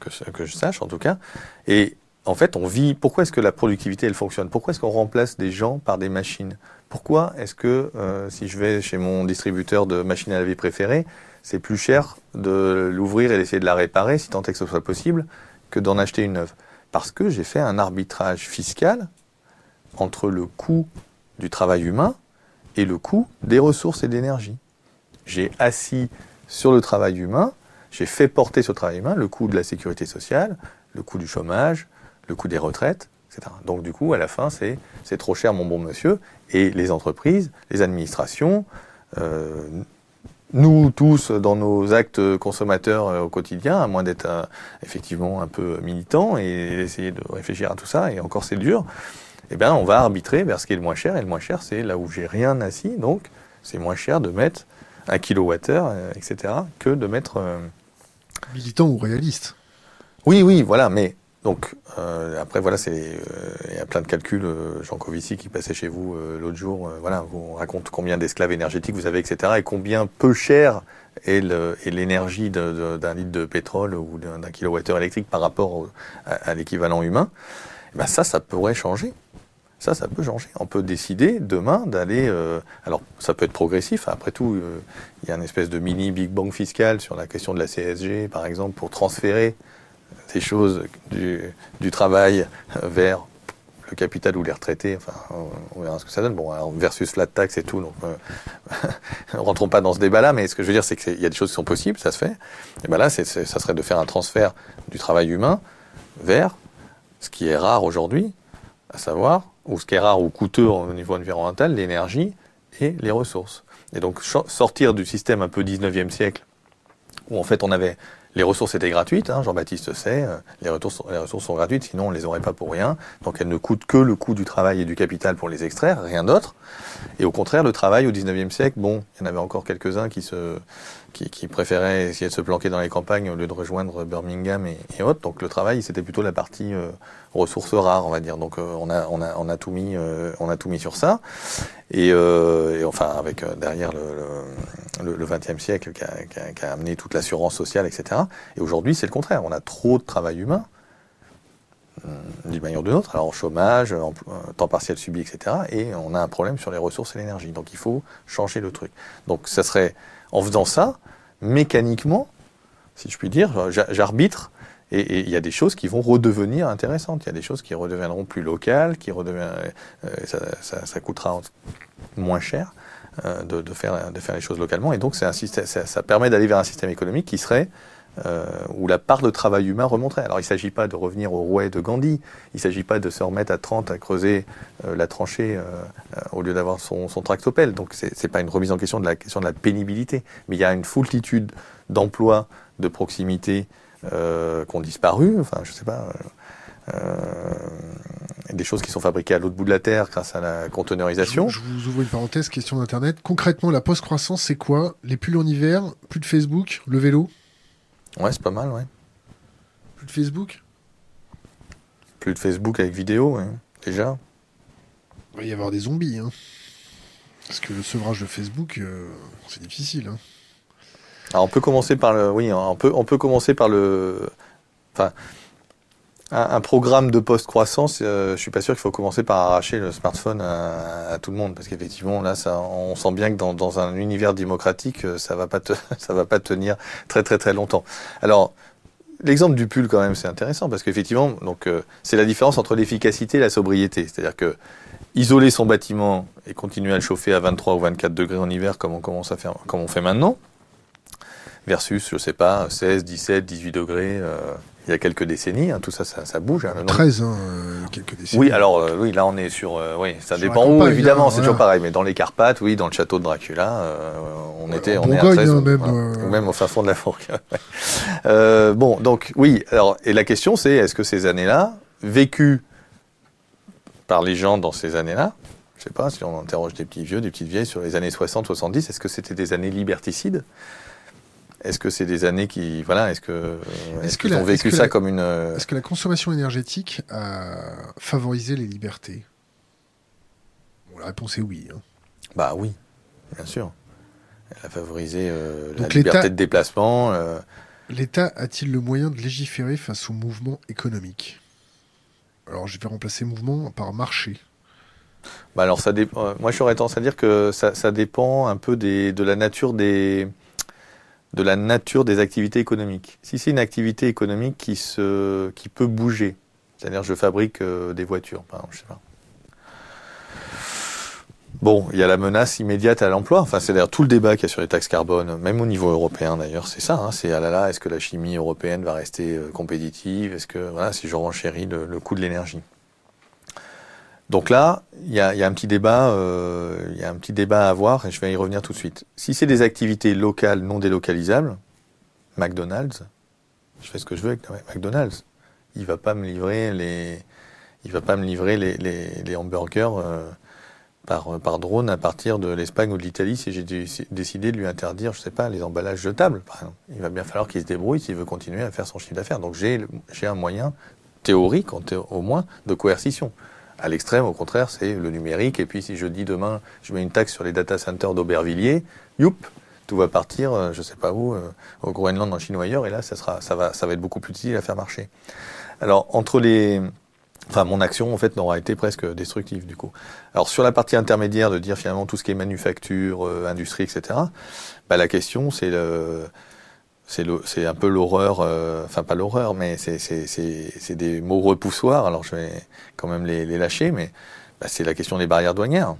que, je sache en tout cas. Et en fait, on vit. Pourquoi est-ce que la productivité elle fonctionne? Pourquoi est-ce qu'on remplace des gens par des machines? Pourquoi est-ce que euh, si je vais chez mon distributeur de machines à laver préféré, c'est plus cher de l'ouvrir et d'essayer de la réparer, si tant est que ce soit possible, que d'en acheter une neuve? Parce que j'ai fait un arbitrage fiscal entre le coût du travail humain et le coût des ressources et d'énergie. J'ai assis sur le travail humain, j'ai fait porter sur le travail humain le coût de la sécurité sociale, le coût du chômage, le coût des retraites, etc. Donc du coup, à la fin, c'est trop cher, mon bon monsieur. Et les entreprises, les administrations, euh, nous tous, dans nos actes consommateurs euh, au quotidien, à moins d'être euh, effectivement un peu militant et essayer de réfléchir à tout ça, et encore c'est dur, eh bien, on va arbitrer vers ce qui est le moins cher. Et le moins cher, c'est là où j'ai rien assis. Donc, c'est moins cher de mettre un kilowattheure, euh, etc., que de mettre. Euh, Militant ou réaliste Oui, oui, voilà. Mais donc, euh, après, voilà, c'est il y a plein de calculs. Jean Covici, qui passait chez vous l'autre jour, voilà, vous raconte combien d'esclaves énergétiques vous avez, etc., et combien peu cher est l'énergie d'un litre de pétrole ou d'un kilowattheure électrique par rapport à, l'équivalent humain. Eh ben ça, ça pourrait changer. Ça, ça peut changer. On peut décider demain d'aller. Euh, alors, ça peut être progressif. Après tout, euh, il y a une espèce de mini Big Bang fiscal sur la question de la CSG, par exemple, pour transférer des choses du, du travail vers le capital ou les retraités. Enfin, on verra ce que ça donne. Bon, alors, versus flat tax et tout. Donc, euh, rentrons pas dans ce débat-là. Mais ce que je veux dire, c'est qu'il y a des choses qui sont possibles, ça se fait. Et ben là, ça serait de faire un transfert du travail humain vers ce qui est rare aujourd'hui, à savoir ou ce qui est rare ou coûteux au niveau environnemental, l'énergie et les ressources. Et donc sortir du système un peu 19e siècle, où en fait on avait les ressources étaient gratuites, hein, Jean-Baptiste sait, euh, les, ressources, les ressources sont gratuites, sinon on les aurait pas pour rien. Donc elles ne coûtent que le coût du travail et du capital pour les extraire, rien d'autre. Et au contraire, le travail au 19e siècle, bon, il y en avait encore quelques-uns qui se, qui, qui, préféraient essayer de se planquer dans les campagnes au lieu de rejoindre Birmingham et, autres. Donc le travail, c'était plutôt la partie euh, ressources rares, on va dire. Donc euh, on a tout mis euh, on a tout mis sur ça. Et, enfin avec derrière le, le, 20e siècle qui a, qui, a, amené toute l'assurance sociale, etc. Et aujourd'hui, c'est le contraire. On a trop de travail humain d'une manière ou d'une autre, alors chômage, en, temps partiel subi, etc. Et on a un problème sur les ressources et l'énergie. Donc il faut changer le truc. Donc ça serait en faisant ça, mécaniquement, si je puis dire, j'arbitre et il y a des choses qui vont redevenir intéressantes. Il y a des choses qui redeviendront plus locales, qui redeviendront, euh, ça, coûtera moins cher euh, de, faire, les choses localement. Et donc, ça permet d'aller vers un système économique qui serait euh, où la part de travail humain remonterait. Alors il ne s'agit pas de revenir au rouet de Gandhi, il ne s'agit pas de se remettre à 30 à creuser euh, la tranchée euh, euh, au lieu d'avoir son, son tractopelle. Donc c'est n'est pas une remise en question de la question de la pénibilité, mais il y a une foultitude d'emplois de proximité euh, qui ont disparu. Enfin, je sais pas. des choses qui sont fabriquées à l'autre bout de la Terre grâce à la conteneurisation. Je vous ouvre une parenthèse, question d'Internet. Concrètement, la post-croissance, c'est quoi? Les pulls en hiver, plus de Facebook, le vélo? Ouais, c'est pas mal, ouais. Plus de Facebook? Plus de Facebook avec vidéo, ouais. déjà. Il va y avoir des zombies, hein. Parce que le sevrage de Facebook, euh, c'est difficile. Hein. Alors on peut commencer par le, oui, on peut, on peut commencer par le, enfin, un, programme de post-croissance. Euh, je suis pas sûr qu'il faut commencer par arracher le smartphone à, tout le monde, parce qu'effectivement là, ça, on sent bien que dans, un univers démocratique, euh, ça va pas, te, ça va pas tenir très très très longtemps. Alors L'exemple du pull, quand même, c'est intéressant parce qu'effectivement, donc euh, c'est la différence entre l'efficacité et la sobriété. C'est-à-dire que isoler son bâtiment et continuer à le chauffer à 23 ou 24 degrés en hiver, comme on commence à faire, comme on fait maintenant, versus, je sais pas, 16, 17, 18 degrés. Euh, il y a quelques décennies, hein, tout ça, ça, bouge. Hein, 13, hein, euh, quelques décennies. Oui, alors euh, oui, là on est sur, oui, ça dépend où, évidemment, c'est toujours pareil, mais dans les Carpates, oui, dans le château de Dracula, on était, on est à 13, même, ou même au fin fond de la fourque. bon, donc oui, alors et la question c'est, est-ce que ces années-là, vécues par les gens dans ces années-là, je sais pas, si on interroge des petits vieux, des petites vieilles sur les années 60-70, est-ce que c'était des années liberticides? Est-ce que c'est des années qui, voilà, est-ce que, est-ce qu'ils ont vécu ça comme une euh, Est-ce que la consommation énergétique a favorisé les libertés? La réponse est oui. Hein. Bah oui, bien sûr. Elle a favorisé euh, la liberté de déplacement. Euh. L'État a-t-il le moyen de légiférer face au mouvement économique? Alors, je vais remplacer mouvement par marché. Bah alors, ça dépend. Moi, j'aurais tendance à dire que ça, ça dépend un peu des, de la nature des de la nature des activités économiques. Si c'est une activité économique qui, se, qui peut bouger, c'est-à-dire je fabrique euh, des voitures, par exemple, je sais pas. Bon, il y a la menace immédiate à l'emploi. Enfin, c'est d'ailleurs tout le débat qu'il y a sur les taxes carbone, même au niveau européen d'ailleurs, c'est ça. Hein, c'est ah là là, est-ce que la chimie européenne va rester euh, compétitive? Est-ce que voilà, si je renchéris le coût de l'énergie donc là, il y a, un petit débat, à avoir et je vais y revenir tout de suite. Si c'est des activités locales non délocalisables, McDonald's, je fais ce que je veux avec McDonald's. Il va pas me livrer les, il va pas me livrer les, hamburgers euh, par, par drone à partir de l'Espagne ou de l'Italie si j'ai décidé de lui interdire, je sais pas, les emballages jetables, par exemple. Il va bien falloir qu'il se débrouille s'il veut continuer à faire son chiffre d'affaires. Donc j'ai un moyen théorique, au moins, de coercition. À l'extrême, au contraire, c'est le numérique. Et puis, si je dis demain, je mets une taxe sur les data centers d'Aubervilliers, youp, tout va partir, euh, je ne sais pas où, euh, au Groenland, en Chine ou ailleurs, et là, ça, sera, ça, va, ça va être beaucoup plus difficile à faire marcher. Alors, entre les. Enfin, mon action, en fait, n'aura été presque destructive, du coup. Alors, sur la partie intermédiaire, de dire finalement tout ce qui est manufacture, euh, industrie, etc., bah, la question, c'est le c'est un peu l'horreur, euh, enfin pas l'horreur, mais c'est des mots repoussoirs, alors je vais quand même les, lâcher, mais bah, c'est la question des barrières douanières.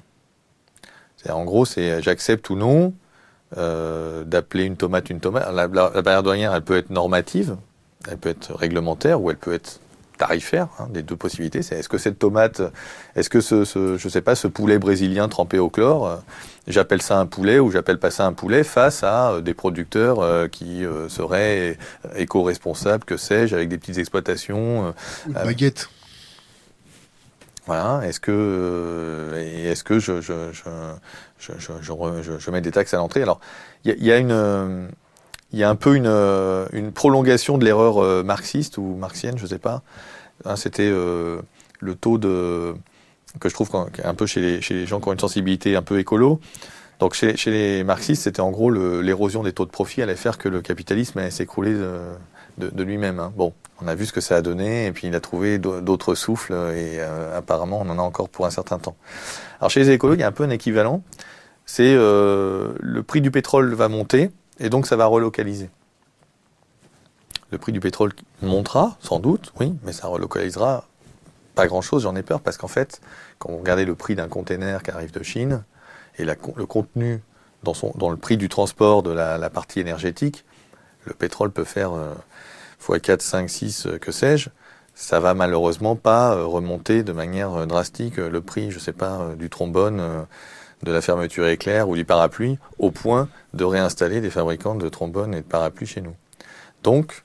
En gros, c'est j'accepte ou non euh, d'appeler une tomate une tomate. La, la, barrière douanière, elle peut être normative, elle peut être réglementaire, ou elle peut être tarifaire, hein, des deux possibilités. C'est est-ce que cette tomate, est-ce que ce, ce, je sais pas, ce poulet brésilien trempé au chlore, euh, j'appelle ça un poulet ou j'appelle pas ça un poulet face à euh, des producteurs euh, qui seraient éco-responsables, que sais-je, avec des petites exploitations. Une baguette. Voilà. Est-ce que est-ce que je je, je, je, je, mets des taxes à l'entrée? Alors il y, y a, une il y a un peu une, euh, une prolongation de l'erreur euh, marxiste ou marxienne, je ne sais pas. Hein, c'était euh, le taux de que je trouve un peu chez les, gens qui ont une sensibilité un peu écolo. Donc chez, les marxistes, c'était en gros l'érosion des taux de profit allait faire que le capitalisme allait s'écrouler de, lui-même. Hein. Bon, on a vu ce que ça a donné, et puis il a trouvé d'autres souffles, et apparemment on en a encore pour un certain temps. Alors chez les écolos, il y a un peu un équivalent. C'est le prix du pétrole va monter, et donc ça va relocaliser. Le prix du pétrole montera, sans doute, oui, mais ça relocalisera pas grand-chose, j'en ai peur, parce qu'en fait, quand vous regardez le prix d'un container qui arrive de Chine, et le contenu dans, le prix du transport de la, partie énergétique, le pétrole peut faire x4, 5, 6, que sais-je, ça va malheureusement pas euh, remonter de manière euh, drastique euh, le prix, je sais pas, du trombone de la fermeture éclair ou du parapluie au point de réinstaller des fabricants de trombones et de parapluies chez nous. Donc,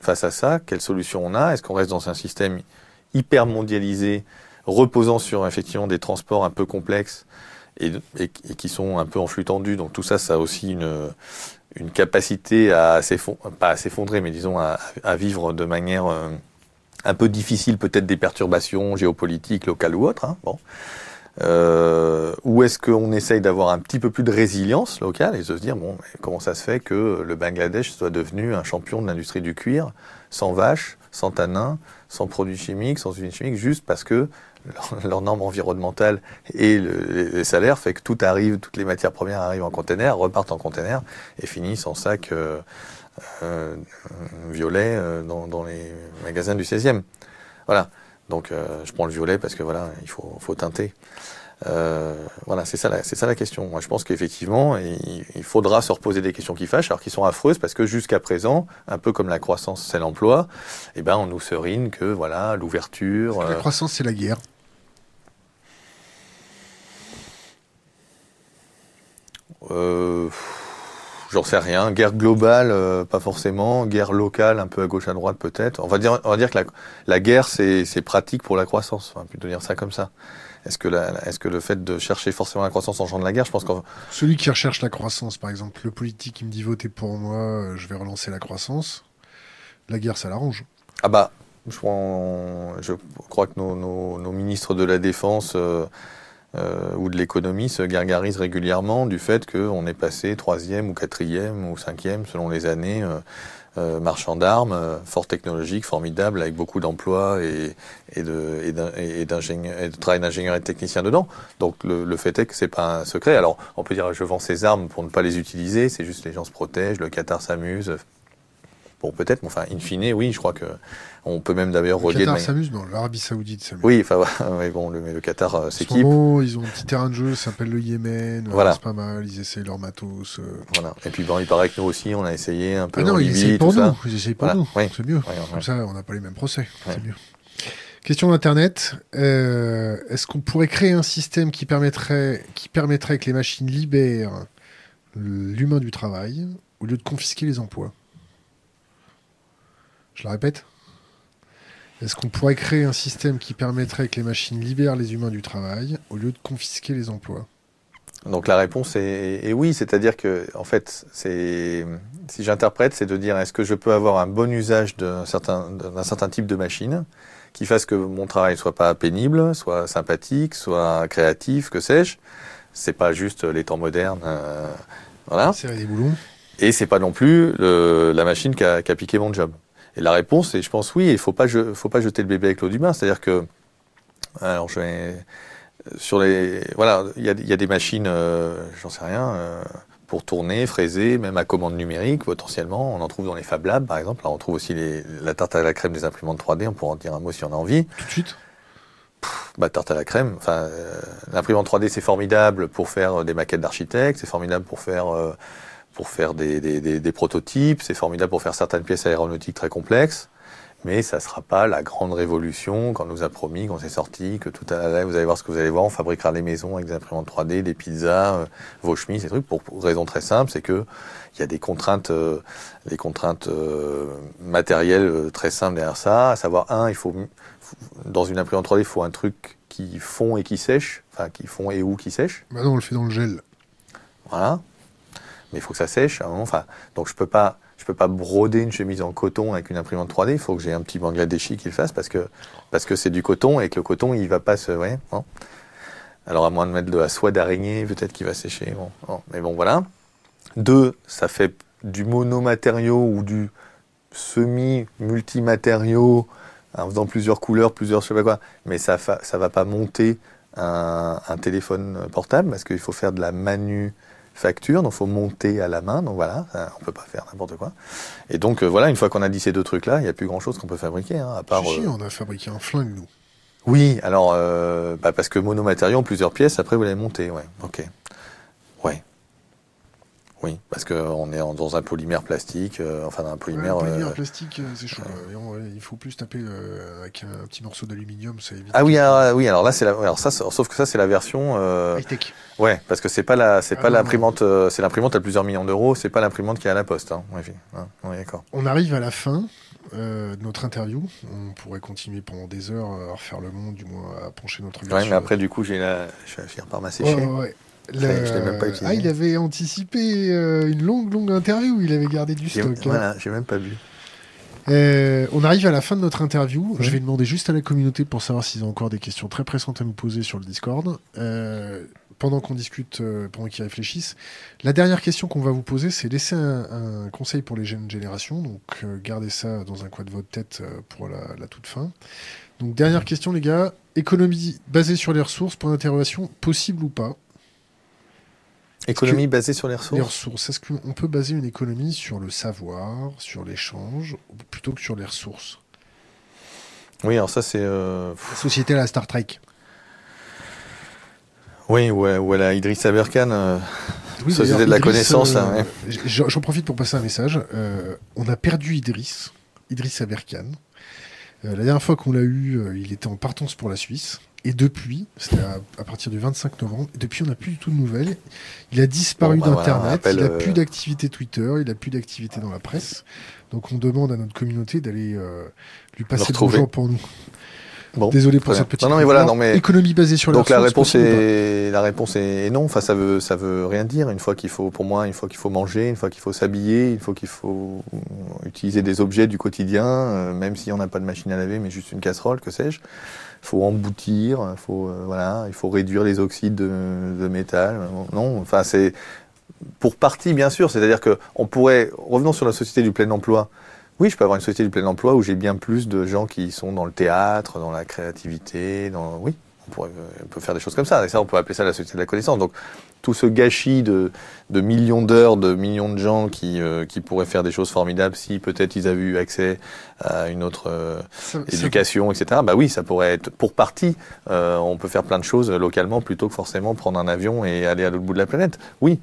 face à ça, quelle solution on a? Est-ce qu'on reste dans un système hyper mondialisé, reposant sur effectivement des transports un peu complexes et, qui sont un peu en flux tendu. Donc tout ça, ça a aussi une, capacité à s'effondrer, pas à s'effondrer, mais disons à, à, vivre de manière euh, un peu difficile, peut-être des perturbations géopolitiques locales ou autres. Hein, bon. Euh, ou est-ce qu'on essaye d'avoir un petit peu plus de résilience locale et de se dire bon comment ça se fait que le Bangladesh soit devenu un champion de l'industrie du cuir sans vaches, sans tanins, sans produits chimiques, sans usines chimiques, juste parce que leurs normes environnementales et les salaires fait que tout arrive, toutes les matières premières arrivent en conteneur, repartent en conteneur et finissent en sac euh, euh, violet euh, dans, dans, les magasins du 16e. Voilà. Donc euh, je prends le violet parce que voilà, il faut, faut teinter. Euh, voilà, c'est ça, c'est ça la question. Moi, je pense qu'effectivement, il, il, faudra se reposer des questions qui fâchent, alors qui sont affreuses, parce que jusqu'à présent, un peu comme la croissance, c'est l'emploi, eh ben, on nous serine que voilà, l'ouverture. La croissance, c'est la guerre. Euh, J'en sais rien. Guerre globale, euh, pas forcément. Guerre locale, un peu à gauche, à droite, peut-être. On va dire, on va dire que la, la guerre, c'est pratique pour la croissance. On va plutôt dire ça comme ça. Est-ce que, est -ce que le fait de chercher forcément la croissance engendre la guerre? Je pense que celui qui recherche la croissance, par exemple, le politique qui me dit votez pour moi, euh, je vais relancer la croissance. La guerre, ça l'arrange. Ah bah, je crois, je crois que nos, nos, nos ministres de la défense. Euh, euh, ou de l'économie se gargarise régulièrement du fait qu'on est passé troisième ou quatrième ou cinquième selon les années euh, euh marchand d'armes, euh, fort technologique, formidable, avec beaucoup d'emplois et, de, et, et de travail d'ingénieur et de technicien dedans. Donc le, le fait est que c'est pas un secret. Alors on peut dire je vends ces armes pour ne pas les utiliser, c'est juste les gens se protègent, le Qatar s'amuse, Bon, peut-être, mais enfin, in fine, oui, je crois que on peut même d'ailleurs relier. Le Qatar s'amuse, non, l'Arabie Saoudite s'amuse. Oui, enfin, ouais, bon, le, mais le Qatar euh, s'équipe. ils ont un petit terrain de jeu, ça s'appelle le Yémen. Voilà. C'est pas mal, ils essayent leur matos. Euh... Voilà. Et puis, bon, il paraît que nous aussi, on a essayé un peu. Ah non, ils essayent pour nous. Ils essayent pour nous. C'est mieux. Comme ça, on n'a pas les mêmes procès. C'est mieux. Question d'Internet. Euh, Est-ce qu'on pourrait créer un système qui permettrait, qui permettrait que les machines libèrent l'humain du travail au lieu de confisquer les emplois? Je la répète. Est-ce qu'on pourrait créer un système qui permettrait que les machines libèrent les humains du travail au lieu de confisquer les emplois? Donc la réponse est, oui, c'est-à-dire que en fait, si j'interprète, c'est de dire est-ce que je peux avoir un bon usage d'un certain type de machine qui fasse que mon travail soit pas pénible, soit sympathique, soit créatif, que sais-je? C'est pas juste les temps modernes, euh, voilà. C'est des boulons. Et c'est pas non plus le, la machine qui a, qui a piqué mon job. Et la réponse est, je pense, oui, il faut pas, faut pas jeter le bébé avec l'eau du bain. C'est-à-dire que, alors je vais, sur les, voilà, il y a, y a, des machines, euh, j'en sais rien, euh, pour tourner, fraiser, même à commande numérique potentiellement. On en trouve dans les Fab Labs, par exemple. Là, on trouve aussi les, la tarte à la crème des imprimantes 3D. On pourra en dire un mot si on a envie. Tout de suite? bah, tarte à la crème. Enfin, euh, l'imprimante 3D, c'est formidable pour faire des maquettes d'architectes. C'est formidable pour faire euh, pour faire des, des, des, des prototypes, c'est formidable pour faire certaines pièces aéronautiques très complexes, mais ça ne sera pas la grande révolution qu'on nous a promis, quand c'est sorti, que tout à l'heure, vous allez voir ce que vous allez voir, on fabriquera les maisons avec des imprimantes 3D, des pizzas, euh, vos chemises, ces trucs, pour, pour raison très simple, c'est que il y a des contraintes, euh, des contraintes euh, matérielles très simples derrière ça, à savoir, un, il faut, dans une imprimante 3D, il faut un truc qui fond et qui sèche, enfin, qui fond et ou qui sèche. Maintenant, on le fait dans le gel. Voilà mais il faut que ça sèche moment. Enfin, donc je peux pas, je peux pas broder une chemise en coton avec une imprimante 3D. Il faut que j'ai un petit Bangladeshi qui le fasse parce que parce que c'est du coton et que le coton il va pas se, ouais, bon. Alors à moins de mettre de la soie d'araignée, peut-être qu'il va sécher. Bon, mais bon voilà. Deux, ça fait du monomatériau ou du semi multimatériau en faisant plusieurs couleurs, plusieurs je sais pas quoi. Mais ça ça va pas monter un téléphone portable parce qu'il faut faire de la manu facture, donc il faut monter à la main, donc voilà, on peut pas faire n'importe quoi. Et donc euh, voilà, une fois qu'on a dit ces deux trucs-là, il n'y a plus grand-chose qu'on peut fabriquer, hein, à part... Si, euh, on a fabriqué un flingue, nous. Oui, alors, euh, bah parce que monomatériaux, plusieurs pièces, après vous les montez, ouais, ok. Ouais. Oui, parce qu'on est dans un polymère plastique, euh, enfin un polymère. un polymère plastique, c'est chaud. il faut plus taper avec un petit morceau d'aluminium, ça évite. Ah oui, alors, oui, alors là c'est la, alors ça, sauf que ça c'est la version. Euh, High-tech. Ouais, parce que c'est pas la, c'est ah pas l'imprimante, euh, c'est l'imprimante à plusieurs millions d'euros, c'est pas l'imprimante qui est à la poste. Hein. Hein. d'accord. On arrive à la fin euh, de notre interview. On pourrait continuer pendant des heures à refaire le monde, du moins à pencher notre regard. Ouais, mais après, du coup, j'ai la... je vais finir par m'assécher. Ouais, ouais. Le- Je l'ai- je l'ai même pas utilisé. Ah, il avait anticipé euh, une longue, longue interview. Il avait gardé du stock. hein. Voilà, j'ai même pas vu. Euh, on arrive à la fin de notre interview. Je vais demander juste à la communauté pour savoir s'ils ont encore des questions très pressantes à nous poser sur le Discord. Euh, pendant qu'on discute, euh, pendant qu'ils réfléchissent. La dernière question qu'on va vous poser, c'est laisser un, un conseil pour les jeunes générations. Donc, euh, gardez ça dans un coin de votre tête euh, pour la, la toute fin. Donc, dernière question, les gars. Économie basée sur les ressources, point d'interrogation, possible ou pas? Économie basée sur les Les ressources. ressources. Est-ce qu'on peut baser une économie sur le savoir, sur l'échange, plutôt que sur les ressources? Oui, alors ça c'est. euh, La société à la Star Trek. Oui, ouais, ou à la Idriss Aberkan. euh, Oui, Société de la Idriss, connaissance, là, ouais. j- J'en profite pour passer un message. Euh, on a perdu Idriss, Idriss Aberkan. Euh, la dernière fois qu'on l'a eu, euh, il était en partance pour la Suisse. Et depuis, c'était à, à partir du 25 novembre, et depuis on n'a plus du tout de nouvelles. Il a disparu Bon, bah d'Internet, il n'a euh, plus d'activité Twitter, il n'a plus d'activité dans la presse. Donc on demande à notre communauté d'aller euh, lui passer le bonjour pour nous. Bon, Désolé pour cette petite Non, non, mais voilà, erreur. non, mais- Économie basée sur Donc la réponse est la réponse est non. Enfin ça veut ça veut rien dire. Une fois qu'il faut pour moi une fois qu'il faut manger, une fois qu'il faut s'habiller, une fois qu'il faut utiliser des objets du quotidien, euh, même si on n'a pas de machine à laver, mais juste une casserole, que sais-je. Il faut emboutir, il faut euh, voilà, il faut réduire les oxydes de, de métal. Non, enfin c'est pour partie bien sûr. C'est-à-dire que on pourrait revenons sur la société du plein emploi. Oui, je peux avoir une société du plein emploi où j'ai bien plus de gens qui sont dans le théâtre, dans la créativité, dans oui, on, pourrait, on peut faire des choses comme ça. Et ça, on peut appeler ça la société de la connaissance. Donc, tout ce gâchis de, de millions d'heures, de millions de gens qui, euh, qui pourraient faire des choses formidables si peut-être ils avaient eu accès à une autre euh, éducation, etc. Bah oui, ça pourrait être pour partie. euh, on peut faire plein de choses localement plutôt que forcément prendre un avion et aller à l'autre bout de la planète. Oui,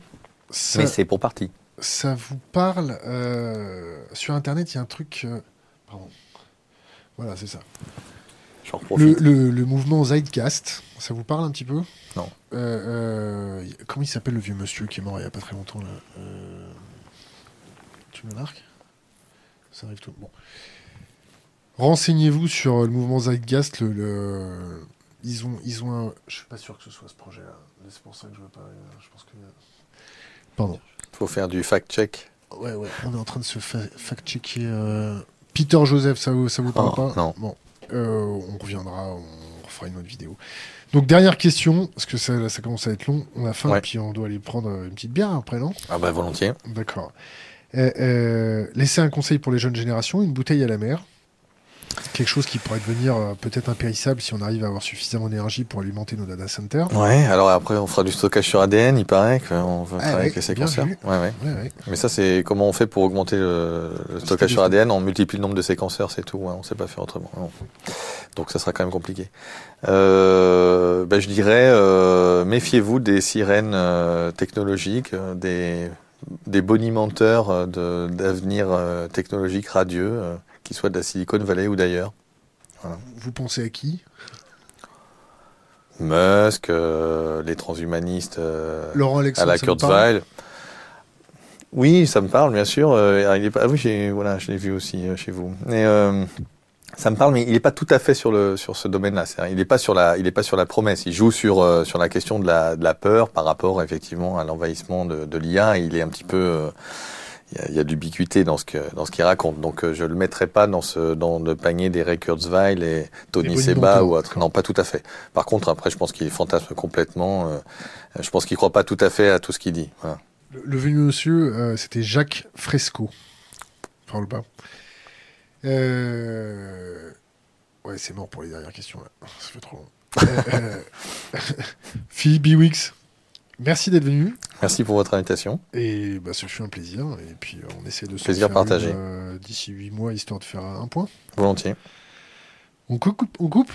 ça- mais c'est pour partie. Ça vous parle euh, Sur Internet, il y a un truc. euh, Pardon. Voilà, c'est ça. J'en Le, profite. le- le mouvement Zeitgeist, ça vous parle un petit peu? Non. Euh, euh, comment il s'appelle le vieux monsieur qui est mort il n'y a pas très longtemps là Euh, Tu me marques? Ça arrive tout. Bon. Renseignez-vous sur le mouvement Zeitgeist. Le, le- Ils ont, ils ont un... Je suis pas sûr que ce soit ce projet-là. C'est pour ça que je veux pas. euh, Je pense que. Pardon. Faut faire du fact-check. Ouais, ouais. On est en train de se fa- fact-checker. euh, Peter Joseph, ça vous, ça vous parle Oh, pas non. Bon, Euh, on reviendra, on refera une autre vidéo. Donc dernière question, parce que ça, là, ça commence à être long. On a faim, Ouais. puis on doit aller prendre euh, une petite bière après, non? Ah bah volontiers. D'accord. Euh, laissez un conseil pour les jeunes générations, une bouteille à la mer. Quelque chose qui pourrait devenir euh, peut-être impérissable si on arrive à avoir suffisamment d'énergie pour alimenter nos data centers. Ouais, alors après on fera du stockage sur ADN, il paraît qu'on va Ah travailler ouais, avec les séquenceurs. Ouais, ouais. Mais ça c'est comment on fait pour augmenter le, le stockage sur ADN, on multiplie le nombre de séquenceurs, c'est tout, ouais, on sait pas faire autrement. non. Donc ça sera quand même compliqué. Euh, ben, je dirais euh, méfiez-vous des sirènes euh, technologiques, des, des bonimenteurs de- d'avenir technologique radieux, qu'ils soient de la Silicon Valley ou d'ailleurs. Vous pensez à qui? Musk, euh, les transhumanistes. euh, Laurent à la Kurzweil. Oui, ça me parle, bien sûr. Euh, il est pas, ah oui, voilà, je l'ai vu aussi chez vous. Ça me parle, mais il n'est pas tout à fait sur le sur ce domaine-là. Il n'est pas sur la, il est pas sur la promesse. Il joue sur sur la question de la de la peur par rapport effectivement à l'envahissement de, de l'IA. Il est un petit peu il y a, de l'ubiquité dans ce que dans ce qu'il raconte. Donc euh, je le mettrai pas dans ce dans le panier des Ray Kurzweil et Tony Seba ou autre. Non, pas tout à fait. Par contre, après, je pense qu'il fantasme complètement. euh, je pense qu'il croit pas tout à fait à tout ce qu'il dit. Voilà. Le, le vieux monsieur, euh, c'était Jacques Fresco. Parle pas. Euh... Ouais, c'est mort pour les dernières questions. Là. Ça fait trop long. Euh, Philippe Biwix, merci d'être venu. Merci pour votre invitation. Et bah, ce fut un plaisir. Et puis euh, on essaie de se Plaisir faire partagé. euh, d'ici 8 mois, histoire de faire un point. Volontiers. On coupe, on coupe?